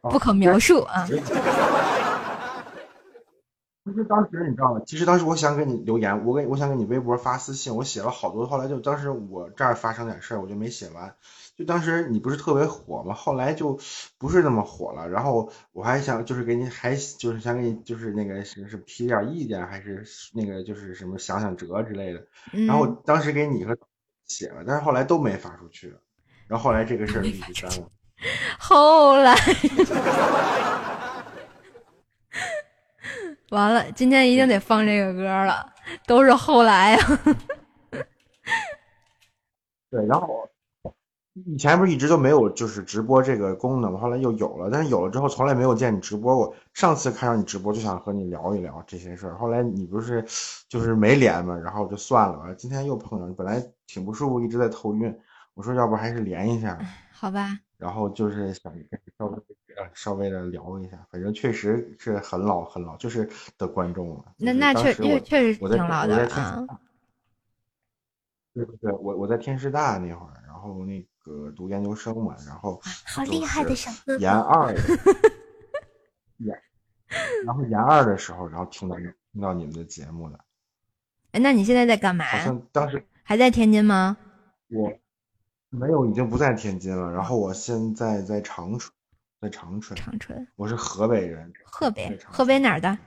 不可描述啊。其实当时你知道吗？其实当时我想给你留言，我给我想给你微博发私信，我写了好多，后来就当时我这儿发生点事儿，我就没写完。就当时你不是特别火吗？后来就不是那么火了。然后我还想就是给你还就是想给你就是那个是是提点意见，还是那个就是什么想想辙之类的。嗯然后当时给你和写了，但是后来都没发出去。然后后来这个事儿就一直耽误。后来，完了，今天一定得放这个歌了，都是后来啊。对，然后以前不是一直都没有就是直播这个功能吗，后来又有了，但是有了之后从来没有见你直播过。上次看到你直播就想和你聊一聊这些事儿，后来你不是就是没连嘛，然后就算了吧。今天又碰上，本来挺不舒服，一直在头晕，我说要不还是连一下，好吧，然后就是想稍微呃稍微的聊一下，反正确实是很老很老，就是的观众了。那那确当时我确确实我在挺老的啊。对对对，我我在天师大那会儿，然后那个读研究生嘛，然后好就厉害的是小哥研！二 研，然后研二的时候，然后听到听到你们的节目了，哎，那你现在在干嘛好？像当时还在天津吗？我没有，已经不在天津了，然后我现在在长春，在长春，长春、我是河北人，河北河北哪儿的？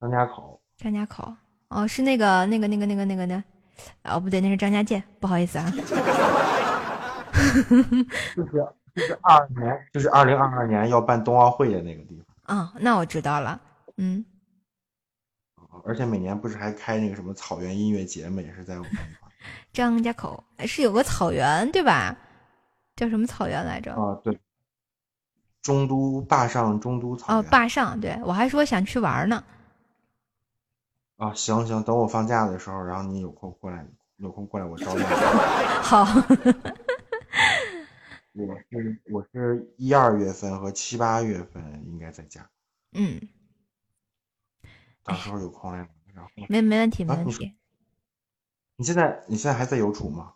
张家口，张家口。哦，是那个那个那个那个那个的，哦不对，那是张家界，不好意思啊。就是就是二年，就是二零二二年要办冬奥会的那个地方。哦，那我知道了。嗯，而且每年不是还开那个什么草原音乐节嘛，也是在我们。张家口哎是有个草原对吧？叫什么草原来着？啊，对，中都坝上中都草哦，坝上。对我还说想去玩呢。啊，行行，等我放假的时候，然后你有空过来，有空过来我招待你。好，我是我是一二月份和七八月份应该在家，嗯，到时候有空来然后没没问题，没啊你问题。你现在你现在还在邮储吗？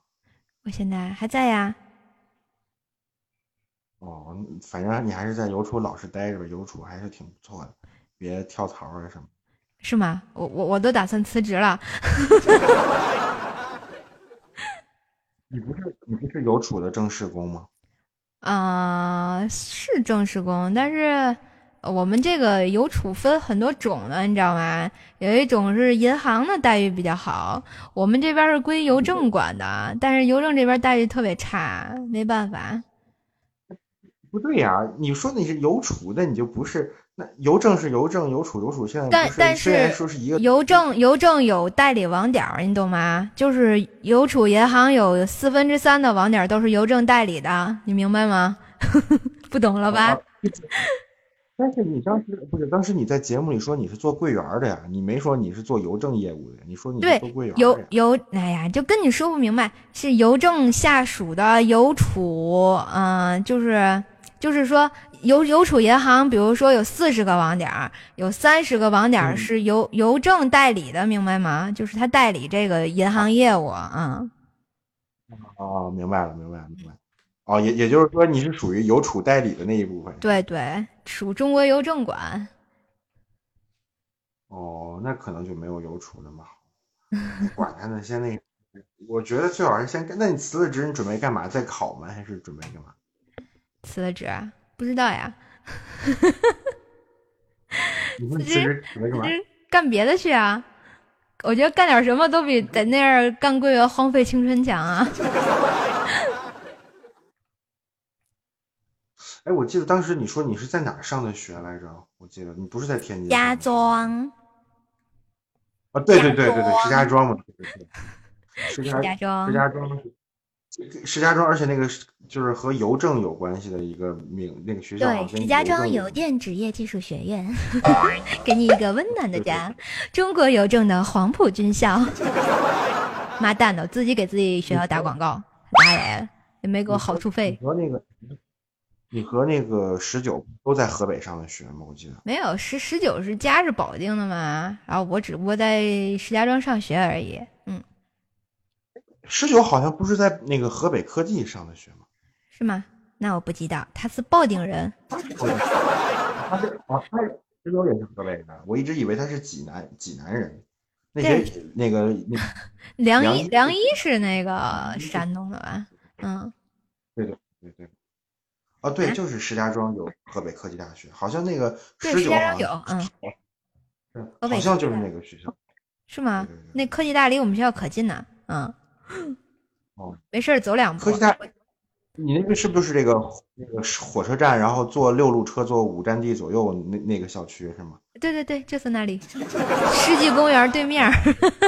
我现在还在呀。哦，反正你还是在邮储老实待着吧，邮储还是挺不错的，别跳槽啊什么。是吗？我我我都打算辞职了。你不是你不是邮储的正式工吗？啊、是正式工，但是呃我们这个邮储分很多种的，你知道吗？有一种是银行的待遇比较好，我们这边是归邮政管的，但是邮政这边待遇特别差，没办法。不对呀、你说你是邮储，的你就不是那邮政是邮政，邮储邮储现在但但是说是一个邮政邮政有代理网点儿，你懂吗？就是邮储银行有四分之三的网点儿都是邮政代理的，你明白吗？不懂了吧？啊 但是你当时不是当时你在节目里说你是做柜员儿的呀，你没说你是做邮政业务的，你说你是做柜员儿邮。邮，哎呀，就跟你说不明白，是邮政下属的邮储，嗯、就是就是说邮邮储银行，比如说有四十个网点，有三十个网点是邮、邮政代理的，明白吗？就是他代理这个银行业务，嗯，哦，明白了，明白了，明白了。哦，也也就是说你是属于邮储代理的那一部分。对对，属中国邮政管。哦，那可能就没有邮储那么好。管他呢，先那个，我觉得最好是先干。那你辞了职，你准备干嘛？再考吗？还是准备干嘛？辞了职啊？不知道呀，你说你辞辞职准备干嘛？干别的去啊。我觉得干点什么都比在那儿干柜员荒废青春强啊。哎，我记得当时你说你是在哪儿上的学来着？我记得你不是在天津上家庄，啊？对对对对对，石家庄嘛，对对对，石家庄石，家庄是石家庄，而且那个是就是和邮政有关系的一个名，那个学校对，石家庄邮邮电职业技术学院，给你一个温暖的家，中国邮政的黄埔军校。妈蛋的，自己给自己学校打广告，打来了，也没给我好处你费。和那个你和那个十九都在河北上的学吗？我记得。没有，十十九是家是保定的嘛，然后我只不过在石家庄上学而已。嗯，十九好像不是在那个河北科技上的学吗？是吗？那我不知道，他是保定人。他是啊，他十九也是河北的，我一直以为他是济南济南人。那谁那个那梁 梁一一梁一是那个山东的吧？嗯，对对对对，哦对，就是石家庄有河北科技大学，好像那个，十九石家庄好像有，嗯，是好像就是那个学校。是吗？那科技大离我们学校可近呢，嗯。哦，没事走两步。你那个是不是这个那个火车站，然后坐六路车坐五站地左右那那个小区是吗？对对对，就是那里，世纪公园对面儿。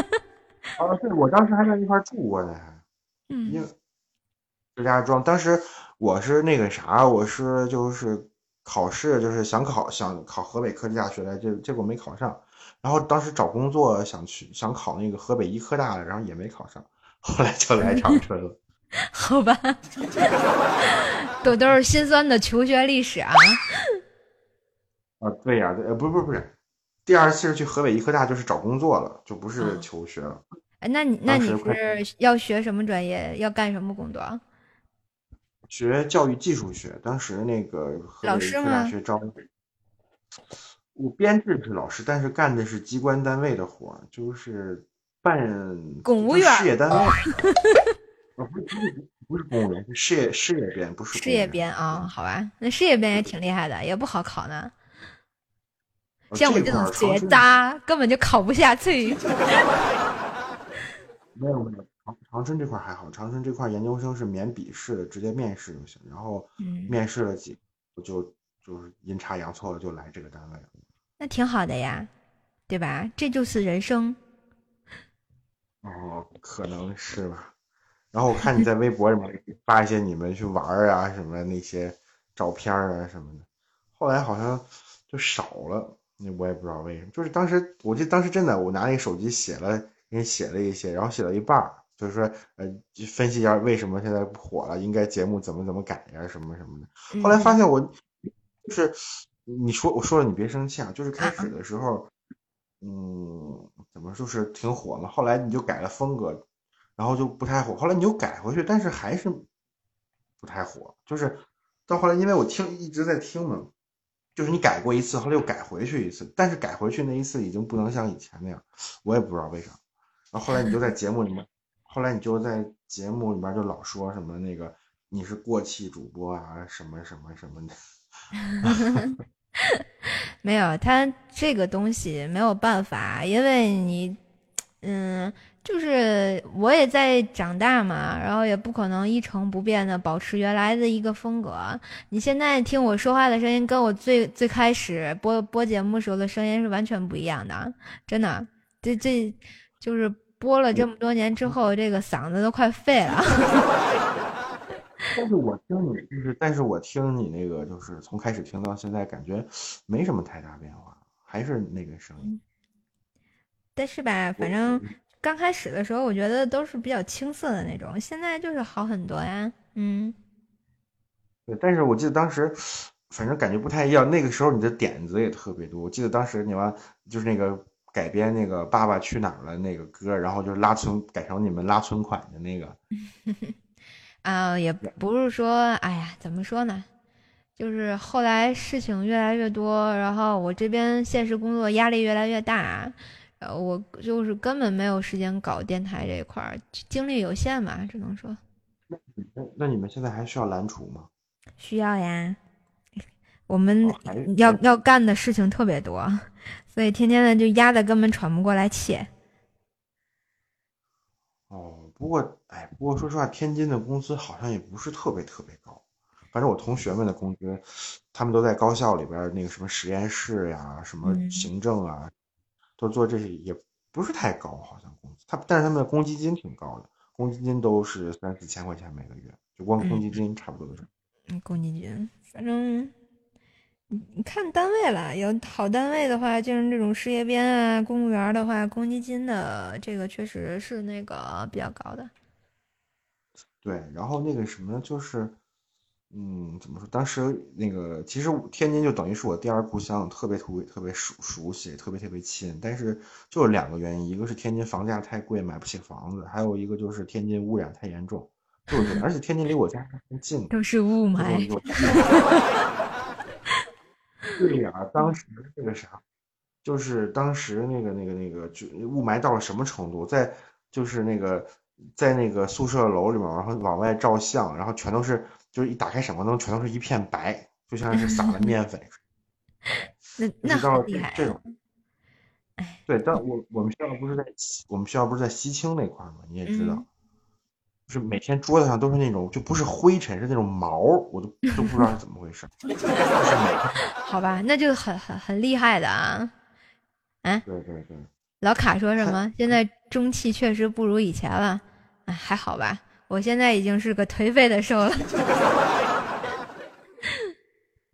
啊，对，我当时还在一块住过呢，还因嗯为石家庄，当时我是那个啥，我是就是考试，就是想考想考河北科技大学来，结结果没考上，然后当时找工作想去想考那个河北医科大的，然后也没考上，后来就来长春了。好吧，都都是心酸的求学历史啊。啊，对呀、对，呃，不是不是不是，第二次是去河北医科大，就是找工作了，就不是求学了。哎，那你那你是要学什么专业？要干什么工作？学教育技术学，当时那个河老师北医科大学招，我编制是老师，但是干的是机关单位的活儿，就是办公务员事业单位。呃不是不是不是公务员，是事业事业编，不是事业编啊，好吧，那事业编也挺厉害的，也不好考呢。呃像我这这种学渣根本就考不下去。没有没有，长长春这块还好，长春这块研究生是免笔试的，直接面试就行。然后嗯，面试了几个，就就是阴差阳错的就来这个单位了。那挺好的呀，对吧？这就是人生。哦，可能是吧。然后我看你在微博里面 发一些你们去玩儿啊什么那些照片儿啊什么的，后来好像就少了，那我也不知道为什么。就是当时我记得当时真的，我拿那个手机写了，给你写了一些，然后写到一半儿，就是说呃分析一下为什么现在不火了，应该节目怎么怎么改呀、什么什么的。后来发嗯现我就是你说我说了你别生气啊，就是开始的时候，嗯，怎么就是挺火嘛。后来你就改了风格，然后就不太火。后来你又改回去，但是还是不太火。就是到后来，因为我听一直在听嘛，就是你改过一次，后来又改回去一次，但是改回去那一次已经不能像以前那样，我也不知道为啥。然后后来你就在节目里面，后来你就在节目里面就老说什么那个你是过气主播啊，什么什么什么的。没有，他这个东西没有办法，因为你，嗯，就是我也在长大嘛，然后也不可能一成不变的保持原来的一个风格。你现在听我说话的声音，跟我最最开始播播节目时候的声音是完全不一样的，真的。这这就是播了这么多年之后，这个嗓子都快废了。但是我听你就是，但是我听你那个就是从开始听到现在，感觉没什么太大变化，还是那个声音。但是吧，反正刚开始的时候，我觉得都是比较青涩的那种，现在就是好很多呀。嗯，对，但是我记得当时，反正感觉不太一样。那个时候你的点子也特别多，我记得当时你们就是那个改编那个《爸爸去哪儿了》那个歌，然后就拉存改成你们拉存款的那个。啊，也不是说，哎呀，怎么说呢？就是后来事情越来越多，然后我这边现实工作压力越来越大，呃，我就是根本没有时间搞电台这一块儿，精力有限嘛，只能说。那那你们现在还需要蓝厨吗？需要呀，我们要要干的事情特别多，所以天天的就压的根本喘不过来气。哦，不过，哎，不过说实话，天津的工资好像也不是特别特别高。反正我同学们的工资，他们都在高校里边那个什么实验室呀，什么行政啊，都做这些，也不是太高，好像工资。他但是他们的公积金挺高的，公积金都是三四千块钱每个月，就光公积金差不多都是。嗯，公积金，反正。你看单位了，有好单位的话，就是这种事业编啊，公务员的话，公积金的这个确实是那个比较高的。对，然后那个什么，就是，嗯，怎么说？当时那个其实天津就等于是我第二故乡，特别特别特别熟熟悉，特别特别亲。但是就是两个原因，一个是天津房价太贵，买不起房子；还有一个就是天津污染太严重，就是，而且天津离我家还近，都是雾霾。对呀，当时那个啥，就是当时那个那个那个，就雾霾到了什么程度，在就是那个在那个宿舍楼里面，然后往外照相，然后全都是，就是一打开闪光灯，全都是一片白，就像是撒了面粉。那那好厉害。这种，对，但我我们学校不是在我们学校不是在西青那块吗？你也知道。就是每天桌子上都是那种，就不是灰尘，是那种毛，我都都不知道是怎么回事。好吧，那就很很很厉害的啊！哎，对对对。老卡说什么？现在中气确实不如以前了。哎，还好吧，我现在已经是个颓废的瘦了。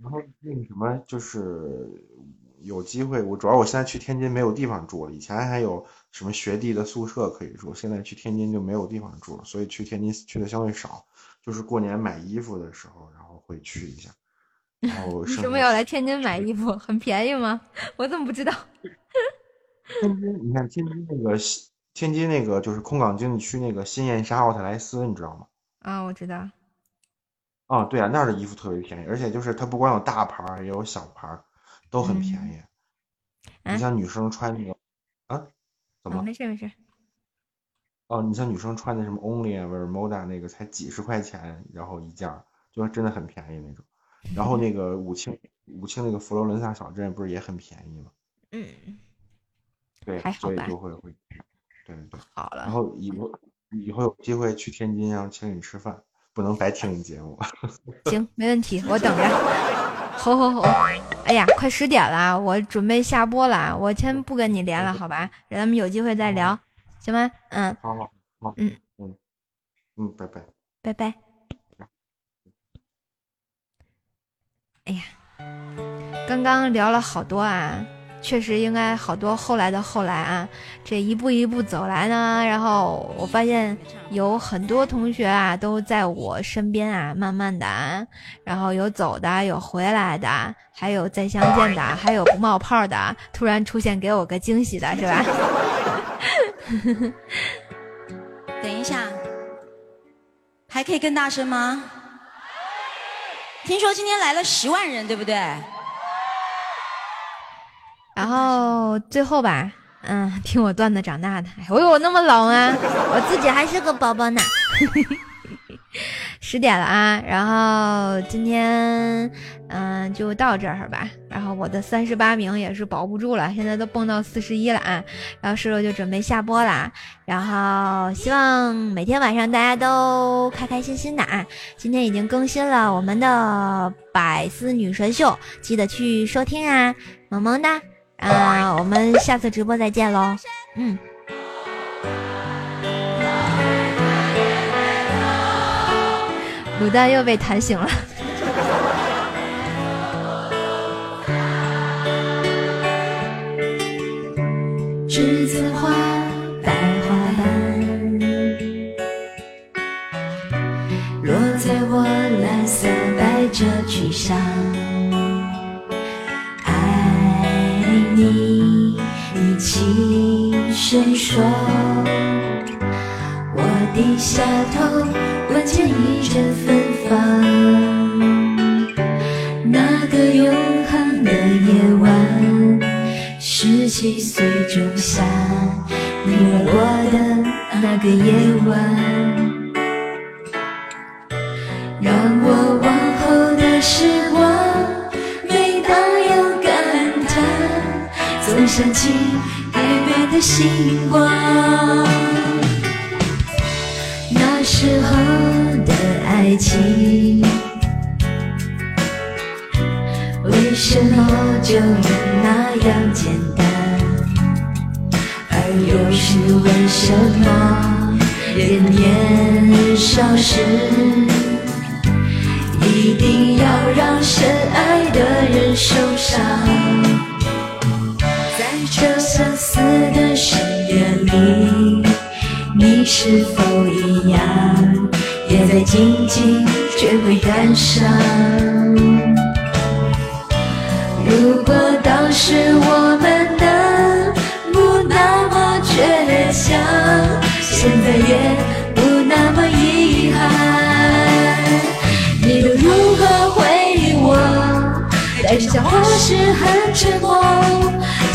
然后那个什么，就是有机会，我主要我现在去天津没有地方住了，以前还有。什么学弟的宿舍可以住，现在去天津就没有地方住了，所以去天津去的相对少，就是过年买衣服的时候，然后会去一下。然后为什么要来天津买衣服？很便宜吗？我怎么不知道？天津，你看天津那个天津那个就是空港经济区那个新燕莎奥特莱斯，你知道吗？啊，我知道。啊，对啊，那儿的衣服特别便宜，而且就是它不光有大牌儿，也有小牌儿，都很便宜。你像女生穿那个啊。怎么没事没事。哦，你像女生穿的什么 Only 啊，或者 Moda 那个才几十块钱，然后一件，就真的很便宜那种。然后那个武清武清那个佛罗伦萨小镇不是也很便宜吗？嗯。对，所以就会会。对对。好了。然后以后以后有机会去天津，然后请你吃饭，不能白听你节目。行，没问题，我等着。吼吼吼！哎呀，快十点了，我准备下播了，我先不跟你连了，好吧？咱们有机会再聊，行吗？嗯。好好好。嗯嗯嗯，拜拜。拜拜。哎呀，刚刚聊了好多啊，确实应该好多后来的后来啊，这一步一步走来呢，然后我发现有很多同学啊都在我身边啊，慢慢的啊，然后有走的，有回来的，还有再相见的，还有不冒泡的，突然出现给我个惊喜的是吧？等一下，还可以更大声吗？听说今天来了十万人，对不对？然后最后吧，嗯，听我段子长大的，我有那么老吗？我自己还是个宝宝呢。十点了啊，然后今天嗯就到这儿吧。然后我的三十八名也是保不住了，现在都蹦到四十一了啊。然后石头就准备下播啦。然后希望每天晚上大家都开开心心的啊。今天已经更新了我们的百思女神秀，记得去收听啊，萌萌哒。啊，我们下次直播再见喽。嗯，卤蛋又被弹醒了。栀子花，白花瓣，落在我蓝色百褶裙上。轻声说，我低下头，闻见一阵芬芳。那个永恒的夜晚，十七岁仲夏，你和我的那个夜晚，让我往后的时光。每当有感叹总想起的星光，那时候的爱情，为什么就那样简单？而又是为什么人年少时，一定要让深爱的人受伤？这相似的深夜里，你是否一样，也在静静却会感伤？如果当时我们能不那么倔强，现在也不那么遗憾，你都如何回忆我？带着笑或是很沉默。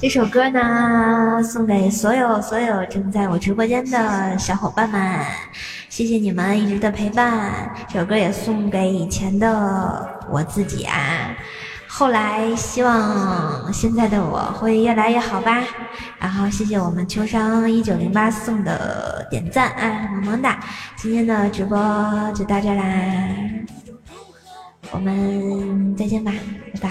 这首歌呢，送给所有所有正在我直播间的小伙伴们，谢谢你们一直的陪伴。这首歌也送给以前的我自己啊，后来希望现在的我会越来越好吧。然后谢谢我们秋商一九零八送的点赞啊，萌萌哒！今天的直播就到这啦，我们再见吧，拜拜。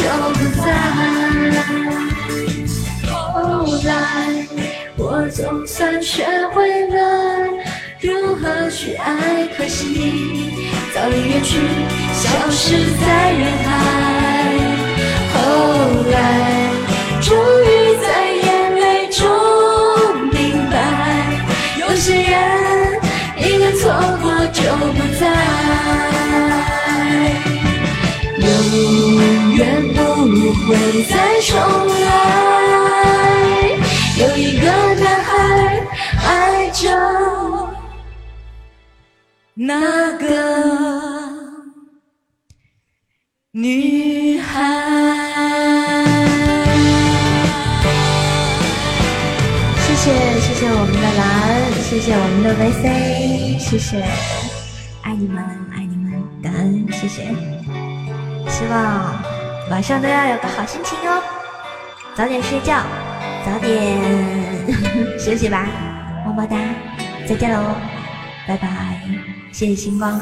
我总算学会了如何去爱，可惜你早已远去，消失在人海。后来，终于在眼泪中明白，有些人一旦错过就不再，永远不。会再重来。着那个女孩。谢谢谢谢我们的蓝，谢谢我们的 VC，谢谢，爱你们爱你们，感恩谢谢，希望晚上都要有个好心情哦，早点睡觉，早点 休息吧，么么哒，再见喽，拜拜，谢谢星光。